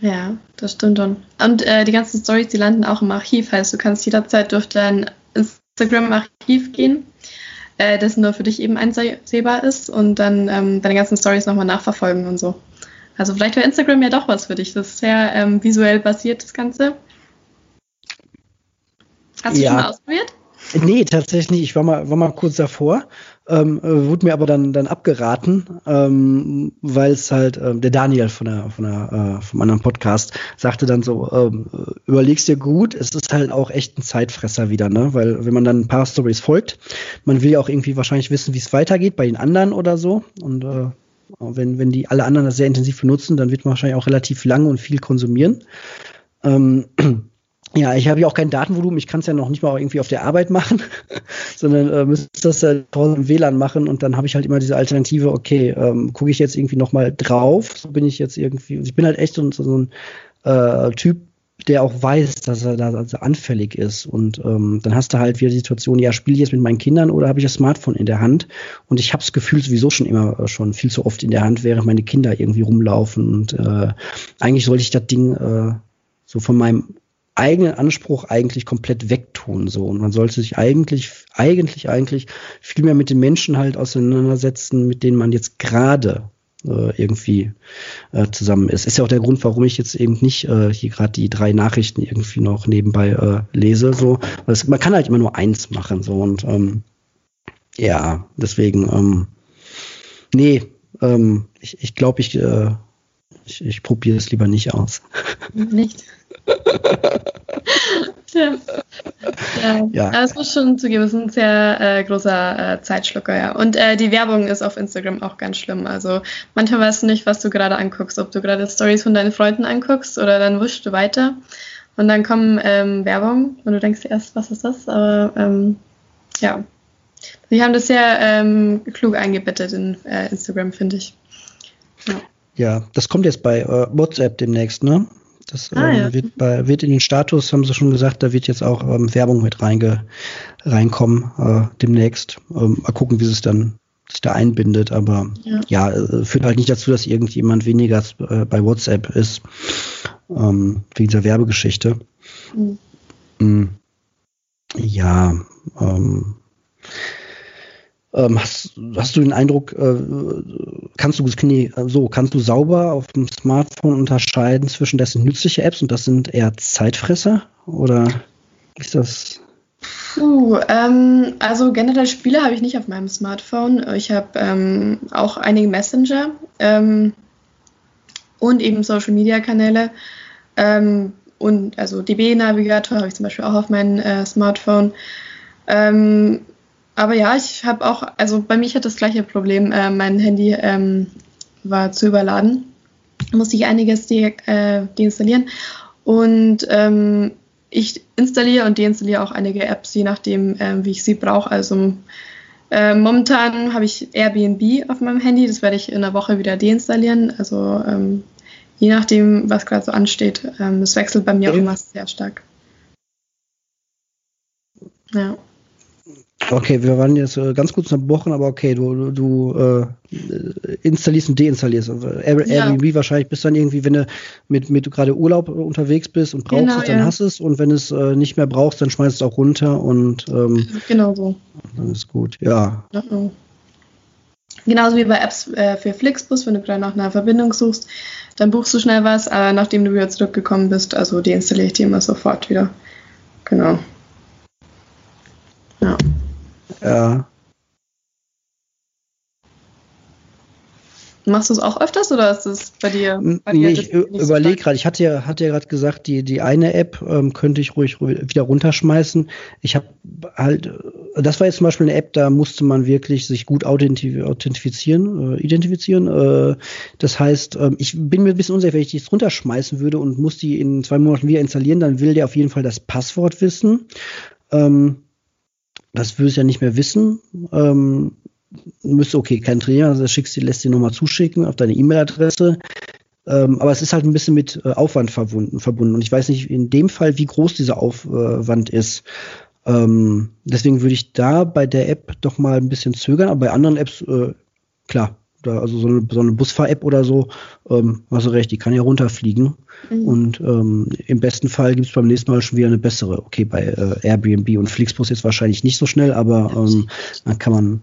Ja, das stimmt schon. Und äh, die ganzen Stories, die landen auch im Archiv. Heißt, du kannst jederzeit durch dein Instagram-Archiv gehen, äh, das nur für dich eben einsehbar ist und dann ähm, deine ganzen Stories nochmal nachverfolgen und so. Also vielleicht wäre Instagram ja doch was für dich. Das ist sehr ähm, visuell basiert, das Ganze. Hast du ja. schon mal ausprobiert?
Nee, tatsächlich nicht. Ich war mal, war mal kurz davor, ähm, äh, wurde mir aber dann, dann abgeraten, ähm, weil es halt, ähm, der Daniel von der, von der, äh, vom anderen Podcast sagte dann so, ähm, überlegst dir gut, es ist halt auch echt ein Zeitfresser wieder, ne? Weil wenn man dann ein paar Stories folgt, man will ja auch irgendwie wahrscheinlich wissen, wie es weitergeht bei den anderen oder so. Und äh, wenn, wenn die alle anderen das sehr intensiv benutzen, dann wird man wahrscheinlich auch relativ lange und viel konsumieren. Ähm, ja, ich habe ja auch kein Datenvolumen, ich kann es ja noch nicht mal irgendwie auf der Arbeit machen, sondern äh, müsste das äh, im WLAN machen und dann habe ich halt immer diese Alternative, okay, ähm, gucke ich jetzt irgendwie nochmal drauf, so bin ich jetzt irgendwie, ich bin halt echt so, so ein äh, Typ, der auch weiß, dass er da also anfällig ist. Und ähm, dann hast du halt wieder die Situation, ja, spiele ich jetzt mit meinen Kindern oder habe ich das Smartphone in der Hand? Und ich habe das Gefühl sowieso schon immer äh, schon viel zu oft in der Hand, während meine Kinder irgendwie rumlaufen. Und äh, eigentlich sollte ich das Ding äh, so von meinem eigenen Anspruch eigentlich komplett wegtun. So. Und man sollte sich eigentlich, eigentlich, eigentlich viel mehr mit den Menschen halt auseinandersetzen, mit denen man jetzt gerade äh, irgendwie äh, zusammen ist. Ist ja auch der Grund, warum ich jetzt eben nicht äh, hier gerade die drei Nachrichten irgendwie noch nebenbei äh, lese. So, das, man kann halt immer nur eins machen. So und ähm, ja, deswegen, ähm, nee, ähm, ich, ich glaube, ich, äh, ich, ich probiere es lieber nicht aus.
Nicht. Ja. Ja. ja. Es muss schon zugeben, es ist ein sehr äh, großer äh, Zeitschlucker, ja. Und äh, die Werbung ist auf Instagram auch ganz schlimm. Also manchmal weißt du nicht, was du gerade anguckst, ob du gerade Stories von deinen Freunden anguckst oder dann wuschst du weiter und dann kommen ähm, Werbung und du denkst erst, was ist das? Aber ähm, ja. Sie haben das sehr ähm, klug eingebettet in äh, Instagram, finde ich.
Ja. ja. das kommt jetzt bei äh, WhatsApp demnächst, ne? Das ah, ähm, ja. wird, bei, wird in den Status, haben sie schon gesagt, da wird jetzt auch ähm, Werbung mit reinge, reinkommen äh, demnächst. Ähm, mal gucken, wie es dann sich da einbindet. Aber ja, ja äh, führt halt nicht dazu, dass irgendjemand weniger äh, bei WhatsApp ist, ähm, wegen dieser Werbegeschichte. Mhm. Mhm. Ja, ähm, hast, hast, du den Eindruck, äh, kannst du nee, so kannst du sauber auf dem Smartphone unterscheiden zwischen das sind nützliche Apps und das sind eher Zeitfresser oder ist das?
Puh, ähm, also generell Spiele habe ich nicht auf meinem Smartphone. Ich habe ähm, auch einige Messenger ähm, und eben Social Media Kanäle ähm, und also DB Navigator habe ich zum Beispiel auch auf meinem äh, Smartphone. Ähm, aber ja, ich habe auch, also bei mir hat das gleiche Problem. Äh, mein Handy ähm, war zu überladen. Musste ich einiges de äh, deinstallieren. Und ähm, ich installiere und deinstalliere auch einige Apps, je nachdem, ähm, wie ich sie brauche. Also äh, momentan habe ich Airbnb auf meinem Handy. Das werde ich in einer Woche wieder deinstallieren. Also ähm, je nachdem, was gerade so ansteht. Ähm, es wechselt bei mir auch immer sehr stark.
Ja. Okay, wir waren jetzt äh, ganz kurz unterbrochen, aber okay, du, du äh, installierst und deinstallierst. Also Airbnb ja. wahrscheinlich bist dann irgendwie, wenn du mit, mit gerade Urlaub unterwegs bist und brauchst genau, es, dann ja. hast es und wenn es äh, nicht mehr brauchst, dann schmeißt es auch runter und ähm,
genau so.
Dann ist gut, ja.
ja. Genauso wie bei Apps äh, für Flixbus, wenn du gerade nach einer Verbindung suchst, dann buchst du schnell was, aber nachdem du wieder zurückgekommen bist, also deinstalliere ich die immer sofort wieder. Genau.
Ja. Ja.
Machst du es auch öfters oder ist es bei dir? Bei
nee, ich überlege gerade. Ich hatte ja, hatte ja gerade gesagt, die, die eine App ähm, könnte ich ruhig wieder runterschmeißen. Ich habe halt, das war jetzt zum Beispiel eine App, da musste man wirklich sich gut authentifizieren, äh, identifizieren. Äh, das heißt, äh, ich bin mir ein bisschen unsicher, wenn ich die jetzt runterschmeißen würde und muss die in zwei Monaten wieder installieren, dann will der auf jeden Fall das Passwort wissen. Ähm, das würde ich ja nicht mehr wissen. Ähm, müsste, okay, kein Trainer, also schickst du, lässt dir nochmal zuschicken auf deine E-Mail-Adresse. Ähm, aber es ist halt ein bisschen mit äh, Aufwand verbunden, verbunden. Und ich weiß nicht in dem Fall, wie groß dieser Aufwand ist. Ähm, deswegen würde ich da bei der App doch mal ein bisschen zögern, aber bei anderen Apps, äh, klar, Da, also so eine, so eine Busfahr-App oder so, ähm, hast du recht, die kann ja runterfliegen. Mhm. Und ähm, im besten Fall gibt es beim nächsten Mal schon wieder eine bessere. Okay, bei äh, Airbnb und Flixbus jetzt wahrscheinlich nicht so schnell, aber ähm, dann kann man,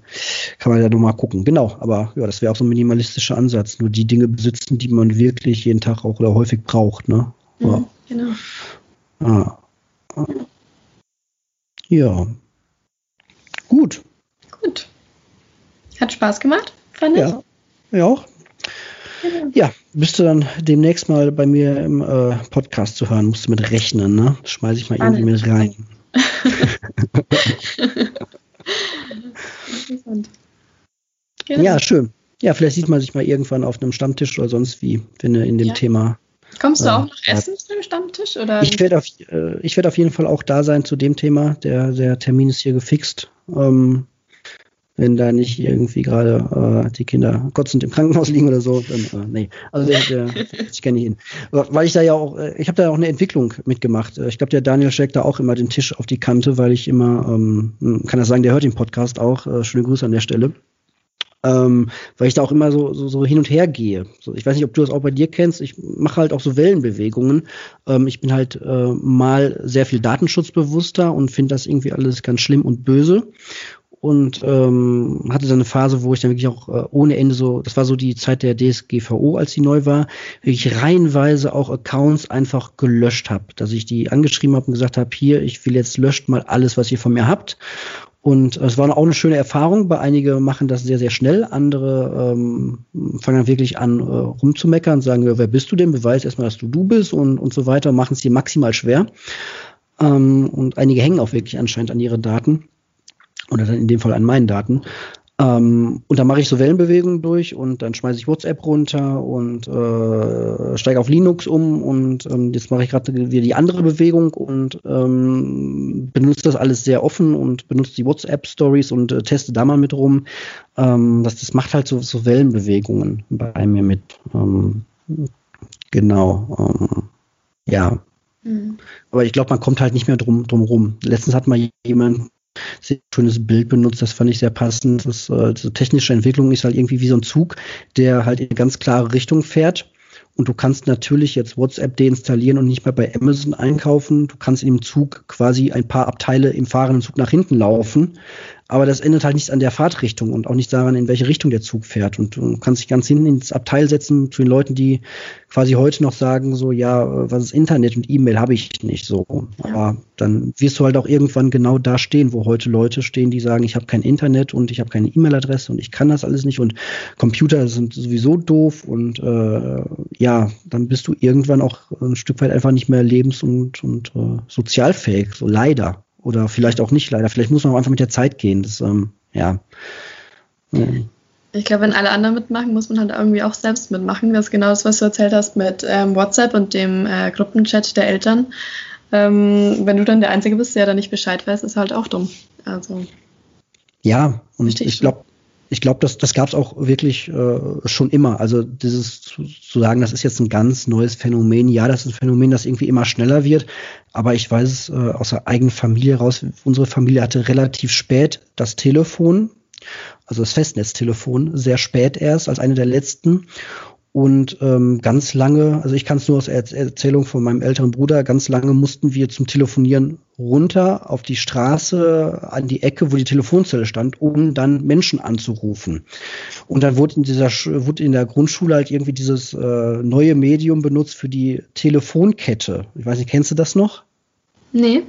kann man ja nochmal gucken. Genau, aber ja, das wäre auch so ein minimalistischer Ansatz. Nur die Dinge besitzen, die man wirklich jeden Tag auch oder häufig braucht. Ne?
Mhm, ja. Genau.
Ah. Ja. Gut.
Gut. Hat Spaß gemacht,
fand ja. ich. Ja, auch. Genau. Ja, bist du dann demnächst mal bei mir im äh, Podcast zu hören, musst du mit rechnen, ne? Schmeiß ich mal irgendwie mit rein. genau. Ja, schön. Ja, vielleicht sieht man sich mal irgendwann auf einem Stammtisch oder sonst wie, wenn du in dem ja. Thema
Kommst du auch noch essen zu dem Stammtisch? Oder?
Ich werde auf, äh, werd auf jeden Fall auch da sein zu dem Thema. Der, der Termin ist hier gefixt. Ähm, wenn da nicht irgendwie gerade äh, die Kinder kotzend im Krankenhaus liegen oder so, dann, äh, nee. Also der, der ich kenne hin. Weil ich da ja auch, äh, ich habe da auch eine Entwicklung mitgemacht. Äh, ich glaube, der Daniel schlägt da auch immer den Tisch auf die Kante, weil ich immer, ähm, kann das sagen, der hört den Podcast auch. Äh, schöne Grüße an der Stelle ähm, weil ich da auch immer so, so, so hin und her gehe. So, ich weiß nicht, ob du das auch bei dir kennst. Ich mache halt auch so Wellenbewegungen. Ähm, ich bin halt äh, mal sehr viel datenschutzbewusster und finde das irgendwie alles ganz schlimm und böse. Und ähm, hatte dann eine Phase, wo ich dann wirklich auch äh, ohne Ende so, das war so die Zeit der DSGVO, als die neu war, wirklich reihenweise auch Accounts einfach gelöscht habe. Dass ich die angeschrieben habe und gesagt habe, hier, ich will jetzt löscht mal alles, was ihr von mir habt. Und es war auch eine schöne Erfahrung, weil einige machen das sehr, sehr schnell, andere ähm, fangen dann wirklich an äh, rumzumeckern und sagen, ja, wer bist du denn? Beweis erstmal, dass du du bist und, und so weiter, machen es dir maximal schwer. Ähm, und einige hängen auch wirklich anscheinend an ihre Daten oder dann in dem Fall an meinen Daten. Ähm, und dann mache ich so Wellenbewegungen durch und dann schmeiße ich WhatsApp runter und äh, steige auf Linux um und ähm, jetzt mache ich gerade wieder die andere Bewegung und ähm, benutze das alles sehr offen und benutze die WhatsApp-Stories und äh, teste da mal mit rum. Ähm, das, das macht halt so, so Wellenbewegungen bei mir mit. Ähm, genau. Ähm, ja. Mhm. Aber ich glaube, man kommt halt nicht mehr drum, drum rum. Letztens hat mal jemand sehr schönes Bild benutzt, das fand ich sehr passend. Das, äh, diese technische Entwicklung ist halt irgendwie wie so ein Zug, der halt in eine ganz klare Richtung fährt. Und du kannst natürlich jetzt WhatsApp deinstallieren und nicht mehr bei Amazon einkaufen. Du kannst in dem Zug quasi ein paar Abteile im fahrenden Zug nach hinten laufen. Aber das ändert halt nichts an der Fahrtrichtung und auch nicht daran, in welche Richtung der Zug fährt. Und du kannst dich ganz hinten ins Abteil setzen zu den Leuten, die quasi heute noch sagen, so, ja, was ist Internet und E-Mail habe ich nicht so. Aber dann wirst du halt auch irgendwann genau da stehen, wo heute Leute stehen, die sagen, ich habe kein Internet und ich habe keine E-Mail-Adresse und ich kann das alles nicht und Computer sind sowieso doof und äh, ja, dann bist du irgendwann auch ein Stück weit einfach nicht mehr lebens- und, und äh, sozialfähig, so leider. Oder vielleicht auch nicht leider. Vielleicht muss man auch einfach mit der Zeit gehen. Das, ähm, ja.
Ich glaube, wenn alle anderen mitmachen, muss man halt irgendwie auch selbst mitmachen. Das ist genau das, was du erzählt hast mit ähm, WhatsApp und dem äh, Gruppenchat der Eltern. Ähm, wenn du dann der Einzige bist, der da nicht Bescheid weiß, ist halt auch dumm. Also.
Ja, und ich glaube, ich glaube, das, das gab es auch wirklich äh, schon immer. Also dieses zu, zu sagen, das ist jetzt ein ganz neues Phänomen. Ja, das ist ein Phänomen, das irgendwie immer schneller wird. Aber ich weiß äh, aus der eigenen Familie raus. Unsere Familie hatte relativ spät das Telefon, also das Festnetztelefon, sehr spät erst als eine der letzten. Und ähm, ganz lange, also ich kann es nur aus er Erzählung von meinem älteren Bruder, ganz lange mussten wir zum Telefonieren runter auf die Straße an die Ecke, wo die Telefonzelle stand, um dann Menschen anzurufen. Und dann wurde in dieser wurde in der Grundschule halt irgendwie dieses äh, neue Medium benutzt für die Telefonkette. Ich weiß nicht, kennst du das noch?
Nee.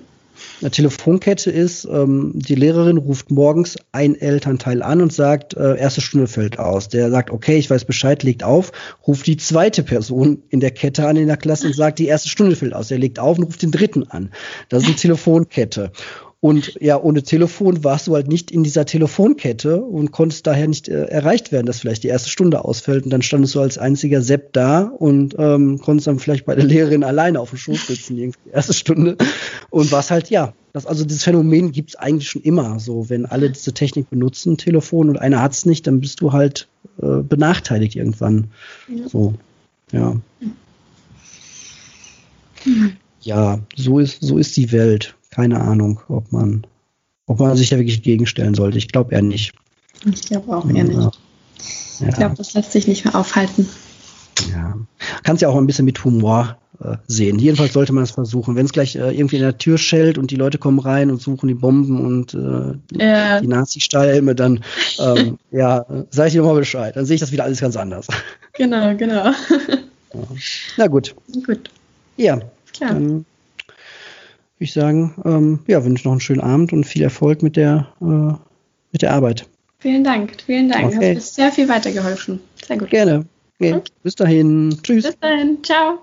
Eine Telefonkette ist, ähm, die Lehrerin ruft morgens ein Elternteil an und sagt, äh, erste Stunde fällt aus. Der sagt, okay, ich weiß Bescheid, legt auf, ruft die zweite Person in der Kette an in der Klasse und sagt, die erste Stunde fällt aus. Der legt auf und ruft den dritten an. Das ist eine Telefonkette. Und ja, ohne Telefon warst du halt nicht in dieser Telefonkette und konntest daher nicht äh, erreicht werden, dass vielleicht die erste Stunde ausfällt. Und dann standest du als einziger Sepp da und ähm, konntest dann vielleicht bei der Lehrerin alleine auf dem Schoß sitzen, irgendwie die erste Stunde. Und warst halt, ja, das, also dieses Phänomen gibt's eigentlich schon immer. So, wenn alle diese Technik benutzen, Telefon, und einer hat's nicht, dann bist du halt äh, benachteiligt irgendwann. Ja. So, ja. Ja, so ist, so ist die Welt keine Ahnung, ob man, ob man sich da wirklich gegenstellen sollte. Ich glaube eher nicht.
Ich glaube auch eher nicht. Ja. Ich glaube, das lässt sich nicht mehr aufhalten.
Ja. Kannst ja auch ein bisschen mit Humor äh, sehen. Jedenfalls sollte man es versuchen. Wenn es gleich äh, irgendwie in der Tür schellt und die Leute kommen rein und suchen die Bomben und äh, ja. die Nazi-Stahlhelme, dann ähm, ja, sage ich dir mal Bescheid. Dann sehe ich das wieder alles ganz anders.
Genau, genau. Ja.
Na gut.
Gut.
Ja. Klar. Dann würde ich sagen, ähm, ja, wünsche noch einen schönen Abend und viel Erfolg mit der, äh, mit der Arbeit.
Vielen Dank, vielen Dank. Okay. Hast mir sehr viel weitergeholfen. Sehr gut.
Gerne. Okay. okay. Bis dahin. Tschüss.
Bis dahin. Ciao.